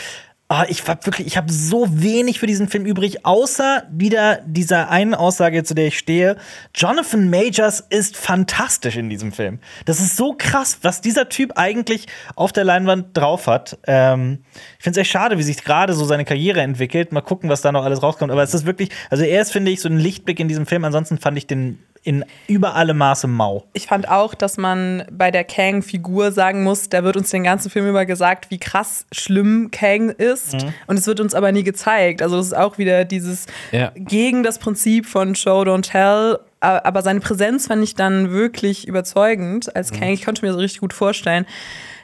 ah, ich war wirklich, ich habe so wenig für diesen Film übrig, außer wieder dieser einen Aussage, zu der ich stehe. Jonathan Majors ist fantastisch in diesem Film. Das ist so krass, was dieser Typ eigentlich auf der Leinwand drauf hat. Ähm, ich finde es echt schade, wie sich gerade so seine Karriere entwickelt. Mal gucken, was da noch alles rauskommt. Aber es ist wirklich, also er ist, finde ich, so ein Lichtblick in diesem Film. Ansonsten fand ich den in über alle Maße mau. Ich fand auch, dass man bei der Kang-Figur sagen muss, da wird uns den ganzen Film über gesagt, wie krass schlimm Kang ist. Und es wird uns aber nie gezeigt. Also, das ist auch wieder dieses Ja. gegen das Prinzip von Show, Don't Tell. Aber seine Präsenz fand ich dann wirklich überzeugend als Kang. Ich konnte mir so richtig gut vorstellen,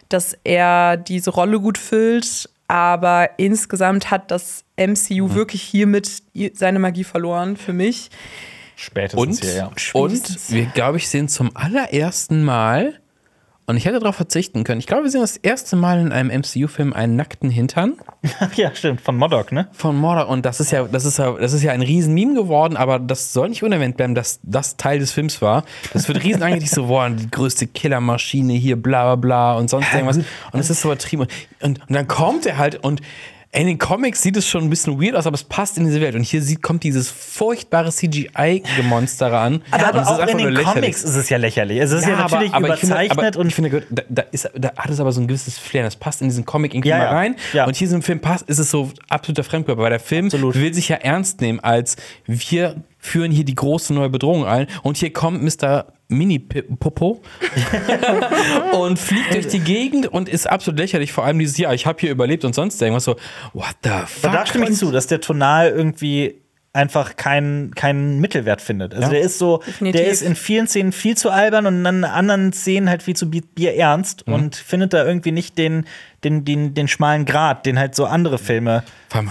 dass er diese Rolle gut füllt. Aber insgesamt hat das MCU wirklich hiermit seine Magie verloren für mich. Spätestens Und, hier, ja. und wir, glaube ich, sehen zum allerersten Mal, und ich hätte darauf verzichten können, ich glaube, wir sehen das erste Mal in einem MCU-Film einen nackten Hintern [LAUGHS] ja, stimmt, von Modok, ne? von Mordor. Und das ist ja, das ist ja, das ist ja ein riesen Meme geworden, aber das soll nicht unerwähnt bleiben, dass das Teil des Films war. Das wird riesen angekündigt, so, boah, die größte Killermaschine hier, bla bla bla und sonst irgendwas. Und es ist so übertrieben. Und, und, und dann kommt er halt und in den Comics sieht es schon ein bisschen weird aus, aber es passt in diese Welt. Und hier sieht, kommt dieses furchtbare CGI-Gemonster an. Aber, ist auch in den. Comics ist es ja lächerlich. Es ist ja, natürlich aber ich finde- überzeichnet aber und ich finde, da, da, ist, da hat es aber so ein gewisses Flair. Das passt in diesen Comic irgendwie Ja, mal ja. rein. Ja. Und hier in diesem Film passt, ist es so absoluter Fremdkörper. Weil der Film Absolut. will sich ja ernst nehmen, als wir führen hier die große neue Bedrohung ein. Und hier kommt Mr. Mini-Popo [LAUGHS] und fliegt durch die Gegend und ist absolut lächerlich. Vor allem dieses, ja, ich habe hier überlebt und sonst irgendwas so, what the fuck? Aber da stimme ich zu, dass der Tonal irgendwie einfach keinen keinen Mittelwert findet. Also Ja. der ist so, Definitiv. der ist in vielen Szenen viel zu albern und in anderen Szenen halt viel zu bi- bierernst Mhm. und findet da irgendwie nicht den, den, den, den schmalen Grad, den halt so andere Filme.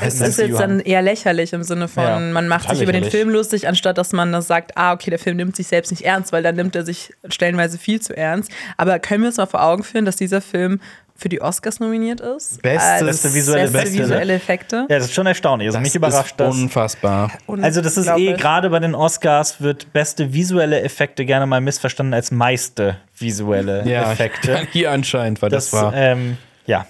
Es das- ist jetzt dann eher lächerlich im Sinne von, Ja, man macht sich über den lächerlich. Film lustig, anstatt dass man das sagt, ah, okay, der Film nimmt sich selbst nicht ernst, weil dann nimmt er sich stellenweise viel zu ernst. Aber können wir uns mal vor Augen führen, dass dieser Film für die Oscars nominiert ist? Bestes- Als Beste visuelle beste Effekte, ne? visuelle Effekte. Ja, das ist schon erstaunlich. Also mich das überrascht ist das. unfassbar. Also das ist eh gerade bei den Oscars wird beste visuelle Effekte gerne mal missverstanden als meiste visuelle Ja, Effekte. [LAUGHS] hier anscheinend, weil das, war. Ähm, ja.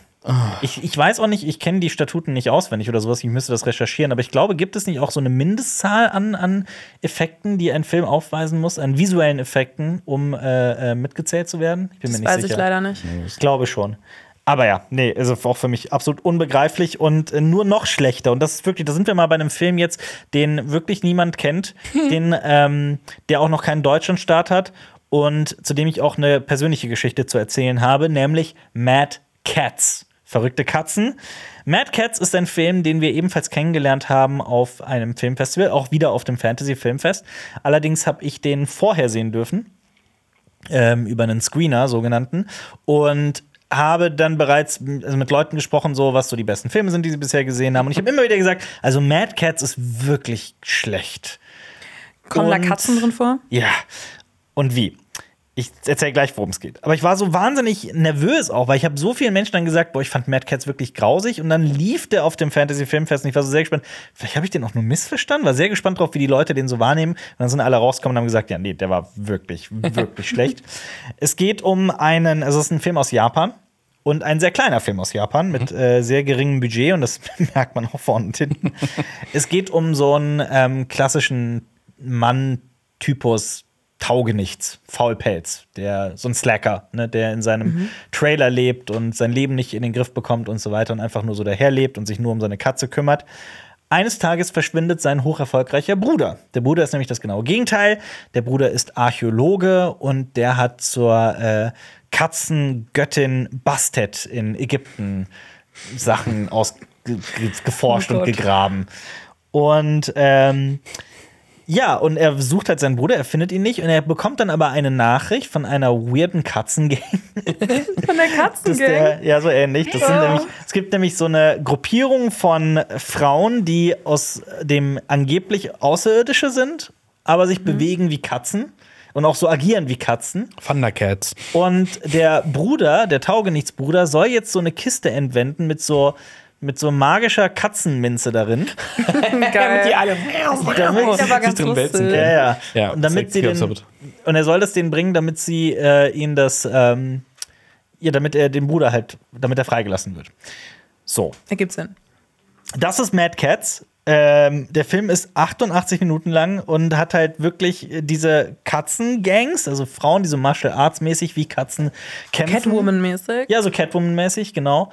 Ich, ich weiß auch nicht, ich kenne die Statuten nicht auswendig oder sowas, ich müsste das recherchieren, aber ich glaube, gibt es nicht auch so eine Mindestzahl an, an Effekten, die ein Film aufweisen muss, an visuellen Effekten, um äh, äh, mitgezählt zu werden? Ich bin Das mir nicht weiß sicher. ich leider nicht. Ich glaube schon. Aber ja, nee, also auch für mich absolut unbegreiflich und äh, nur noch schlechter. Und das ist wirklich, da sind wir mal bei einem Film jetzt, den wirklich niemand kennt, [LAUGHS] den, ähm, der auch noch keinen Deutschlandstart hat und zu dem ich auch eine persönliche Geschichte zu erzählen habe, nämlich Mad Cats. Verrückte Katzen. Mad Cats ist ein Film, den wir ebenfalls kennengelernt haben auf einem Filmfestival, auch wieder auf dem Fantasy Filmfest. Allerdings habe ich den vorher sehen dürfen ähm, über einen Screener, sogenannten. Und habe dann bereits also mit Leuten gesprochen, so was so die besten Filme sind, die sie bisher gesehen haben. Und ich habe immer wieder gesagt, also Mad Cats ist wirklich schlecht. Kommen da Und- Katzen drin vor? Ja. Und wie? Ich erzähle gleich, worum es geht. Aber ich war so wahnsinnig nervös auch, weil ich habe so vielen Menschen dann gesagt, boah, ich fand Mad Cats wirklich grausig. Und dann lief der auf dem Fantasy Filmfest und ich war so sehr gespannt. Vielleicht habe ich den auch nur missverstanden. War sehr gespannt drauf, wie die Leute den so wahrnehmen. Und dann sind alle rausgekommen und haben gesagt, ja, nee, der war wirklich, wirklich [LAUGHS] schlecht. Es geht um einen, also es ist ein Film aus Japan. Und ein sehr kleiner Film aus Japan mit äh, sehr geringem Budget und das [LAUGHS] merkt man auch vorne und hinten. [LAUGHS] es geht um so einen ähm, klassischen Mann-Typus Taugenichts, Faulpelz, der so ein Slacker, ne, der in seinem Trailer lebt und sein Leben nicht in den Griff bekommt und so weiter und einfach nur so daherlebt und sich nur um seine Katze kümmert. Eines Tages verschwindet sein hocherfolgreicher Bruder. Der Bruder ist nämlich das genaue Gegenteil. Der Bruder ist Archäologe und der hat zur äh, Katzengöttin Bastet in Ägypten Sachen ausgeforscht Oh und gegraben. Und ähm, ja, und er sucht halt seinen Bruder, er findet ihn nicht und er bekommt dann aber eine Nachricht von einer weirden Katzengang. [LAUGHS] Von der Katzengang? der, ja, so ähnlich. Das sind Ja. nämlich, es gibt nämlich so eine Gruppierung von Frauen, die aus dem angeblich Außerirdische sind, aber sich bewegen wie Katzen und auch so agieren wie Katzen. Thundercats. Und der Bruder, der Taugenichtsbruder, soll jetzt so eine Kiste entwenden mit so mit so magischer Katzenminze darin. [LAUGHS] Geil. alle [LAUGHS] Damit, ganz drin wälzen. Ja, ja. Ja, und damit sie den, und er soll das denen bringen, damit sie äh, ihn das, ähm, ja, damit er den Bruder halt, damit er freigelassen wird. So, Ergibt Sinn. das ist Mad Cats. Ähm, der Film ist 88 Minuten lang und hat halt wirklich diese Katzengangs, also Frauen, die so Martial Arts mäßig wie Katzen kämpfen. Catwoman-mäßig. Ja, so Catwoman-mäßig, genau.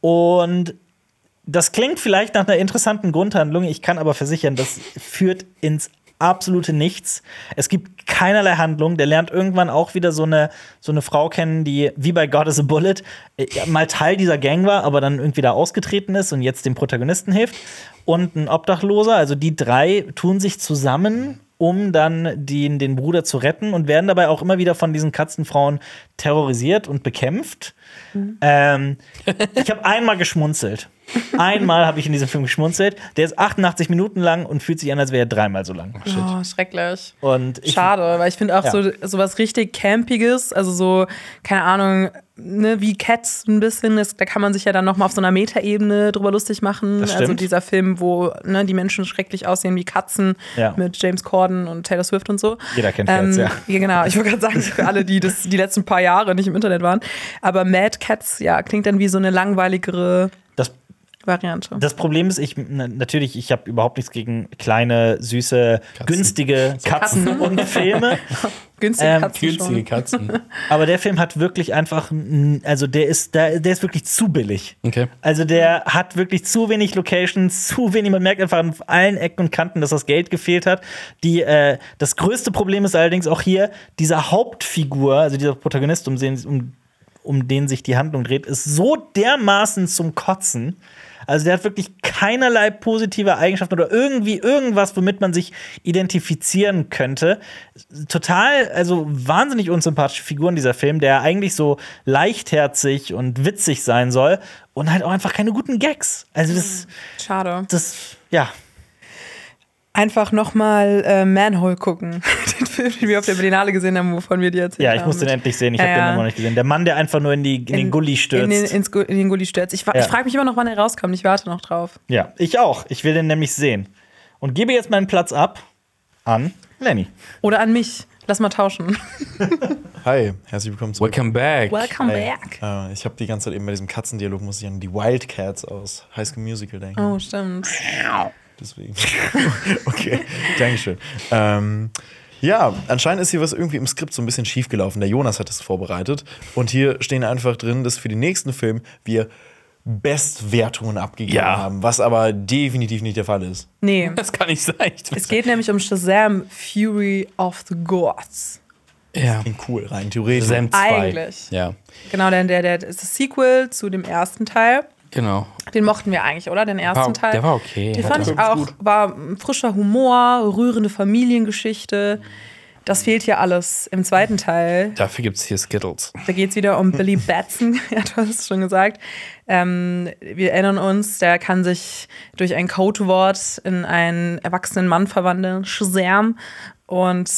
Und das klingt vielleicht nach einer interessanten Grundhandlung. Ich kann aber versichern, das führt ins absolute Nichts. Es gibt keinerlei Handlung. Der lernt irgendwann auch wieder so eine, so eine Frau kennen, die wie bei God is a Bullet äh, mal Teil dieser Gang war, aber dann irgendwie da ausgetreten ist und jetzt dem Protagonisten hilft. Und ein Obdachloser, also die drei tun sich zusammen, um dann den, den Bruder zu retten und werden dabei auch immer wieder von diesen Katzenfrauen terrorisiert und bekämpft. Ähm, ich habe einmal geschmunzelt. Einmal habe ich in diesem Film geschmunzelt. Der ist 88 Minuten lang und fühlt sich an, als wäre er dreimal so lang. Oh, schrecklich. Und ich, Schade, weil ich finde auch Ja. so sowas richtig Campiges, also so, keine Ahnung, ne, wie Cats ein bisschen, das, da kann man sich ja dann nochmal auf so einer Metaebene drüber lustig machen. Das Also dieser Film, wo ne, die Menschen schrecklich aussehen wie Katzen Ja. mit James Corden und Taylor Swift und so. Jeder kennt Cats, ja. ja. Genau, ich wollte gerade sagen, für alle, die das die letzten paar Jahre nicht im Internet waren. Aber Mad Cats, ja, klingt dann wie so eine langweiligere das, Variante. das Problem ist, ich na, natürlich, ich habe überhaupt nichts gegen kleine, süße, günstige Katzen, und Filme. [LAUGHS] Günstige ähm, Katzen Günstige schon. Katzen. [LAUGHS] Aber der Film hat wirklich einfach, also der ist, der, der ist wirklich zu billig. Okay. Also der hat wirklich zu wenig Locations, zu wenig. Man merkt einfach an allen Ecken und Kanten, dass das Geld gefehlt hat. Die, äh, das größte Problem ist allerdings auch hier, dieser Hauptfigur, also dieser Protagonist, um den, um, um den sich die Handlung dreht, ist so dermaßen zum Kotzen. Also der hat wirklich keinerlei positive Eigenschaften oder irgendwie irgendwas, womit man sich identifizieren könnte. Total, also wahnsinnig unsympathische Figuren dieser Film, der eigentlich so leichtherzig und witzig sein soll und halt auch einfach keine guten Gags. Also das, Schade. das, ja. Einfach nochmal äh, Manhole gucken. [LAUGHS] den Film, den wir auf der Berlinale gesehen haben, wovon wir dir erzählt Ja, haben. ich muss den endlich sehen. Ich Ja, habe den ja. immer noch nicht gesehen. Der Mann, der einfach nur in, die, in, den Gully stürzt. In den, ins in den Gully stürzt. Ich, Ja. ich frage mich immer noch, wann er rauskommt. Ich warte noch drauf. ja, ich auch. Ich will den nämlich sehen. Und gebe jetzt meinen Platz ab an Lenny. Oder an mich. Lass mal tauschen. [LAUGHS] Hi, herzlich willkommen zurück. Welcome back. Welcome Hi. back. Äh, ich habe die ganze Zeit eben bei diesem Katzendialog muss ich an die Wildcats aus High School Musical denken. Oh, stimmt. Deswegen. [LAUGHS] okay, Dankeschön. Ähm, ja, anscheinend ist hier was irgendwie im Skript so ein bisschen schief gelaufen. Der Jonas hat es vorbereitet. Und hier stehen einfach drin, dass für den nächsten Film wir Bestwertungen abgegeben Ja. haben, was aber definitiv nicht der Fall ist. Nee. [LAUGHS] Das kann nicht sein. Ich Es geht nämlich um Shazam Fury of the Gods. ja. Klingt cool, rein theoretisch. Sam 2. Eigentlich. Ja, Genau, denn der, der ist das Sequel zu dem ersten Teil. Genau. Den mochten wir eigentlich, oder? Den ersten War, Teil. der war okay. Den fand ich auch, war ein frischer Humor, rührende Familiengeschichte. Das fehlt hier alles im zweiten Teil. Dafür gibt es hier Skittles. Da geht es wieder um Billy Batson, [LAUGHS] ja, du hast es schon gesagt. Ähm, wir erinnern uns, der kann sich durch ein Codewort in einen erwachsenen Mann verwandeln, Shazam. Und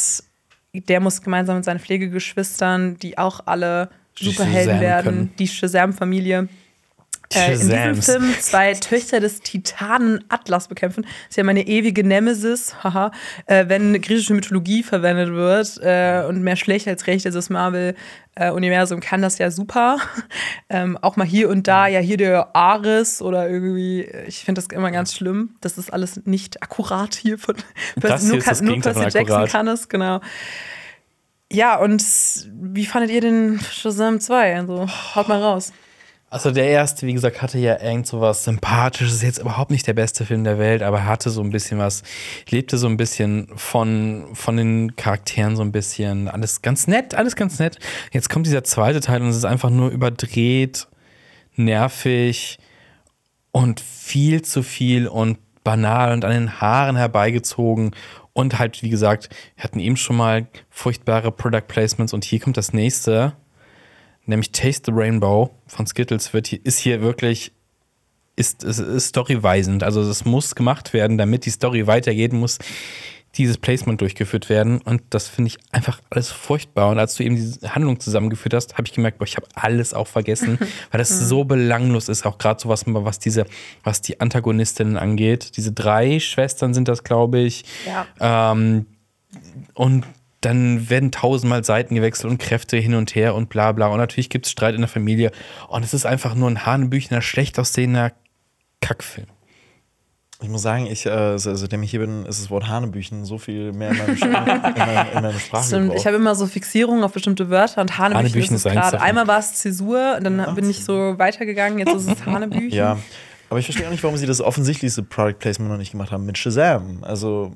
der muss gemeinsam mit seinen Pflegegeschwistern, die auch alle Superhelden werden, können. die Shazam-Familie, äh, in diesem. Film zwei Töchter des Titanen Atlas bekämpfen. Das ist ja meine ewige Nemesis, haha, äh, wenn griechische Mythologie verwendet wird äh, und mehr schlecht als recht ist das Marvel-Universum, kann das ja super. [LAUGHS] ähm, auch mal hier und da, ja, hier der Ares oder irgendwie, ich finde das immer ganz schlimm. Das ist alles nicht akkurat hier von hier nur, nur Percy Jackson akkurat. kann es, genau. Ja, und wie fandet ihr den Shazam 2? Also, haut mal raus. Also der erste, wie gesagt, hatte ja irgend so was Sympathisches. Ist jetzt überhaupt nicht der beste Film der Welt, aber hatte so ein bisschen was, lebte so ein bisschen von, von den Charakteren so ein bisschen. Alles ganz nett, alles ganz nett. Jetzt kommt dieser zweite Teil und es ist einfach nur überdreht, nervig und viel zu viel und banal und an den Haaren herbeigezogen. Und halt, wie gesagt, wir hatten eben schon mal furchtbare Product Placements und hier kommt das nächste nämlich Taste the Rainbow von Skittles wird hier, ist hier wirklich ist, ist, ist storyweisend. Also es muss gemacht werden, damit die Story weitergeht, muss dieses Placement durchgeführt werden. Und das finde ich einfach alles furchtbar. Und als du eben diese Handlung zusammengeführt hast, habe ich gemerkt, boah, ich habe alles auch vergessen, [LAUGHS] weil das so belanglos ist. Auch gerade so was, was diese, was die Antagonistinnen angeht. Diese drei Schwestern sind das, glaube ich. Ja. Ähm, und dann werden tausendmal Seiten gewechselt und Kräfte hin und her und bla bla. Und natürlich gibt es Streit in der Familie. Und es ist einfach nur ein hanebüchener, schlecht aussehender Kackfilm. Ich muss sagen, ich, äh, seitdem ich hier bin, ist das Wort Hanebüchen so viel mehr in, meinem, [LAUGHS] in, meinem, in meiner Sprache. Stimmt, ich habe immer so Fixierungen auf bestimmte Wörter und Hanebüchen, Hanebüchen ist ist gerade. Einmal war es Zäsur, dann bin ich so weitergegangen, jetzt ist es Hanebüchen. Ja, aber ich verstehe auch nicht, warum sie das offensichtlichste Product Placement noch nicht gemacht haben mit Shazam. Also,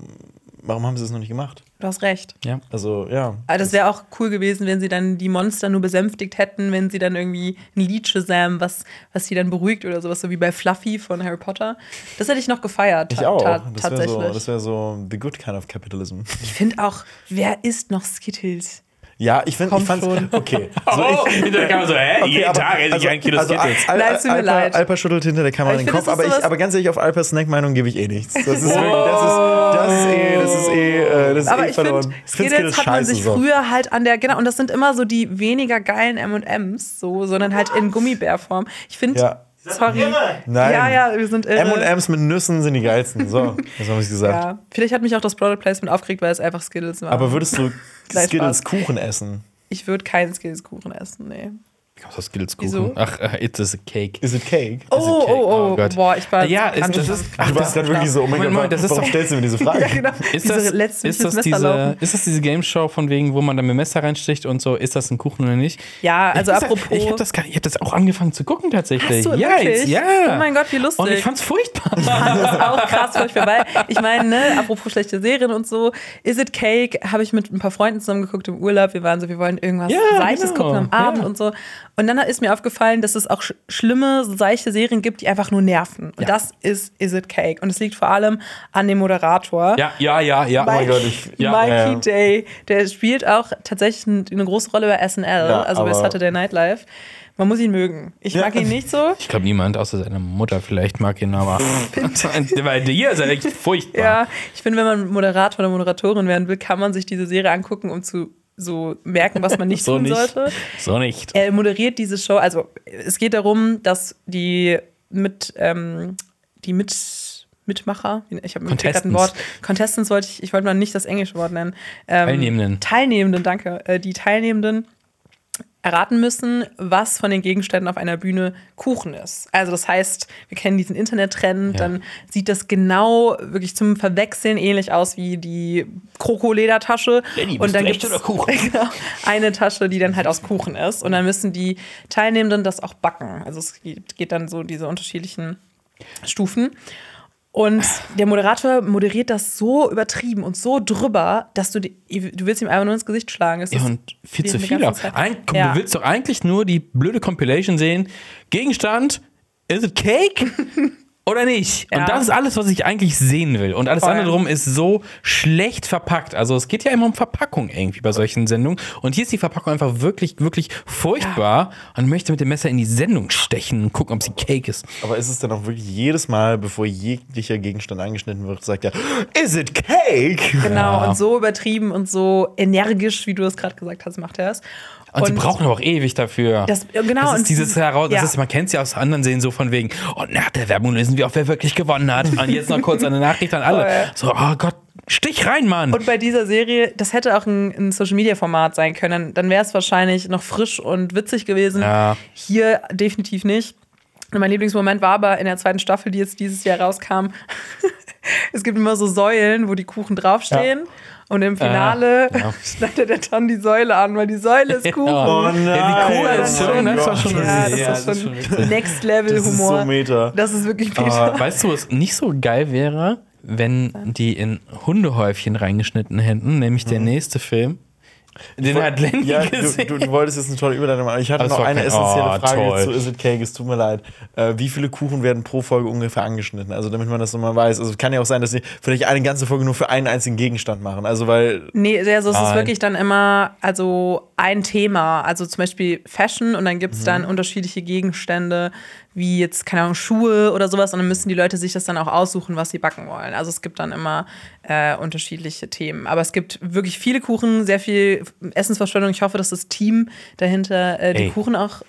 warum haben sie das noch nicht gemacht? Du hast recht. Ja. Also, ja. Aber das wäre auch cool gewesen, wenn sie dann die Monster nur besänftigt hätten, wenn sie dann irgendwie ein Lied Shazam, was, was sie dann beruhigt oder sowas, so wie bei Fluffy von Harry Potter. Das hätte ich noch gefeiert. Ich auch. Das wäre tatsächlich. so, das wär so the good kind of capitalism. ich finde auch, wer isst noch Skittles? Ja, ich finde, ich fand's. schon. Okay. [LAUGHS] Also Oh, hinterher kann man so, hä? Okay, aber- also, also Al Al Nein, es tut mir Alper, leid. Alper schüttelt hinter der Kamera ich den finde, Kopf, aber, ich, aber ganz ehrlich, auf Alpers Snack-Meinung gebe ich eh nichts. Das ist wirklich, das ist, das ist eh, das ist eh, äh, das ist Aber eh ich verloren. finde, Ich find Skittles hat man sich so. früher halt an der, genau, und das sind immer so die weniger geilen M&M's, so, sondern halt in Gummibärform. Ich finde, Ja. Sorry. Nein. Ja, ja, wir sind irre. M&M's mit Nüssen sind die geilsten. So, das habe ich gesagt. Ja, vielleicht hat mich auch das Product Placement aufgeregt, weil es einfach Skittles war. Aber würdest du Skittles. Kuchen essen? ich würde keinen Skittles-Kuchen essen, nee. Das Skills Wieso? Kuchen. Ach, äh, it's a cake. Is it cake? Oh, cake? oh, oh, Oh Gott. boah, ich war Ja, ist, das ist, Ach, du warst gerade wirklich so, oh mein Moment, Gott, Moment, das ist warum doch- stellst du mir diese Frage? [LAUGHS] Ja, genau. Ist Diese das, letzten ist, das diese, ist das diese Game Show von wegen, wo man dann mit dem Messer reinsticht und so, ist das ein Kuchen oder nicht? Ja, also ich apropos. Ich habe das, ich hab das auch angefangen zu gucken tatsächlich. Hast du ja, wirklich? jetzt, ja. Oh mein Gott, wie lustig. Und ich fand's furchtbar. fand das auch krass furchtbar, weil ich meine, ne, apropos schlechte Serien und so, Is It Cake habe ich mit ein paar Freunden zusammen geguckt im Urlaub. Wir waren so, wir wollen irgendwas Ja, Seichtes genau. gucken am Abend Ja. und so. Und dann ist mir aufgefallen, dass es auch sch schlimme, seichte Serien gibt, die einfach nur nerven. Und Ja. das ist Is It Cake. Und es liegt vor allem an dem Moderator. ja, ja, ja, ja. Mikey, Oh mein Gott, ich, [LAUGHS] ja. Mikey ja, ja. Day, der spielt auch tatsächlich ein- eine große Rolle bei SNL, also bei Saturday Night Live. Man muss ihn mögen. Ich mag ihn nicht so. Ich glaube, niemand außer seine Mutter vielleicht mag ihn, aber. [LAUGHS] Weil hier ist er echt furchtbar. Ja, ich finde, wenn man Moderator oder Moderatorin werden will, kann man sich diese Serie angucken, um zu so merken, was man nicht so tun nicht. sollte. So nicht. Er moderiert diese Show, also es geht darum, dass die mit ähm, die mit Mitmacher, ich habe grad ein. Wort, Contestants wollte ich, ich wollte mal nicht das englische Wort nennen. Ähm, Teilnehmenden. Teilnehmenden, danke. Äh, die Teilnehmenden erraten müssen, was von den Gegenständen auf einer Bühne Kuchen ist. Also das heißt, wir kennen diesen Internettrend, Ja. dann sieht das genau wirklich zum Verwechseln ähnlich aus wie die Kroko-Ledertasche. Lenny, Und dann oder Kuchen? [LAUGHS] genau, eine Tasche, die dann halt aus Kuchen ist. Und dann müssen die Teilnehmenden das auch backen. Also es geht, geht dann so diese unterschiedlichen Stufen. Und der Moderator moderiert das so übertrieben und so drüber, dass du, die, du willst ihm einfach nur ins Gesicht schlagen. Es Ja, ist und viel zu viel. auch. Ein, komm, Ja. Du willst doch eigentlich nur die blöde Compilation sehen. Gegenstand, is it cake? [LAUGHS] Oder nicht? Ja. Und das ist alles, was ich eigentlich sehen will. Und alles Voll. andere drum ist so schlecht verpackt. Also es geht ja immer um Verpackung irgendwie bei solchen Sendungen. Und hier ist die Verpackung einfach wirklich, wirklich furchtbar und möchte mit dem Messer in die Sendung stechen und gucken, ob sie Cake ist. Aber ist es dann auch wirklich jedes Mal, bevor jeglicher Gegenstand angeschnitten wird, sagt er, is it cake? Genau, und so übertrieben und so energisch, wie du es gerade gesagt hast, macht er es. Und, sie brauchen aber auch ewig dafür. Das- ja, genau, Das ist und dieses heraus, das ja. ist, man kennt es ja aus anderen Serien so von wegen, und nach der Werbung wissen wir auch, wer wirklich gewonnen hat. Und jetzt noch kurz eine Nachricht an alle. Voll. So, oh Gott, stich rein, Mann. Und bei dieser Serie, das hätte auch ein, ein Social-Media-Format sein können. Dann wäre es wahrscheinlich noch frisch und witzig gewesen. Ja. Hier definitiv nicht. Und mein Lieblingsmoment war aber in der zweiten Staffel, die jetzt dieses Jahr rauskam. [LAUGHS] es gibt immer so Säulen, wo die Kuchen draufstehen. Und im Finale Äh, ja. [LAUGHS] schneidet er dann die Säule an, weil die Säule ist [LAUGHS] Kuchen. Oh nein. Ja, wie cool das ist ist schon, ne? Das war schon Ja, das ja, ist das schon ist schon Next Das Level ist Humor. so meta. Das ist wirklich meta. Aber weißt du, was nicht so geil wäre, wenn die in Hundehäufchen reingeschnitten hätten, nämlich der nächste Film. Den hat Lenny Ja, du, gesehen. du, du wolltest jetzt eine tolle Überleitung machen. Ich hatte noch eine kein- essentielle Oh, Frage toll. zu Is It Cake. Es tut mir leid. Äh, wie viele Kuchen werden pro Folge ungefähr angeschnitten? Also, damit man das nochmal weiß. Also, es kann ja auch sein, dass sie vielleicht eine ganze Folge nur für einen einzigen Gegenstand machen. Also, weil. Nee, also es ist wirklich dann immer also ein Thema. Also zum Beispiel Fashion und dann gibt es dann unterschiedliche Gegenstände, wie jetzt, keine Ahnung, Schuhe oder sowas. Und dann müssen die Leute sich das dann auch aussuchen, was sie backen wollen. Also es gibt dann immer äh, unterschiedliche Themen. Aber es gibt wirklich viele Kuchen, sehr viel Essensverschwendung. Ich hoffe, dass das Team dahinter äh, die Ey. Kuchen auch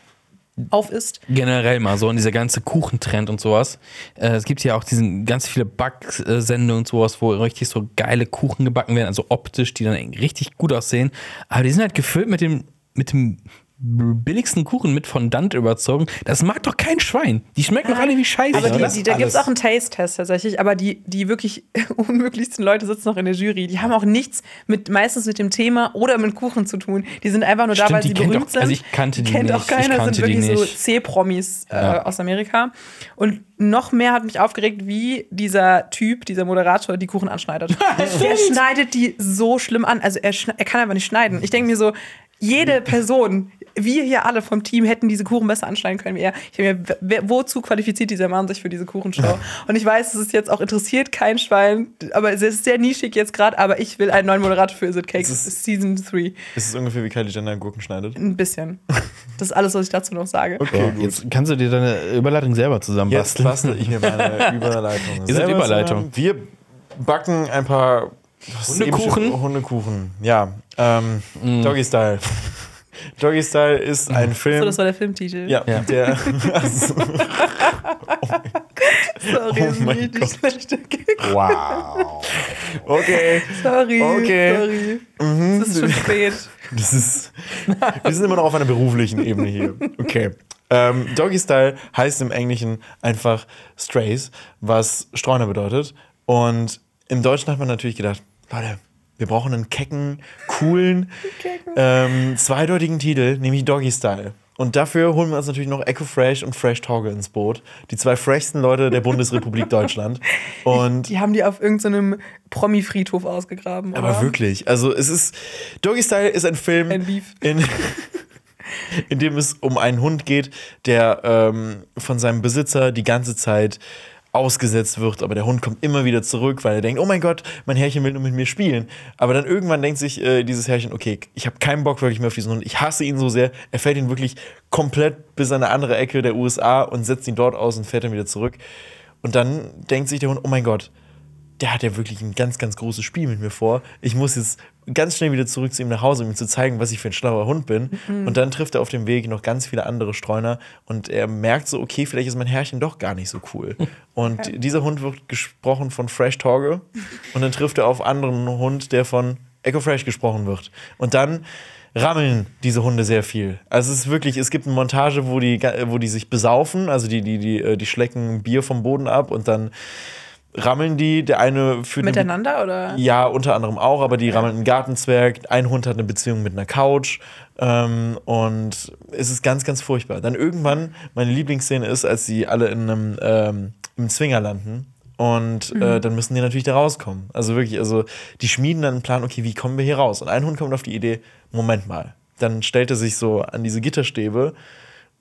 auf isst. generell mal so und dieser ganze Kuchentrend und sowas. Äh, es gibt ja auch diesen ganz viele Backsendungen und sowas, wo richtig so geile Kuchen gebacken werden, also optisch, die dann richtig gut aussehen. Aber die sind halt gefüllt mit dem, mit dem billigsten Kuchen mit Fondant überzogen. Das mag doch kein Schwein. Die schmecken doch alle wie Scheiße. Aber die, die, da gibt es auch einen Taste-Test tatsächlich, aber die, die wirklich [LAUGHS] unmöglichsten Leute sitzen noch in der Jury. Die haben auch nichts mit meistens mit dem Thema oder mit Kuchen zu tun. Die sind einfach nur da, Stimmt, weil die sie kennt berühmt auch- sind. also ich kannte die Kennt nicht. auch keiner, kannte sind wirklich die so. C-Promis äh, Ja. aus Amerika. Und noch mehr hat mich aufgeregt, wie dieser Typ, dieser Moderator, die Kuchen anschneidet. [LAUGHS] der schneidet die so schlimm an. Also er, er kann einfach nicht schneiden. Ich denke mir so, jede Person, wir hier alle vom Team hätten diese Kuchen besser anschneiden können wie er. Ich denke mir, wozu qualifiziert dieser Mann sich für diese Kuchenshow? [LAUGHS] Und ich weiß, es ist jetzt auch interessiert kein Schwein, aber es ist sehr nischig jetzt gerade, aber ich will einen neuen Moderator für Is It Cakes Es ist- Season 3. Es ist ungefähr wie Kylie Jenner Gurken schneidet. Ein bisschen. Das ist alles, was ich dazu noch sage. Okay, So, jetzt kannst du dir deine Überleitung selber Jetzt zusammenbasteln. bastel ich mir meine [LAUGHS] Überleitung. Ihr seid selber Überleitung. zusammen. Wir backen ein paar Hundekuchen? Hundekuchen, ja. Ähm, Mm. Doggy Style. [LAUGHS] Doggy Style ist ein Film. So, das war der Filmtitel. ja, Ja. der. Also, [LAUGHS] Sorry, Oh das ist mein Gott. schlechter Gag. wow. Okay. Sorry. Okay. Sorry. Mhm. Es ist schon spät. Das ist. Wir sind immer noch auf einer beruflichen Ebene hier. Okay. Ähm, Doggy Style heißt im Englischen einfach Strays, was Streuner bedeutet. Und im Deutschen hat man natürlich gedacht, Leute, wir brauchen einen kecken, coolen, ähm, zweideutigen Titel, nämlich Doggy Style. Und dafür holen wir uns natürlich noch Echo Fresh und Fresh Torge ins Boot. Die zwei freshsten Leute der Bundesrepublik [LAUGHS] Deutschland. Und Die haben die auf irgendeinem Promi-Friedhof ausgegraben. aber oder? wirklich, also es ist. Doggy Style ist ein Film, Ein Beef. in, [LAUGHS] in dem es um einen Hund geht, der ähm, von seinem Besitzer die ganze Zeit ausgesetzt wird, aber der Hund kommt immer wieder zurück, weil er denkt, oh mein Gott, mein Herrchen will nur mit mir spielen. Aber dann irgendwann denkt sich äh, dieses Herrchen, okay, ich habe keinen Bock wirklich mehr auf diesen Hund, ich hasse ihn so sehr, er fährt ihn wirklich komplett bis an eine andere Ecke der USA und setzt ihn dort aus und fährt dann wieder zurück. Und dann denkt sich der Hund, oh mein Gott, der hat ja wirklich ein ganz, ganz großes Spiel mit mir vor. Ich muss jetzt ganz schnell wieder zurück zu ihm nach Hause, um ihm zu zeigen, was ich für ein schlauer Hund bin. Und dann trifft er auf dem Weg noch ganz viele andere Streuner und er merkt so, okay, vielleicht ist mein Herrchen doch gar nicht so cool. [LAUGHS] Und dieser Hund wird gesprochen von Fresh Torge und dann trifft er auf einen anderen Hund, der von Echo Fresh gesprochen wird. Und dann rammeln diese Hunde sehr viel. Also es ist wirklich, es gibt eine Montage, wo die, wo die sich besaufen, also die, die, die, äh, die schlecken Bier vom Boden ab und dann rammeln die. Der eine führt Miteinander oder? ja, unter anderem auch, aber die rammeln einen Gartenzwerg. Ein Hund hat eine Beziehung mit einer Couch. Ähm, und es ist ganz, ganz furchtbar. Dann irgendwann, meine Lieblingsszene ist, als sie alle in einem ähm, im Zwinger landen. Und äh, dann müssen die natürlich da rauskommen. Also wirklich, also die schmieden dann einen Plan, okay, wie kommen wir hier raus? Und ein Hund kommt auf die Idee, Moment mal. Dann stellt er sich so an diese Gitterstäbe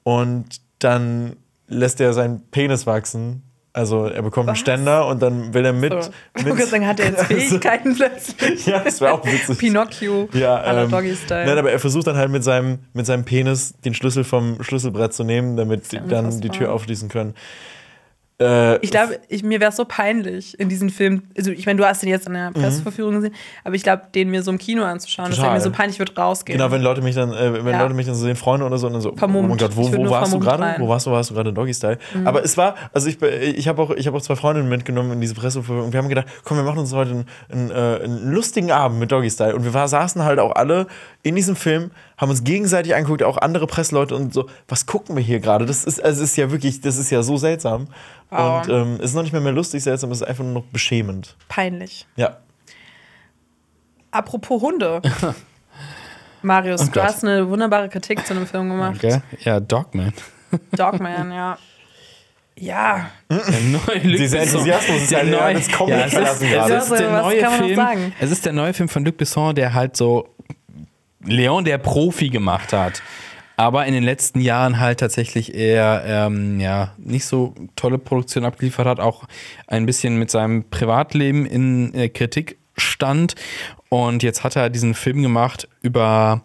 und dann lässt er seinen Penis wachsen. Also er bekommt einen Was? Ständer und dann will er mit. So. Ich mit wollte sagen, hat er jetzt [LAUGHS] Fähigkeiten [LAUGHS] plötzlich? ja, das wäre auch witzig. Pinocchio Ja, ähm, Doggy-Style. Nein, aber er versucht dann halt mit seinem, mit seinem Penis den Schlüssel vom Schlüsselbrett zu nehmen, damit die dann die. Tür aufschließen können. Äh, Ich glaube, mir wäre es so peinlich, in diesem Film, also ich meine, du hast den jetzt in der Presseverführung gesehen, aber ich glaube, den mir so im Kino anzuschauen, das wäre Total. mir so peinlich, ich würde rausgehen. Genau, wenn Leute mich dann, äh, wenn Ja. Leute mich dann so sehen, Freunde oder so, und dann so, Vermummt. oh mein Gott, wo, wo warst du gerade? Mhm. Wo warst du, warst du gerade Doggy Style? Aber es war, also ich, ich habe auch, ich habe auch zwei Freundinnen mitgenommen in diese Presseverführung. und Wir haben gedacht, komm, wir machen uns heute einen, einen, äh, einen lustigen Abend mit Doggy Style. Und wir war, saßen halt auch alle in diesem Film, haben uns gegenseitig angeguckt, auch andere Presseleute und so, was gucken wir hier gerade? Das ist, also ist ja wirklich, das ist ja so seltsam. Wow. Und ähm, es ist noch nicht mehr mehr lustig seltsam, es ist einfach nur noch beschämend. Peinlich. Ja. Apropos Hunde. [LAUGHS] Marius, Oh du Gott. hast eine wunderbare Kritik zu einem Film gemacht. Okay. Ja, Dogman. [LAUGHS] Dogman, ja. Ja, Der neue Luc Dieser. Enthusiasmus ist Der halt ja neue- ja, es ist, gerade. es ist der neue kann man noch Film. sagen? Es ist der neue Film von Luc Besson, der halt so Leon der Profi gemacht hat. Aber in den letzten Jahren halt tatsächlich eher ähm, ja, nicht so tolle Produktion abgeliefert hat, auch ein bisschen mit seinem Privatleben in äh, Kritik stand. Und jetzt hat er diesen Film gemacht über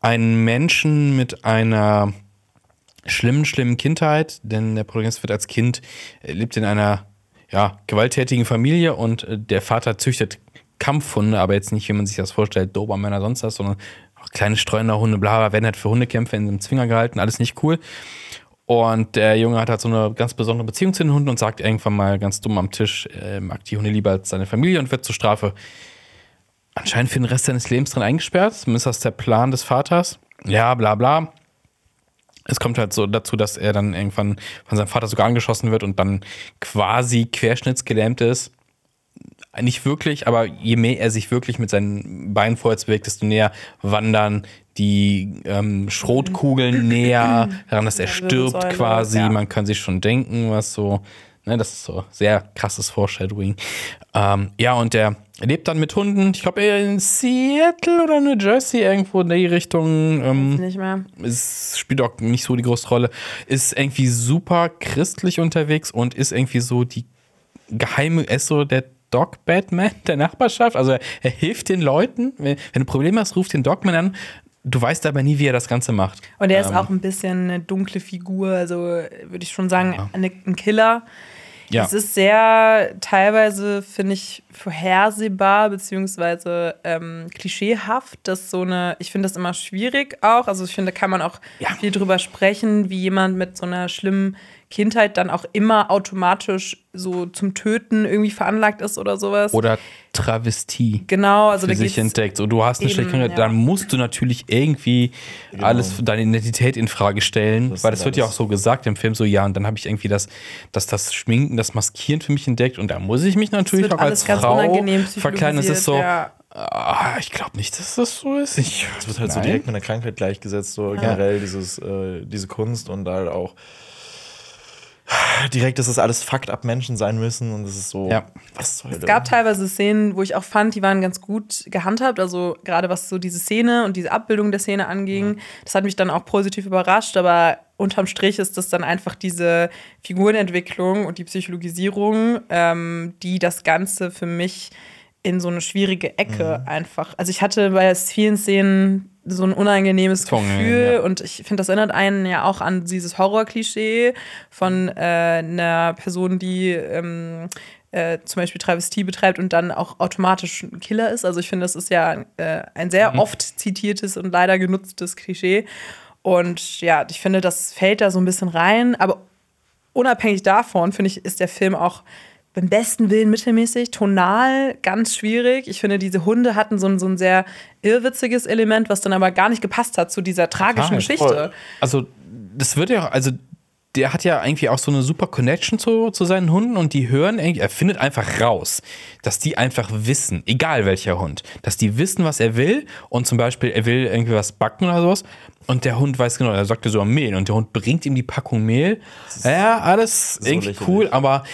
einen Menschen mit einer schlimmen, schlimmen Kindheit, denn der Protagonist wird als Kind, äh, lebt in einer ja, gewalttätigen Familie und äh, der Vater züchtet Kampfhunde, aber jetzt nicht, wie man sich das vorstellt, Dobermänner, sonst was, sondern auch kleine streunende Hunde, bla, bla, werden halt für Hundekämpfe in einem Zwinger gehalten, alles nicht cool. Und der Junge hat halt so eine ganz besondere Beziehung zu den Hunden und sagt irgendwann mal ganz dumm am Tisch, er mag die Hunde lieber als seine Familie und wird zur Strafe anscheinend für den Rest seines Lebens drin eingesperrt. Zumindest das der Plan des Vaters. Ja, bla bla. Es kommt halt so dazu, dass er dann irgendwann von seinem Vater sogar angeschossen wird und dann quasi querschnittsgelähmt ist. Nicht wirklich, aber je mehr er sich wirklich mit seinen Beinen vorwärts bewegt, desto näher wandern die ähm, Schrotkugeln [CLEARS THROAT] näher heran, dass er stirbt quasi. ja. Man kann sich schon denken, was so, ne, das ist so sehr krasses Foreshadowing. Ähm, ja, und der lebt dann mit Hunden, ich glaube in Seattle oder New Jersey, irgendwo in die Richtung. Ähm, Nicht mehr. es spielt auch nicht so die große Rolle, ist irgendwie super christlich unterwegs und ist irgendwie so die geheime, ist so der Dog Batman der Nachbarschaft. Also er, er hilft den Leuten. Wenn, wenn du Probleme hast, ruf den Dogman an. Du weißt aber nie, wie er das Ganze macht. Und er ist Ähm, auch ein bisschen eine dunkle Figur, also würde ich schon sagen, eine, ein Killer. Ja. Es ist sehr teilweise, finde ich, vorhersehbar, beziehungsweise ähm, klischeehaft, dass so eine, ich finde das immer schwierig auch. Also ich finde, da kann man auch Ja. viel drüber sprechen, wie jemand mit so einer schlimmen Kindheit dann auch immer automatisch so zum Töten irgendwie veranlagt ist oder sowas. Oder Travestie. genau, also für da sich entdeckt. Und du hast eine schlechte Kindheit, ja. dann musst du natürlich irgendwie alles, deine Identität in Frage stellen. Das weil das wird ja auch so gesagt im Film, so ja, und dann habe ich irgendwie das, das, das Schminken, das Maskieren für mich entdeckt und da muss ich mich natürlich auch als Frau verkleiden. Das ist so, psychologisiert, ah, ich glaube nicht, dass das so ist. Ich, Es wird halt so Nein. direkt mit einer Krankheit gleichgesetzt, so generell dieses, äh, diese Kunst und halt auch direkt, dass das alles fucked up Menschen sein müssen und das ist so, Ja. was Hölle. Es gab teilweise Szenen, wo ich auch fand, die waren ganz gut gehandhabt. Also gerade was so diese Szene und diese Abbildung der Szene anging, das hat mich dann auch positiv überrascht. Aber unterm Strich ist das dann einfach diese Figurenentwicklung und die Psychologisierung, ähm, die das Ganze für mich in so eine schwierige Ecke einfach. Also ich hatte bei vielen Szenen so ein unangenehmes Zungen, Gefühl ja. und ich finde, das erinnert einen ja auch an dieses Horror-Klischee von äh, einer Person, die ähm, äh, zum Beispiel Travestie betreibt und dann auch automatisch ein Killer ist. Also ich finde, das ist ja äh, ein sehr Mhm. oft zitiertes und leider genutztes Klischee. Und ja, ich finde, das fällt da so ein bisschen rein. Aber unabhängig davon, finde ich, ist der Film auch beim besten Willen mittelmäßig, tonal ganz schwierig. Ich finde, diese Hunde hatten so ein, so ein sehr irrwitziges Element, was dann aber gar nicht gepasst hat zu dieser tragischen Total. Geschichte. Also, das wird ja, also der hat ja irgendwie auch so eine super Connection zu, zu seinen Hunden und die hören irgendwie, er findet einfach raus, dass die einfach wissen, egal welcher Hund, dass die wissen, was er will und zum Beispiel, er will irgendwie was backen oder sowas und der Hund weiß genau, er sagt so Mehl und der Hund bringt ihm die Packung Mehl. Ja, alles so irgendwie lächerlich. cool, aber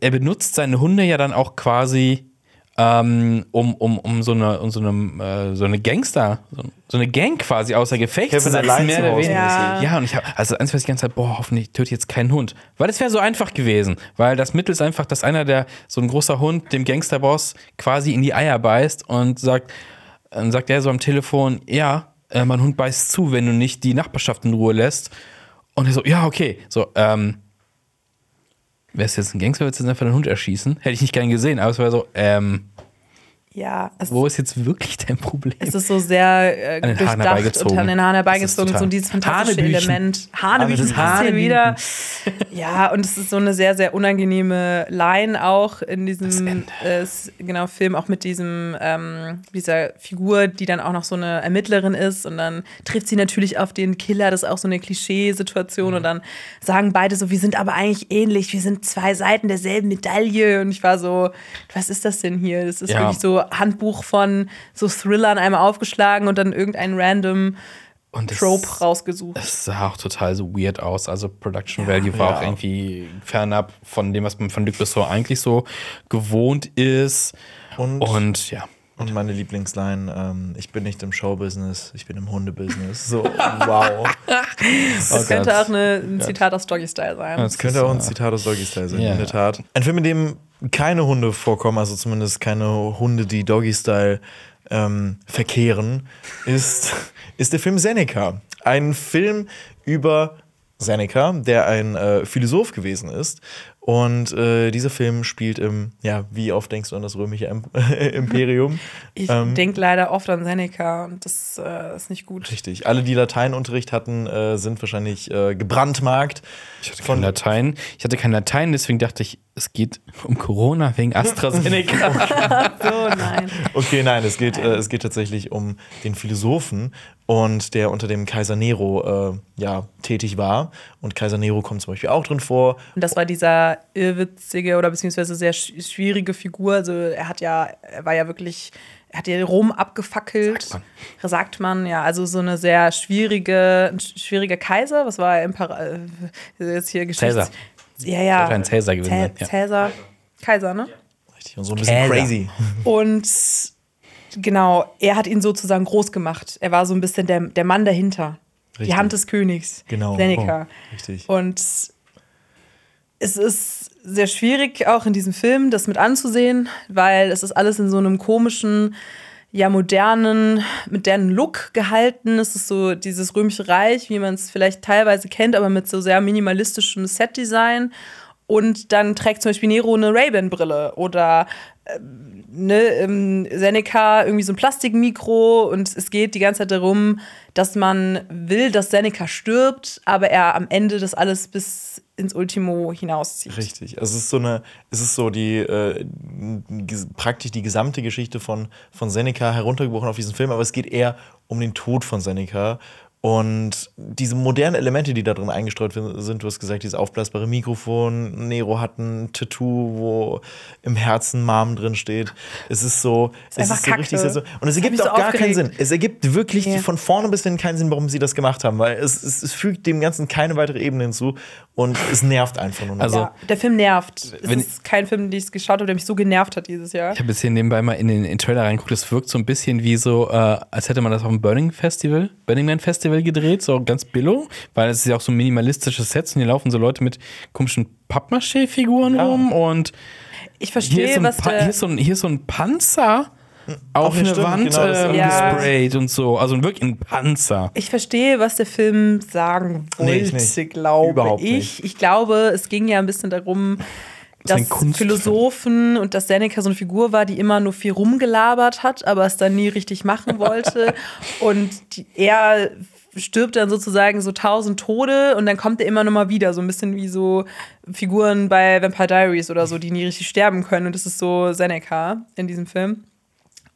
er benutzt seine Hunde ja dann auch quasi ähm, um, um, um so eine, um so eine, äh, so eine Gangster, so, so eine Gang quasi außer Gefecht Kevin zu setzen, mehr zu oder weniger. Ja. Ja, und ich habe, also eins weiß ich die ganze Zeit, boah, hoffentlich töte ich jetzt keinen Hund. Weil es wäre so einfach gewesen. Weil das Mittel ist einfach, dass einer der, so ein großer Hund, dem Gangsterboss quasi in die Eier beißt und sagt, dann sagt er so am Telefon, ja, äh, mein Hund beißt zu, wenn du nicht die Nachbarschaft in Ruhe lässt. Und er so, ja, okay. So, ähm, wärst du jetzt ein Gangster, würdest du jetzt einfach den Hund erschießen? Hätte ich nicht gern gesehen, aber es war so, ähm, Ja, wo ist jetzt wirklich dein Problem? es ist so sehr äh, An den Haaren durchdacht herbeigezogen. und an den Haaren herbeigezogen. ist So dieses fantastische Hanebüchen. Element. Hanebüchen das passt hier Hanebüchen. wieder. Ja, und es ist so eine sehr, sehr unangenehme Line auch in diesem äh, genau, Film, auch mit diesem, ähm, dieser Figur, die dann auch noch so eine Ermittlerin ist. Und dann trifft sie natürlich auf den Killer. Das ist auch so eine Klischeesituation. Mhm. Und dann sagen beide so, wir sind aber eigentlich ähnlich. Wir sind zwei Seiten derselben Medaille. Und ich war so, was ist das denn hier? Das ist Ja. wirklich so Handbuch von so Thrillern einmal aufgeschlagen und dann irgendein random Und das- Trope rausgesucht. Es sah auch total so weird aus. Also Production Value war Ja. auch irgendwie fernab von dem, was man von Luc Besson eigentlich so gewohnt ist. Und, Und ja. und meine Lieblingsline, ähm, ich bin nicht im Showbusiness, ich bin im Hundebusiness. So, [LAUGHS] wow. Das könnte Gott. auch eine, ein Zitat aus Doggy Style sein. Das Könnte auch ein Zitat aus Doggy Style sein, Ja. in der Tat. Ein Film, in dem keine Hunde vorkommen, also zumindest keine Hunde, die Doggy Style ähm, verkehren, ist, [LAUGHS] ist der Film Seneca. Ein Film über Seneca, der ein äh, Philosoph gewesen ist. Und äh, dieser Film spielt im, ja, wie oft denkst du an das römische Im [LAUGHS] Imperium? [LAUGHS] Ich Ähm, denke leider oft an Seneca und das äh, ist nicht gut. Richtig. Alle, die Lateinunterricht hatten, äh, sind wahrscheinlich äh, gebrandmarkt. Ich hatte kein Latein. Ich hatte kein Latein, deswegen dachte ich, es geht um Corona wegen [LAUGHS] AstraZeneca. So, nein. Okay, nein, es geht, äh, es geht tatsächlich um den Philosophen und der unter dem Kaiser Nero äh, ja, tätig war. Und Kaiser Nero kommt zum Beispiel auch drin vor. Und das war dieser irrwitzige oder beziehungsweise sehr sch schwierige Figur. Also er hat ja, er war ja wirklich, er hat ja Rom abgefackelt. Sagt Sagt man, ja. Also so eine sehr schwierige, ein sch- schwieriger Kaiser. Was war er? Impera äh, jetzt hier Geschichts Cäsar. Ja, ja. Sollte ein Cäsar gewesen sein, ja. Cäsar. Kaiser, ne? Richtig. Und so ein bisschen Käser. crazy. Und genau, er hat ihn sozusagen groß gemacht. Er war so ein bisschen der, der Mann dahinter. Die Richtig. Hand des Königs. Genau. Seneca. Oh, richtig. Und es ist sehr schwierig, auch in diesem Film das mit anzusehen, weil es ist alles in so einem komischen, ja, modernen, modernen Look gehalten. Es ist so dieses Römische Reich, wie man es vielleicht teilweise kennt, aber mit so sehr minimalistischem Setdesign. Und dann trägt zum Beispiel Nero eine Ray-Ban-Brille oder ähm, ne, ähm, Seneca irgendwie so ein Plastikmikro und es geht die ganze Zeit darum, dass man will, dass Seneca stirbt, aber er am Ende das alles bis ins Ultimo hinauszieht. Richtig. Es ist so eine, es ist so die äh, praktisch die gesamte Geschichte von, von Seneca heruntergebrochen auf diesen Film, aber es geht eher um den Tod von Seneca. Und diese modernen Elemente, die da drin eingestreut sind, du hast gesagt, dieses aufblasbare Mikrofon, Nero hat ein Tattoo, wo im Herzen Mom drin steht. Es ist so, es einfach ist so richtig Kacke. so. Und es ergibt mich so auch gar keinen aufgeregt. Sinn. Es ergibt wirklich Ja. von vorne bis hin keinen Sinn, warum sie das gemacht haben, weil es, es, es fügt dem Ganzen keine weitere Ebene hinzu und es nervt einfach nur noch. Also- Ja, der Film nervt. Es Wenn- ist kein Film, den ich geschaut habe, der mich so genervt hat dieses Jahr. Ich habe jetzt hier nebenbei mal in den, in den Trailer reingeguckt. Es wirkt so ein bisschen wie so, äh, als hätte man das auf dem Burning Festival, Burning Man Festival gedreht, so ganz billo, weil es ist ja auch so ein minimalistisches Set und hier laufen so Leute mit komischen Pappmaché-Figuren Ja. rum und Ich hier ist, verstehe, so ein was Pa- hier, ist so ein, hier ist so ein Panzer auf eine stimmt, Wand genau, das ähm, Ja. gesprayt und so. Also wirklich ein Panzer. Ich verstehe, was der Film sagen Nee, ich wollte, nicht. glaube Überhaupt ich. nicht. Ich glaube, es ging ja ein bisschen darum, ein dass. Philosophen und dass Seneca so eine Figur war, die immer nur viel rumgelabert hat, aber es dann nie richtig machen wollte. [LAUGHS] und die, er stirbt dann sozusagen so tausend Tode und dann kommt er immer noch mal wieder, so ein bisschen wie so Figuren bei Vampire Diaries oder so, die nie richtig sterben können. Und das ist so Seneca in diesem Film.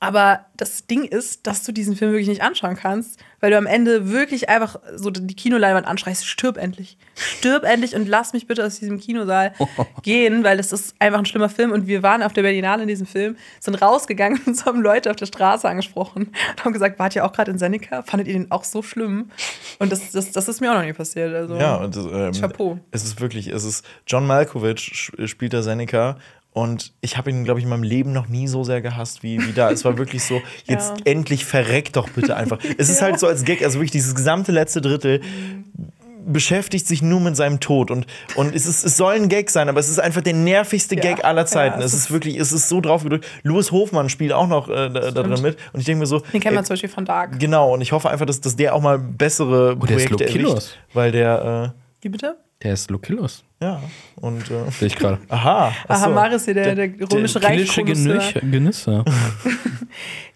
Aber das Ding ist, dass du diesen Film wirklich nicht anschauen kannst, weil du am Ende wirklich einfach so die Kinoleinwand anschreist, stirb endlich. Stirb endlich und lass mich bitte aus diesem Kinosaal [LAUGHS] gehen, weil das ist einfach ein schlimmer Film. Und wir waren auf der Berlinale in diesem Film, sind rausgegangen [LAUGHS] und haben Leute auf der Straße angesprochen und haben gesagt, wart ihr auch gerade in Seneca? Fandet ihr den auch so schlimm? Und das, das, das ist mir auch noch nie passiert. Also, Ja, und ähm, Chapeau. es ist wirklich, es ist John Malkovich spielt da Seneca und ich habe ihn, glaube ich, in meinem Leben noch nie so sehr gehasst wie, wie da. Es war wirklich so, [LAUGHS] jetzt Ja. endlich verreckt doch bitte einfach. Es ist halt so als Gag, also wirklich dieses gesamte letzte Drittel beschäftigt sich nur mit seinem Tod und, und es, ist, es soll ein Gag sein, aber es ist einfach der nervigste Ja. Gag aller Zeiten. Ja, es es ist wirklich, es ist so drauf gedrückt. Louis Hofmann spielt auch noch äh, da, da drin mit und ich denke mir so, Den kennt man ey, zum Beispiel von Dark. genau und ich hoffe einfach, dass, dass der auch mal bessere Oh, Projekte erwischt, weil der, Wie bitte? Der ist Lokillos, äh, ja, und äh, sehe ich gerade. [LAUGHS] Aha. ach Aha. Maris hier, der, der, römische Killische Reichskonnoisseur. Genüsse. [LAUGHS]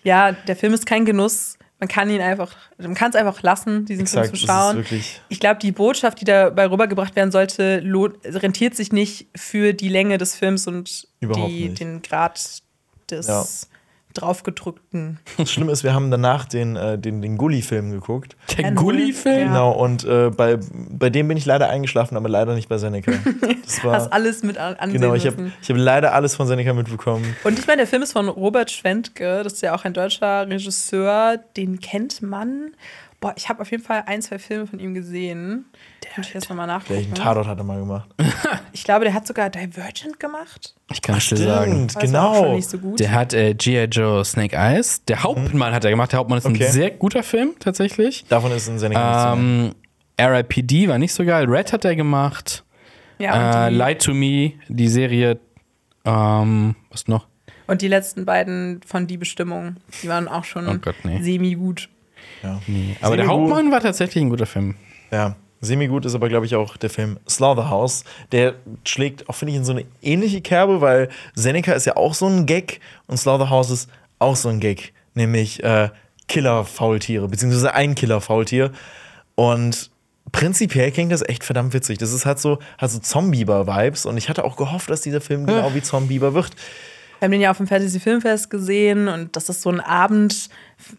Ja, der Film ist kein Genuss. Man kann ihn einfach, man kann es einfach lassen, diesen Exakt, Film zu schauen. Ich glaube, die Botschaft, die dabei rübergebracht werden sollte, rentiert sich nicht für die Länge des Films und die, den Grad des Ja. Draufgedrückten. [LAUGHS] Das Schlimme ist, wir haben danach den, äh, den, den Gully-Film geguckt. Der Gulli-Film? Ja. Genau, und äh, bei, bei dem bin ich leider eingeschlafen, aber leider nicht bei Seneca. [LAUGHS] Das war, Hast alles mit an ansehen genau, ich habe ich hab leider alles von Seneca mitbekommen. Und ich meine, der Film ist von Robert Schwentke, das ist ja auch ein deutscher Regisseur, den kennt man. Boah, ich habe auf jeden Fall ein, zwei Filme von ihm gesehen. Muss ich jetzt nochmal nachgucken. Welchen Tatort hat er mal gemacht? [LAUGHS] Ich glaube, der hat sogar Divergent gemacht. Ich kann es dir sagen. Das war auch schon genau. nicht so gut. Der hat äh, G.I. Joe Snake Eyes. Der Hauptmann hat er gemacht. Der Hauptmann ist Okay. ein sehr guter Film, tatsächlich. Davon ist in Seneca nichts zu merken. Ähm, R.I.P.D. war nicht so geil. Red hat er gemacht. ja, Äh, Lie to Me, die Serie. Ähm, was noch? und die letzten beiden von Die Bestimmung, die waren auch schon Oh Gott, nee. semi-gut. Ja. Aber der. Hauptmann war tatsächlich ein guter Film. ja. Semi-gut ist aber, glaube ich, auch der Film Slaughterhouse. Der schlägt auch, finde ich, in so eine ähnliche Kerbe, weil Seneca ist ja auch so ein Gag und Slaughterhouse ist auch so ein Gag. Nämlich äh, Killer-Faultiere, beziehungsweise ein Killer-Faultier. Und prinzipiell klingt das echt verdammt witzig. Das ist halt so, hat so Zombieber-Vibes und ich hatte auch gehofft, dass dieser Film genau wie Zombieber wird. Wir haben den ja auf dem Fantasy Filmfest gesehen und das ist so ein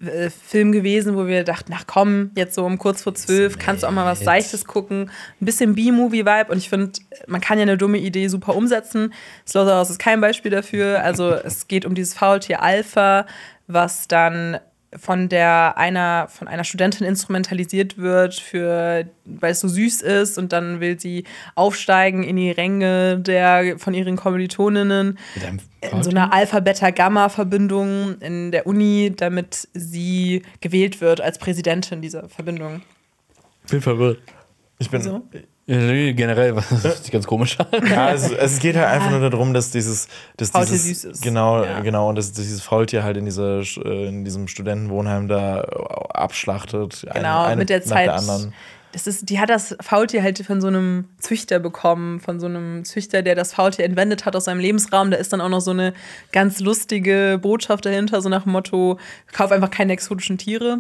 Abendfilm gewesen, wo wir dachten, ach komm, jetzt so um kurz vor zwölf kannst du auch mal was Seichtes gucken. Ein bisschen B-Movie-Vibe und ich finde, man kann ja eine dumme Idee super umsetzen. Slaughterhouse ist kein Beispiel dafür. Also es geht um dieses Faultier Alpha, was dann von der einer von einer Studentin instrumentalisiert wird für weil es so süß ist und dann will sie aufsteigen in die Ränge der von ihren Kommilitoninnen in so einer Alpha Beta Gamma Verbindung in der Uni, damit sie gewählt wird als Präsidentin dieser Verbindung. bin verwirrt. Ich bin. So? Generell, [LAUGHS] was das sieht ganz komisch an. Ja, es, es geht halt einfach nur darum, dass dieses, dass Faultier dieses süß ist. genau, Ja. genau, und dass dieses Faultier halt in dieser, äh, in diesem Studentenwohnheim da abschlachtet. eine- Genau, eine mit der nach Zeit. Der anderen. Das ist, die hat das Faultier halt von so einem Züchter bekommen, von so einem Züchter, der das Faultier entwendet hat aus seinem Lebensraum. Da ist dann auch noch so eine ganz lustige Botschaft dahinter, so nach dem Motto: Kauf einfach keine exotischen Tiere.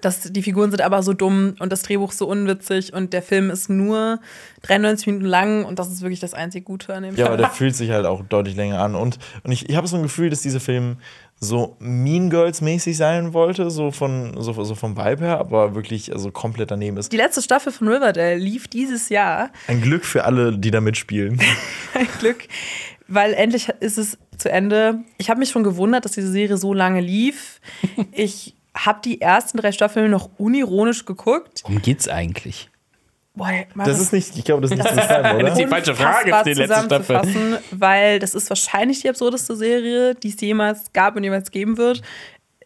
Das, die Figuren sind aber so dumm und das Drehbuch so unwitzig und der Film ist nur 93 Minuten lang und das ist wirklich das einzig Gute an dem Ja, Film. aber der fühlt sich halt auch deutlich länger an. Und, und ich, ich habe so ein Gefühl, dass dieser Film so Mean Girls mäßig sein wollte, so von so, so vom Vibe her, aber wirklich also komplett daneben ist. Die letzte Staffel von Riverdale lief dieses Jahr. Ein Glück für alle, die da mitspielen. [LAUGHS] Ein Glück, weil endlich ist es zu Ende. Ich habe mich schon gewundert, dass diese Serie so lange lief. Ich habe die ersten drei Staffeln noch unironisch geguckt. Worum geht's eigentlich? Boah, Das ist nicht, ich glaube, das ist nicht zu schreiben, oder? [LAUGHS] ist die falsche Frage für die letzte Staffel. zusammenzufassen, weil das ist wahrscheinlich die absurdeste Serie, die es jemals gab und jemals geben wird.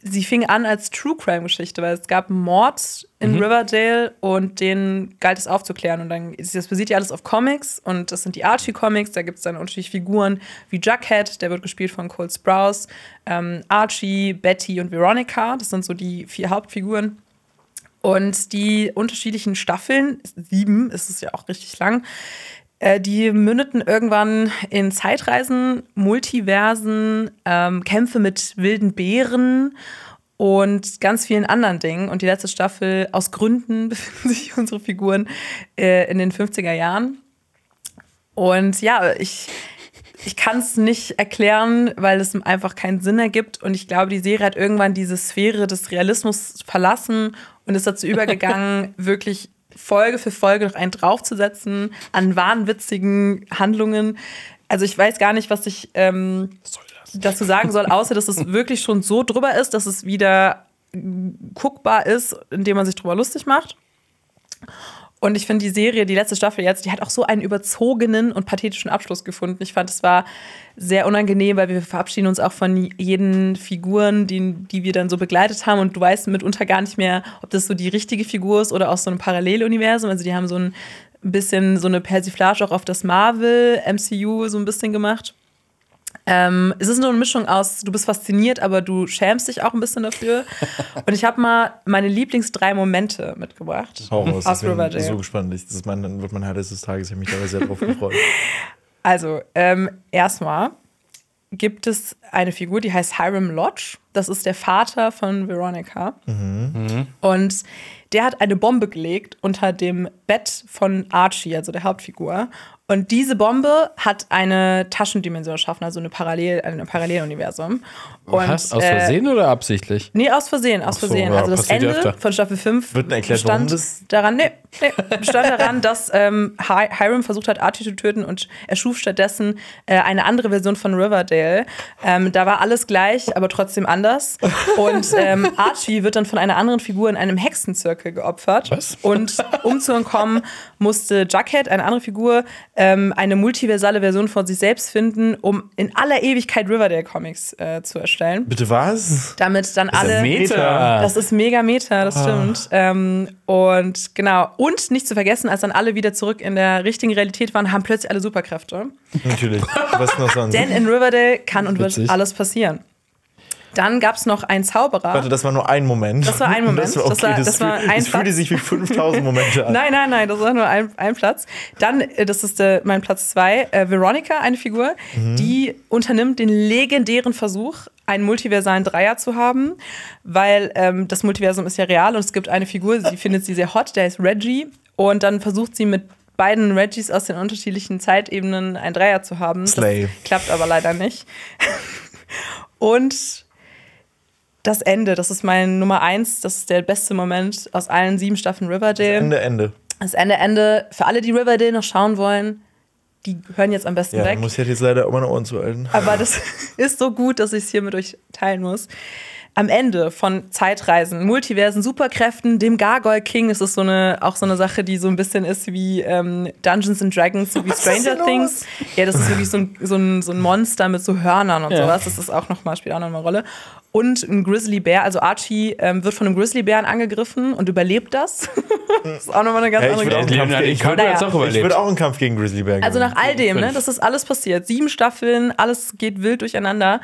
Sie fing an als True Crime Geschichte, weil es gab einen Mord in Mhm. Riverdale und den galt es aufzuklären. Und dann ist das basiert ja alles auf Comics und das sind die Archie Comics. Da gibt es dann unterschiedliche Figuren wie Jughead, der wird gespielt von Cole Sprouse, ähm, Archie, Betty und Veronica. Das sind so die vier Hauptfiguren. Und die unterschiedlichen Staffeln, sieben ist es ja auch richtig lang, die mündeten irgendwann in Zeitreisen, Multiversen, ähm, Kämpfe mit wilden Bären und ganz vielen anderen Dingen. Und die letzte Staffel, aus Gründen [LAUGHS] befinden sich unsere Figuren äh, in den 50er Jahren. Und ja, ich, ich kann es nicht erklären, weil es einfach keinen Sinn ergibt. Und ich glaube, die Serie hat irgendwann diese Sphäre des Realismus verlassen und ist dazu übergegangen, [LAUGHS] wirklich Folge für Folge noch einen draufzusetzen an wahnwitzigen Handlungen. Also ich weiß gar nicht, was ich ähm, dazu sagen soll, außer dass es [LAUGHS] wirklich schon so drüber ist, dass es wieder guckbar ist, indem man sich drüber lustig macht. Und ich finde die Serie, die letzte Staffel jetzt, die hat auch so einen überzogenen und pathetischen Abschluss gefunden. Ich fand, es war sehr unangenehm, weil wir verabschieden uns auch von jeden Figuren, die, die wir dann so begleitet haben. Und du weißt mitunter gar nicht mehr, ob das so die richtige Figur ist oder aus so einem Paralleluniversum. Also die haben so ein bisschen so eine Persiflage auch auf das Marvel, MCU so ein bisschen gemacht. Ähm, es ist nur eine Mischung aus, du bist fasziniert, aber du schämst dich auch ein bisschen dafür. [LAUGHS] Und ich habe mal meine Lieblings drei Momente mitgebracht. Raus, aus ich bin Riverdale. so gespannt. Ich, das ist mein, wird mein Highlight des Tages. Ich habe mich dabei sehr drauf gefreut. [LAUGHS] Also, ähm, erstmal gibt es eine Figur, die heißt Hiram Lodge. Das ist der Vater von Veronica. Und der hat eine Bombe gelegt unter dem Bett von Archie, also der Hauptfigur. Und diese Bombe hat eine Taschendimension geschaffen, also eine Parallel, ein Paralleluniversum. Und, Was? Aus äh, Versehen oder absichtlich? Nee, aus Versehen, aus so, Versehen. also das Ende öfter. von Staffel 5 Wird erklärt, das- daran, nee, nee, bestand daran, [LAUGHS] dass ähm, Hi Hiram versucht hat, Archie zu töten und er schuf stattdessen äh, eine andere Version von Riverdale. Ähm, da war alles gleich, aber trotzdem anders. Und [LAUGHS] ähm, Archie wird dann von einer anderen Figur in einem Hexenzirkel geopfert. Was? Und um zu entkommen, musste Jughead, eine andere Figur, ähm, eine multiversale Version von sich selbst finden, um in aller Ewigkeit Riverdale-Comics äh, zu erstellen. Bitte was? Damit dann alle. Meter. Das ist mega Meta, das stimmt. Ähm, und genau. Und nicht zu vergessen, als dann alle wieder zurück in der richtigen Realität waren, haben plötzlich alle Superkräfte. Natürlich. Was noch sonst? Denn in Riverdale kann und wird Witzig. alles passieren. Dann gab es noch einen Zauberer. Warte, das war nur ein Moment. Das war ein [LAUGHS] Moment. Das, war okay. Das war- das, das war ein das fühlte sich wie 5000 Momente an. [LAUGHS] Nein, nein, nein, das war nur ein, ein Platz. Dann, äh, das ist äh, mein Platz zwei, äh, Veronica, eine Figur, Mhm. die unternimmt den legendären Versuch, einen multiversalen Dreier zu haben, weil ähm, das Multiversum ist ja real und es gibt eine Figur, sie [LAUGHS] findet sie sehr hot, der ist Reggie und dann versucht sie mit beiden Reggies aus den unterschiedlichen Zeitebenen ein Dreier zu haben. Slay. Das klappt aber leider nicht. und das Ende, das ist mein Nummer eins, das ist der beste Moment aus allen sieben Staffeln Riverdale. Ende, Ende. Das Ende, Ende. Für alle, die Riverdale noch schauen wollen, die hören jetzt am besten Ja, weg. muss ich jetzt leider auch meine Ohren zuhalten. Aber das [LAUGHS] ist so gut, dass ich es hier mit euch teilen muss. Am Ende von Zeitreisen, Multiversen, Superkräften, dem Gargoyle King, das ist so eine, auch so eine Sache, die so ein bisschen ist wie ähm, Dungeons and Dragons, so wie Stranger Things. Ja, das ist wirklich so ein, so ein, so ein Monster mit so Hörnern und Ja. sowas. Das ist auch nochmal, spielt auch noch eine Rolle. Und ein Grizzlybär, also Archie ähm, wird von einem Grizzlybären angegriffen und überlebt das. [LAUGHS] das ist auch nochmal eine ganz Ja, ich andere würde auch Geschichte. Ich könnte Naja. auch ich würde auch einen Kampf gegen Grizzly Bear Also nach all dem, ne, das ist alles passiert. Sieben Staffeln, alles geht wild durcheinander.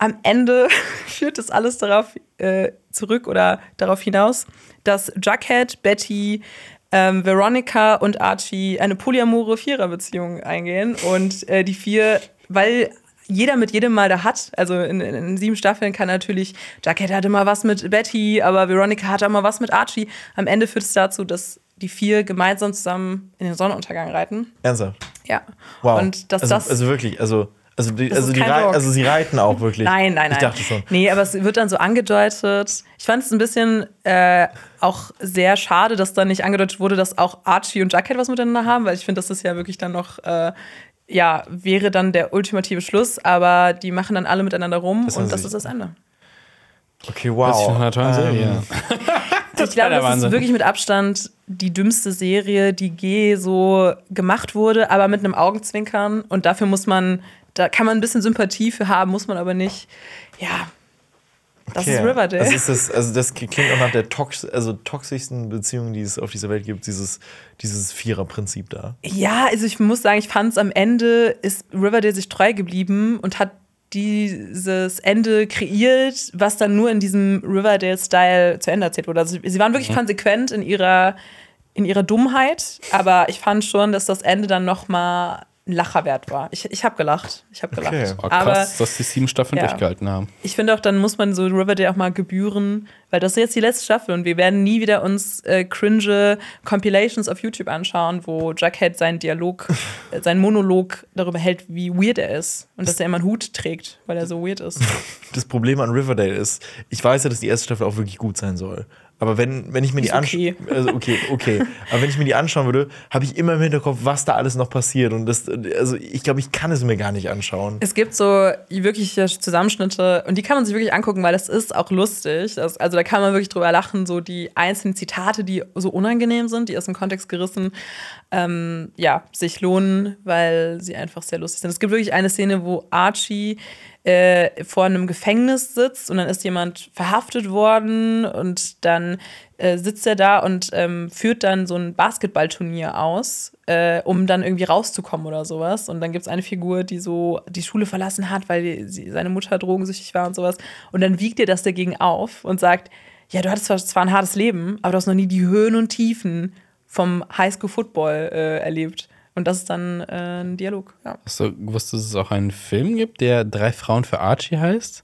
Am Ende [LAUGHS] führt es alles darauf äh, zurück oder darauf hinaus, dass Jughead, Betty, ähm, Veronica und Archie eine polyamore Viererbeziehung eingehen. Und äh, die vier, weil jeder mit jedem mal da hat. Also in, in, in sieben Staffeln kann natürlich, Jughead hatte mal was mit Betty, aber Veronica hatte auch mal was mit Archie. Am Ende führt es dazu, dass die vier gemeinsam zusammen in den Sonnenuntergang reiten. Ernsthaft. Ja. Wow. Und dass also, das. also wirklich, also, also, die, also, die rei- also sie reiten auch wirklich. nein, [LAUGHS] nein, nein. Ich dachte schon. Nee, aber es wird dann so angedeutet. Ich fand es ein bisschen äh, auch sehr schade, dass dann nicht angedeutet wurde, dass auch Archie und Jughead was miteinander haben, weil ich finde, das ist ja wirklich dann noch. Äh, ja, wäre dann der ultimative Schluss, aber die machen dann alle miteinander rum Das und das ist das Ende. Okay, wow. Das ist von einer tollen Serie. Ähm, [LAUGHS] ich glaube, das ist wirklich mit Abstand die dümmste Serie, die je so gemacht wurde, aber mit einem Augenzwinkern. Und dafür muss man, da kann man ein bisschen Sympathie für haben, muss man aber nicht. Ja, das okay. ist Riverdale. Das, ist das, also das klingt auch nach der tox also toxischsten Beziehung, die es auf dieser Welt gibt, dieses, dieses Vierer-Prinzip da. Ja, also ich muss sagen, ich fand es am Ende ist Riverdale sich treu geblieben und hat dieses Ende kreiert, was dann nur in diesem Riverdale-Style zu Ende erzählt wurde. Also sie waren wirklich konsequent in ihrer, in ihrer Dummheit, aber ich fand schon, dass das Ende dann noch mal ein Lacher wert war. Ich, ich habe gelacht. Ich habe gelacht. Okay. Oh, Aber krass, dass die sieben Staffeln Ja. durchgehalten haben. ich finde auch, dann muss man so Riverdale auch mal gebühren, weil das ist jetzt die letzte Staffel und wir werden nie wieder uns äh, cringe Compilations auf YouTube anschauen, wo Jughead seinen Dialog, [LAUGHS] äh, seinen Monolog darüber hält, wie weird er ist und dass er immer einen Hut trägt, weil er so weird ist. [LAUGHS] Das Problem an Riverdale ist, ich weiß ja, dass die erste Staffel auch wirklich gut sein soll. Aber wenn, wenn ich mir die Ist anschaue, okay. also okay, okay, aber wenn ich mir die anschauen würde, habe ich immer im Hinterkopf, was da alles noch passiert. Und das, also ich glaube, ich kann es mir gar nicht anschauen. Es gibt so wirkliche Zusammenschnitte und die kann man sich wirklich angucken, weil das ist auch lustig. Das, also da kann man wirklich drüber lachen, so die einzelnen Zitate, die so unangenehm sind, die aus dem Kontext gerissen, ähm, ja, sich lohnen, weil sie einfach sehr lustig sind. Es gibt wirklich eine Szene, wo Archie äh, vor einem Gefängnis sitzt und dann ist jemand verhaftet worden und dann äh, sitzt er da und ähm, führt dann so ein Basketballturnier aus, äh, um dann irgendwie rauszukommen oder sowas. Und dann gibt es eine Figur, die so die Schule verlassen hat, weil die, sie, seine Mutter drogensüchtig war und sowas. Und dann wiegt ihr das dagegen auf und sagt, ja, du hattest zwar, zwar ein hartes Leben, aber du hast noch nie die Höhen und Tiefen vom Highschool-Football äh, erlebt. Und das ist dann äh, ein Dialog. Ja. Hast du gewusst, dass es auch einen Film gibt, der Drei Frauen für Archie heißt?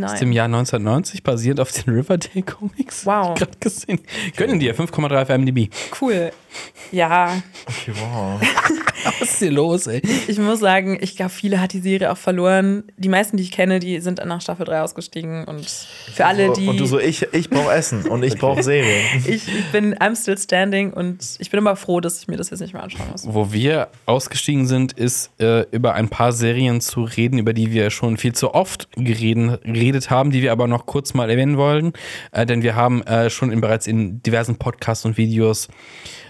Aus dem Nein. Jahr 1990, basierend auf den Riverdale Comics. Wow. Gerade gesehen. Gönnen dir, 5,3 auf MDB. Cool. Ja, Okay, wow. [LAUGHS] [LAUGHS] Was ist hier los, ey? ich muss sagen, ich glaube, viele hat die Serie auch verloren. Die meisten, die ich kenne, die sind nach Staffel 3 ausgestiegen. Und für alle, die. und du so, ich, ich brauche Essen und ich brauche Serien. ich, ich bin I'm still standing und ich bin immer froh, dass ich mir das jetzt nicht mehr anschauen muss. Wo wir ausgestiegen sind, ist äh, über ein paar Serien zu reden, über die wir schon viel zu oft gereden, geredet haben, die wir aber noch kurz mal erwähnen wollen. Äh, denn wir haben äh, schon in, bereits in diversen Podcasts und Videos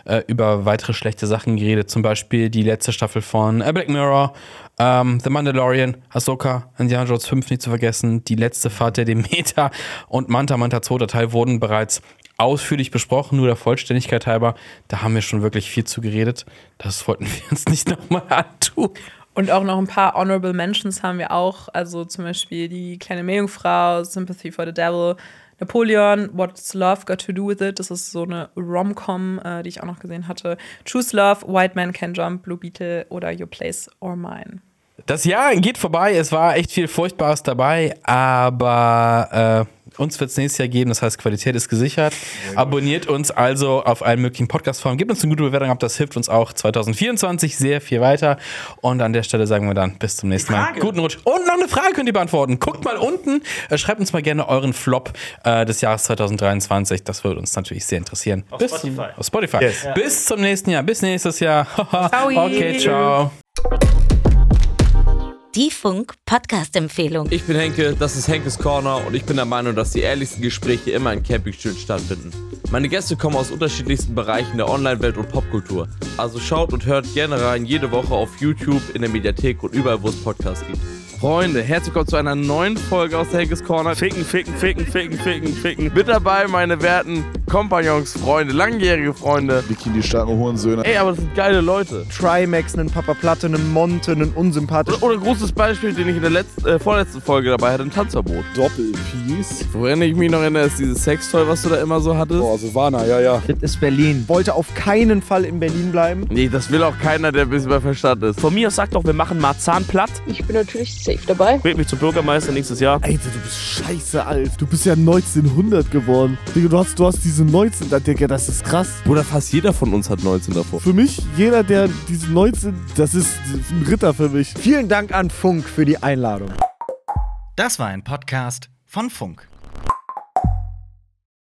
äh, über weitere schlechte Sachen geredet. Zum Beispiel die letzte Staffel von äh, Black Mirror, ähm, The Mandalorian, Ahsoka, Indiana Jones 5 nicht zu vergessen, die letzte Fahrt der Demeter und Manta Manta 2. Teil wurden bereits ausführlich besprochen, nur der Vollständigkeit halber. Da haben wir schon wirklich viel zu geredet. Das wollten [LAUGHS] wir uns nicht nochmal antun. Und auch noch ein paar Honorable Mentions haben wir auch. Also zum Beispiel die kleine Meerjungfrau, Sympathy for the Devil, Napoleon, What's Love Got to Do with It? Das ist so eine Rom-Com, äh, die ich auch noch gesehen hatte. Choose Love, White Man Can Jump, Blue Beetle oder Your Place or Mine. Das Jahr geht vorbei. Es war echt viel Furchtbares dabei, aber äh, uns wird es nächstes Jahr geben. Das heißt, Qualität ist gesichert. Abonniert uns also auf allen möglichen Podcast-Formen. Gebt uns eine gute Bewertung ab. Das hilft uns auch 2024 sehr viel weiter. Und an der Stelle sagen wir dann bis zum nächsten Mal. Guten Rutsch. Und noch eine Frage könnt ihr beantworten. Guckt mal unten. Äh, schreibt uns mal gerne euren Flop äh, des Jahres 2023. Das würde uns natürlich sehr interessieren. Auf bis Spotify. Zum, auf Spotify. Yes. Bis zum nächsten Jahr. Bis nächstes Jahr. [LAUGHS] Ciao. okay, ciao. Die Funk-Podcast-Empfehlung. Ich bin Henke, das ist Henkes Corner und ich bin der Meinung, dass die ehrlichsten Gespräche immer in Campingstühlen stattfinden. Meine Gäste kommen aus unterschiedlichsten Bereichen der Online-Welt und Popkultur. Also schaut und hört gerne rein, jede Woche auf YouTube, in der Mediathek und überall, wo es Podcasts gibt. Freunde, herzlich willkommen zu einer neuen Folge aus der Henkes Corner. Ficken, ficken, ficken, ficken, ficken, ficken. Mit dabei meine werten Kompagnons, Freunde, langjährige Freunde. Bikini starken Hurensöhne. Ey, aber das sind geile Leute. Trimax, einen Papa Platte, einen Monte, einen unsympathischen. Oder ein großes Beispiel, den ich in der letzten, äh, vorletzten Folge dabei hatte, ein Tanzverbot. Doppelpiece. Woran ich mich noch erinnere, ist dieses Sextoy, was du da immer so hattest. Boah, Silvana, ja, ja. Das ist Berlin. Wollte auf keinen Fall in Berlin bleiben. Nee, das will auch keiner, der ein bisschen bei Verstand ist. Von mir aus sagt doch, wir machen Marzahn platt. Ich bin natürlich safe dabei. Wählt mich zum Bürgermeister nächstes Jahr. Alter, du bist scheiße alt. Du bist ja 1900 geworden. Digga, du hast, du hast diese 19, da, Digga, das ist krass. Bruder, fast jeder von uns hat 19 davor. Für mich, jeder, der diese 19, das ist ein Ritter für mich. Vielen Dank an Funk für die Einladung. Das war ein Podcast von Funk.